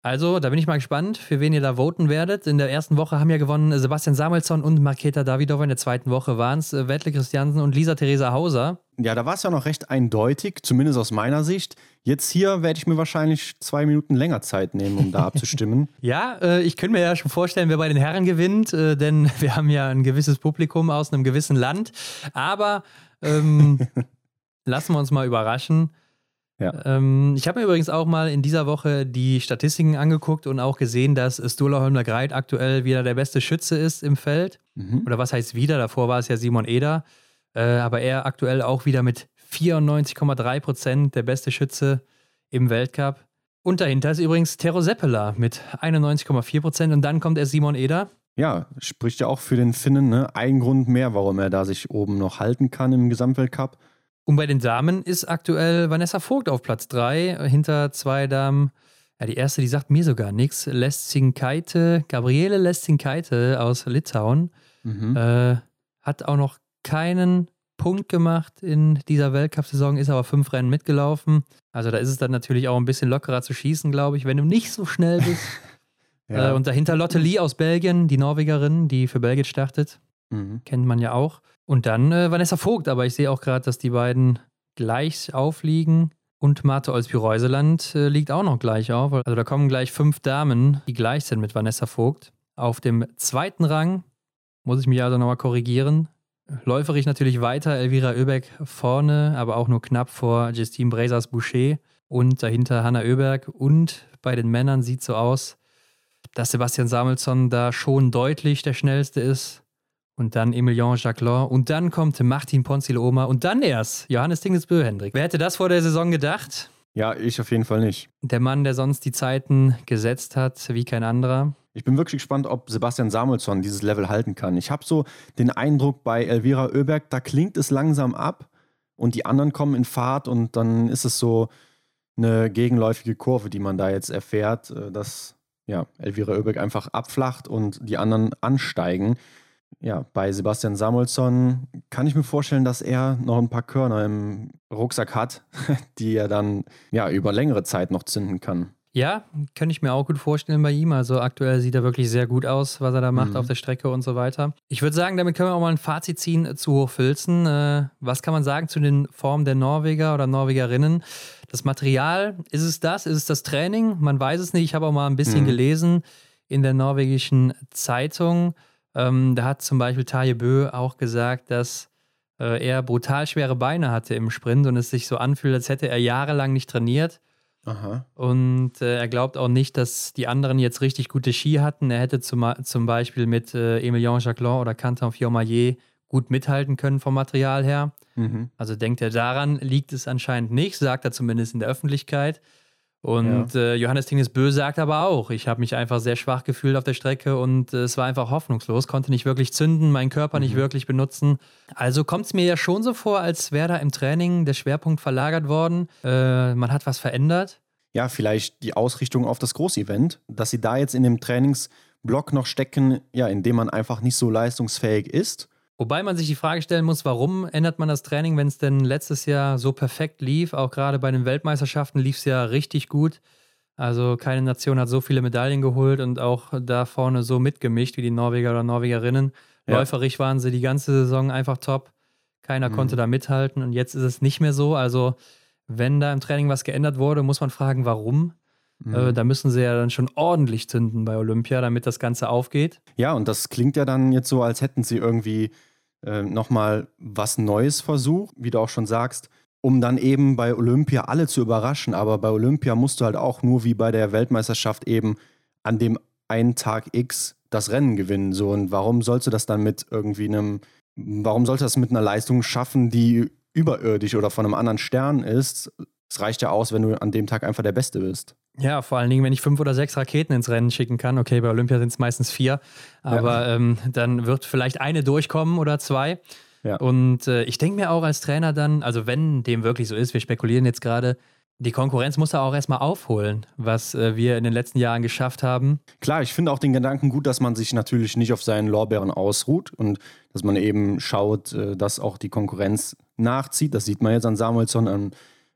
Also, da bin ich mal gespannt, für wen ihr da voten werdet. In der ersten Woche haben ja gewonnen Sebastian Samuelsson und Marketa Davidova. In der zweiten Woche waren es äh, Wettle Christiansen und Lisa Theresa Hauser. Ja, da war es ja noch recht eindeutig, zumindest aus meiner Sicht. Jetzt hier werde ich mir wahrscheinlich zwei Minuten länger Zeit nehmen, um da (laughs) abzustimmen. ja, äh, ich könnte mir ja schon vorstellen, wer bei den Herren gewinnt, äh, denn (laughs) wir haben ja ein gewisses Publikum aus einem gewissen Land. Aber ähm, (laughs) lassen wir uns mal überraschen. Ja. Ähm, ich habe mir übrigens auch mal in dieser Woche die Statistiken angeguckt und auch gesehen, dass Sturla Holmler Greit aktuell wieder der beste Schütze ist im Feld. Mhm. Oder was heißt wieder? Davor war es ja Simon Eder. Äh, aber er aktuell auch wieder mit 94,3 Prozent der beste Schütze im Weltcup. Und dahinter ist übrigens Tero Seppela mit 91,4 Prozent und dann kommt er Simon Eder. Ja, spricht ja auch für den Finnen, ne? Ein Grund mehr, warum er da sich oben noch halten kann im Gesamtweltcup. Und bei den Damen ist aktuell Vanessa Vogt auf Platz 3, hinter zwei Damen. Ja, die erste, die sagt mir sogar nichts. Leszinkaite, Gabriele Leszinkaite aus Litauen. Mhm. Äh, hat auch noch keinen Punkt gemacht in dieser Weltcup-Saison, ist aber fünf Rennen mitgelaufen. Also da ist es dann natürlich auch ein bisschen lockerer zu schießen, glaube ich, wenn du nicht so schnell bist. (laughs) ja. äh, und dahinter Lotte Lee aus Belgien, die Norwegerin, die für Belgien startet. Mhm. Kennt man ja auch. Und dann äh, Vanessa Vogt, aber ich sehe auch gerade, dass die beiden gleich aufliegen. Und Marte Olsby-Reuseland äh, liegt auch noch gleich auf. Also da kommen gleich fünf Damen, die gleich sind mit Vanessa Vogt. Auf dem zweiten Rang muss ich mich also nochmal korrigieren. Läuferig natürlich weiter, Elvira Oeberg vorne, aber auch nur knapp vor Justine Brazers Boucher und dahinter Hanna Oeberg. Und bei den Männern sieht es so aus, dass Sebastian Samuelsson da schon deutlich der schnellste ist und dann Emilien Jacquelin und dann kommt Martin Ponzil-Oma und dann erst Johannes Dingesbö, Hendrik. Wer hätte das vor der Saison gedacht? Ja, ich auf jeden Fall nicht. Der Mann, der sonst die Zeiten gesetzt hat, wie kein anderer. Ich bin wirklich gespannt, ob Sebastian Samuelsson dieses Level halten kann. Ich habe so den Eindruck bei Elvira Oeberg, da klingt es langsam ab und die anderen kommen in Fahrt und dann ist es so eine gegenläufige Kurve, die man da jetzt erfährt, äh, dass ja, Elvira Oeberg einfach abflacht und die anderen ansteigen ja, bei Sebastian Samuelsson kann ich mir vorstellen, dass er noch ein paar Körner im Rucksack hat, (laughs) die er dann ja über längere Zeit noch zünden kann. Ja, könnte ich mir auch gut vorstellen bei ihm. Also aktuell sieht er wirklich sehr gut aus, was er da macht mhm. auf der Strecke und so weiter. Ich würde sagen, damit können wir auch mal ein Fazit ziehen zu Hochfilzen. Äh, was kann man sagen zu den Formen der Norweger oder Norwegerinnen? Das Material, ist es das? Ist es das Training? Man weiß es nicht. Ich habe auch mal ein bisschen mhm. gelesen in der norwegischen Zeitung. Ähm, da hat zum Beispiel Taje Bö auch gesagt, dass äh, er brutal schwere Beine hatte im Sprint und es sich so anfühlt, als hätte er jahrelang nicht trainiert. Aha. Und äh, er glaubt auch nicht, dass die anderen jetzt richtig gute Ski hatten. Er hätte zum, zum Beispiel mit äh, Emilien Jacquelin oder Quentin Fiormaillet gut mithalten können vom Material her. Mhm. Also denkt er daran, liegt es anscheinend nicht, sagt er zumindest in der Öffentlichkeit. Und ja. äh, Johannes Tinges Bö sagt aber auch, ich habe mich einfach sehr schwach gefühlt auf der Strecke und äh, es war einfach hoffnungslos, konnte nicht wirklich zünden, meinen Körper mhm. nicht wirklich benutzen. Also kommt es mir ja schon so vor, als wäre da im Training der Schwerpunkt verlagert worden. Äh, man hat was verändert. Ja, vielleicht die Ausrichtung auf das Großevent, dass sie da jetzt in dem Trainingsblock noch stecken, ja, in dem man einfach nicht so leistungsfähig ist Wobei man sich die Frage stellen muss, warum ändert man das Training, wenn es denn letztes Jahr so perfekt lief? Auch gerade bei den Weltmeisterschaften lief es ja richtig gut. Also keine Nation hat so viele Medaillen geholt und auch da vorne so mitgemischt wie die Norweger oder Norwegerinnen. Ja. Läuferisch waren sie die ganze Saison einfach top. Keiner mhm. konnte da mithalten und jetzt ist es nicht mehr so. Also wenn da im Training was geändert wurde, muss man fragen, warum. Mhm. Äh, da müssen sie ja dann schon ordentlich zünden bei Olympia, damit das Ganze aufgeht. Ja, und das klingt ja dann jetzt so, als hätten sie irgendwie äh, nochmal was Neues versucht, wie du auch schon sagst, um dann eben bei Olympia alle zu überraschen. Aber bei Olympia musst du halt auch nur wie bei der Weltmeisterschaft eben an dem einen Tag X das Rennen gewinnen. So, und warum sollst du das dann mit irgendwie einem, warum sollst du das mit einer Leistung schaffen, die überirdisch oder von einem anderen Stern ist? Es reicht ja aus, wenn du an dem Tag einfach der Beste bist. Ja, vor allen Dingen, wenn ich fünf oder sechs Raketen ins Rennen schicken kann. Okay, bei Olympia sind es meistens vier, aber ja. ähm, dann wird vielleicht eine durchkommen oder zwei. Ja. Und äh, ich denke mir auch als Trainer dann, also wenn dem wirklich so ist, wir spekulieren jetzt gerade, die Konkurrenz muss da auch erstmal aufholen, was äh, wir in den letzten Jahren geschafft haben. Klar, ich finde auch den Gedanken gut, dass man sich natürlich nicht auf seinen Lorbeeren ausruht und dass man eben schaut, äh, dass auch die Konkurrenz nachzieht. Das sieht man jetzt an Samuelsson, an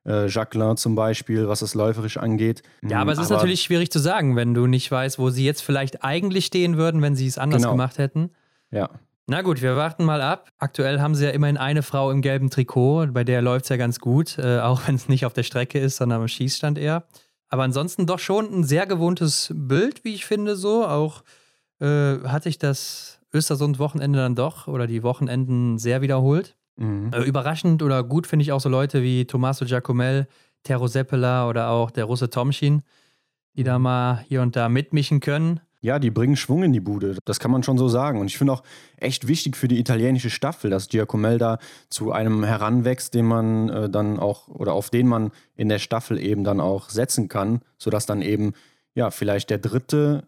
äh, Jacqueline zum Beispiel, was das läuferisch angeht. Ja, aber es aber, ist natürlich schwierig zu sagen, wenn du nicht weißt, wo sie jetzt vielleicht eigentlich stehen würden, wenn sie es anders genau. gemacht hätten. Ja. Na gut, wir warten mal ab. Aktuell haben sie ja immerhin eine Frau im gelben Trikot, bei der läuft es ja ganz gut, äh, auch (laughs) wenn es nicht auf der Strecke ist, sondern am Schießstand eher. Aber ansonsten doch schon ein sehr gewohntes Bild, wie ich finde, so. Auch äh, hatte ich das Östersund-Wochenende dann doch oder die Wochenenden sehr wiederholt. Mhm. Äh, überraschend oder gut finde ich auch so Leute wie Tommaso Giacomel, Tero Seppela oder auch der Russe Tomschin, die da mhm. mal hier und da mitmischen können. Ja, die bringen Schwung in die Bude. Das kann man schon so sagen. Und ich finde auch echt wichtig für die italienische Staffel, dass Giacomel da zu einem heranwächst, den man äh, dann auch oder auf den man in der Staffel eben dann auch setzen kann, sodass dann eben ja vielleicht der dritte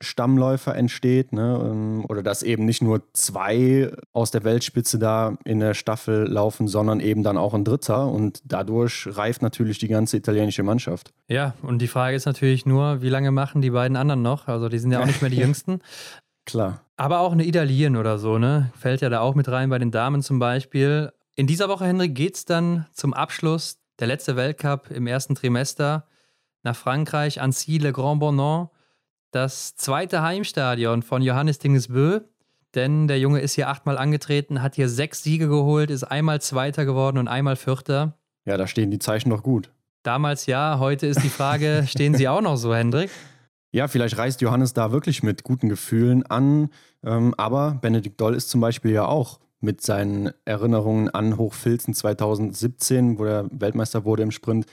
Stammläufer entsteht, ne? Ähm, oder dass eben nicht nur zwei aus der Weltspitze da in der Staffel laufen, sondern eben dann auch ein Dritter und dadurch reift natürlich die ganze italienische Mannschaft. Ja, und die Frage ist natürlich nur, wie lange machen die beiden anderen noch? Also die sind ja auch nicht mehr die (laughs) Jüngsten. Klar. Aber auch eine Italien oder so, ne? Fällt ja da auch mit rein bei den Damen zum Beispiel. In dieser Woche, Henrik, geht es dann zum Abschluss der letzte Weltcup im ersten Trimester nach Frankreich, Annecy, Le Grand Bonan das zweite Heimstadion von Johannes Dingesbö. Denn der Junge ist hier achtmal angetreten, hat hier sechs Siege geholt, ist einmal Zweiter geworden und einmal Vierter. Ja, da stehen die Zeichen noch gut. Damals ja, heute ist die Frage, (laughs) stehen sie auch noch so, Hendrik? Ja, vielleicht reist Johannes da wirklich mit guten Gefühlen an. Ähm, aber Benedikt Doll ist zum Beispiel ja auch mit seinen Erinnerungen an Hochfilzen 2017, wo er Weltmeister wurde im Sprint,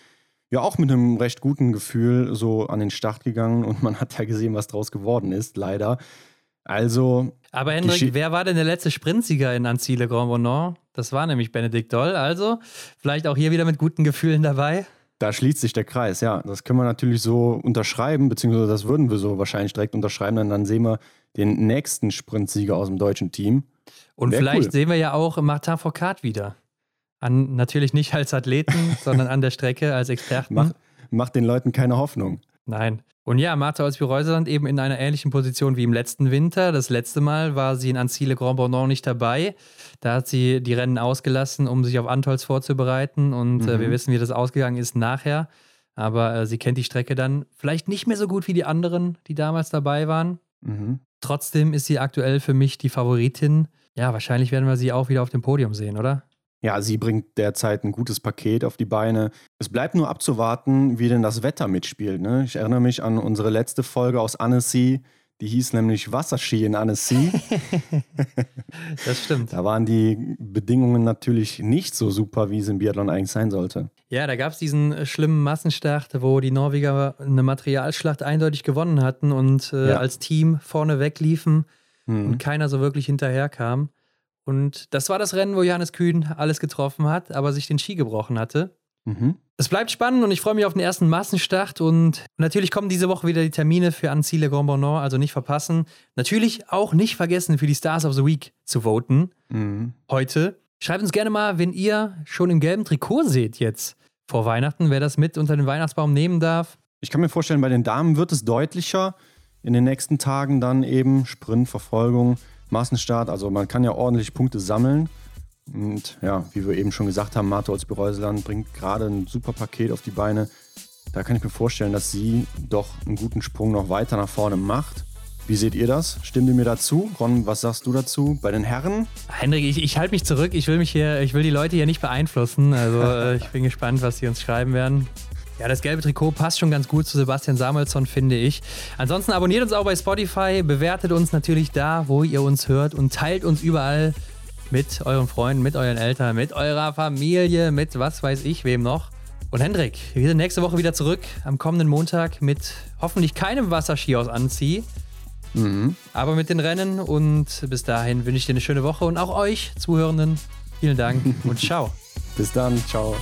ja auch mit einem recht guten Gefühl so an den Start gegangen und man hat ja gesehen, was draus geworden ist, leider. Also. Aber Hendrik, wer war denn der letzte Sprintsieger in Anzile Grand Bonan? Das war nämlich Benedikt Doll. Also, vielleicht auch hier wieder mit guten Gefühlen dabei. Da schließt sich der Kreis, ja. Das können wir natürlich so unterschreiben, beziehungsweise das würden wir so wahrscheinlich direkt unterschreiben, denn dann sehen wir den nächsten Sprintsieger aus dem deutschen Team. Und Wär vielleicht cool. sehen wir ja auch Martin Foucault wieder. An, natürlich nicht als Athleten, (laughs) sondern an der Strecke als Experten. Mach, mach den Leuten keine Hoffnung. Nein. Und ja, Martha Olsby-Reuseland eben in einer ähnlichen Position wie im letzten Winter. Das letzte Mal war sie in Anzile Grand Bordon nicht dabei. Da hat sie die Rennen ausgelassen, um sich auf Antolz vorzubereiten. Und mhm. äh, wir mhm. wissen, wie das ausgegangen ist nachher. aber äh, sie kennt die Strecke dann vielleicht nicht mehr so gut wie die anderen, die damals dabei waren. Mhm. Trotzdem ist sie aktuell für mich die Favoritin. Ja, wahrscheinlich werden wir sie auch wieder auf dem Podium sehen, oder? Ja, sie bringt derzeit ein gutes Paket auf die Beine. Es bleibt nur abzuwarten, wie denn das Wetter mitspielt. Ne? Ich erinnere mich an unsere letzte Folge aus Annecy. Die hieß nämlich Wasserski in Annecy. (laughs) das stimmt. Da waren die Bedingungen natürlich nicht so super, wie es im Biathlon eigentlich sein sollte. Ja, da gab es diesen äh, schlimmen Massenstart, wo die Norweger eine Materialschlacht eindeutig gewonnen hatten und äh, ja. als Team vorne wegliefen mhm. und keiner so wirklich hinterherkam. Und das war das Rennen, wo Johannes Kühn alles getroffen hat, aber sich den Ski gebrochen hatte. Mhm. Es bleibt spannend und ich freue mich auf den ersten Massenstart. Und natürlich kommen diese Woche wieder die Termine für Anziele Grand Bonnant, also nicht verpassen. Natürlich auch nicht vergessen, für die Stars of the Week zu voten. Mhm. Heute. Schreibt uns gerne mal, wenn ihr schon im gelben Trikot seht jetzt vor Weihnachten, wer das mit unter den Weihnachtsbaum nehmen darf. Ich kann mir vorstellen, bei den Damen wird es deutlicher. In den nächsten Tagen dann eben Sprint, Verfolgung. Massenstart. Also man kann ja ordentlich Punkte sammeln. Und ja, wie wir eben schon gesagt haben, Martha Olsby-Reuseland bringt gerade ein super Paket auf die Beine. Da kann ich mir vorstellen, dass sie doch einen guten Sprung noch weiter nach vorne macht. Wie seht ihr das? Stimmt ihr mir dazu? Ron, was sagst du dazu? Bei den Herren? Hendrik, ich, ich halte mich zurück. Ich will mich hier, ich will die Leute hier nicht beeinflussen. Also äh, ich bin gespannt, was sie uns schreiben werden. Ja, das gelbe Trikot passt schon ganz gut zu Sebastian Samuelsson, finde ich. Ansonsten abonniert uns auch bei Spotify, bewertet uns natürlich da, wo ihr uns hört und teilt uns überall mit euren Freunden, mit euren Eltern, mit eurer Familie, mit was weiß ich wem noch. Und Hendrik, wir sind nächste Woche wieder zurück am kommenden Montag mit hoffentlich keinem Wasserski aus Anzieh. Mhm. Aber mit den Rennen und bis dahin wünsche ich dir eine schöne Woche und auch euch Zuhörenden vielen Dank (laughs) und ciao. bis dann, ciao.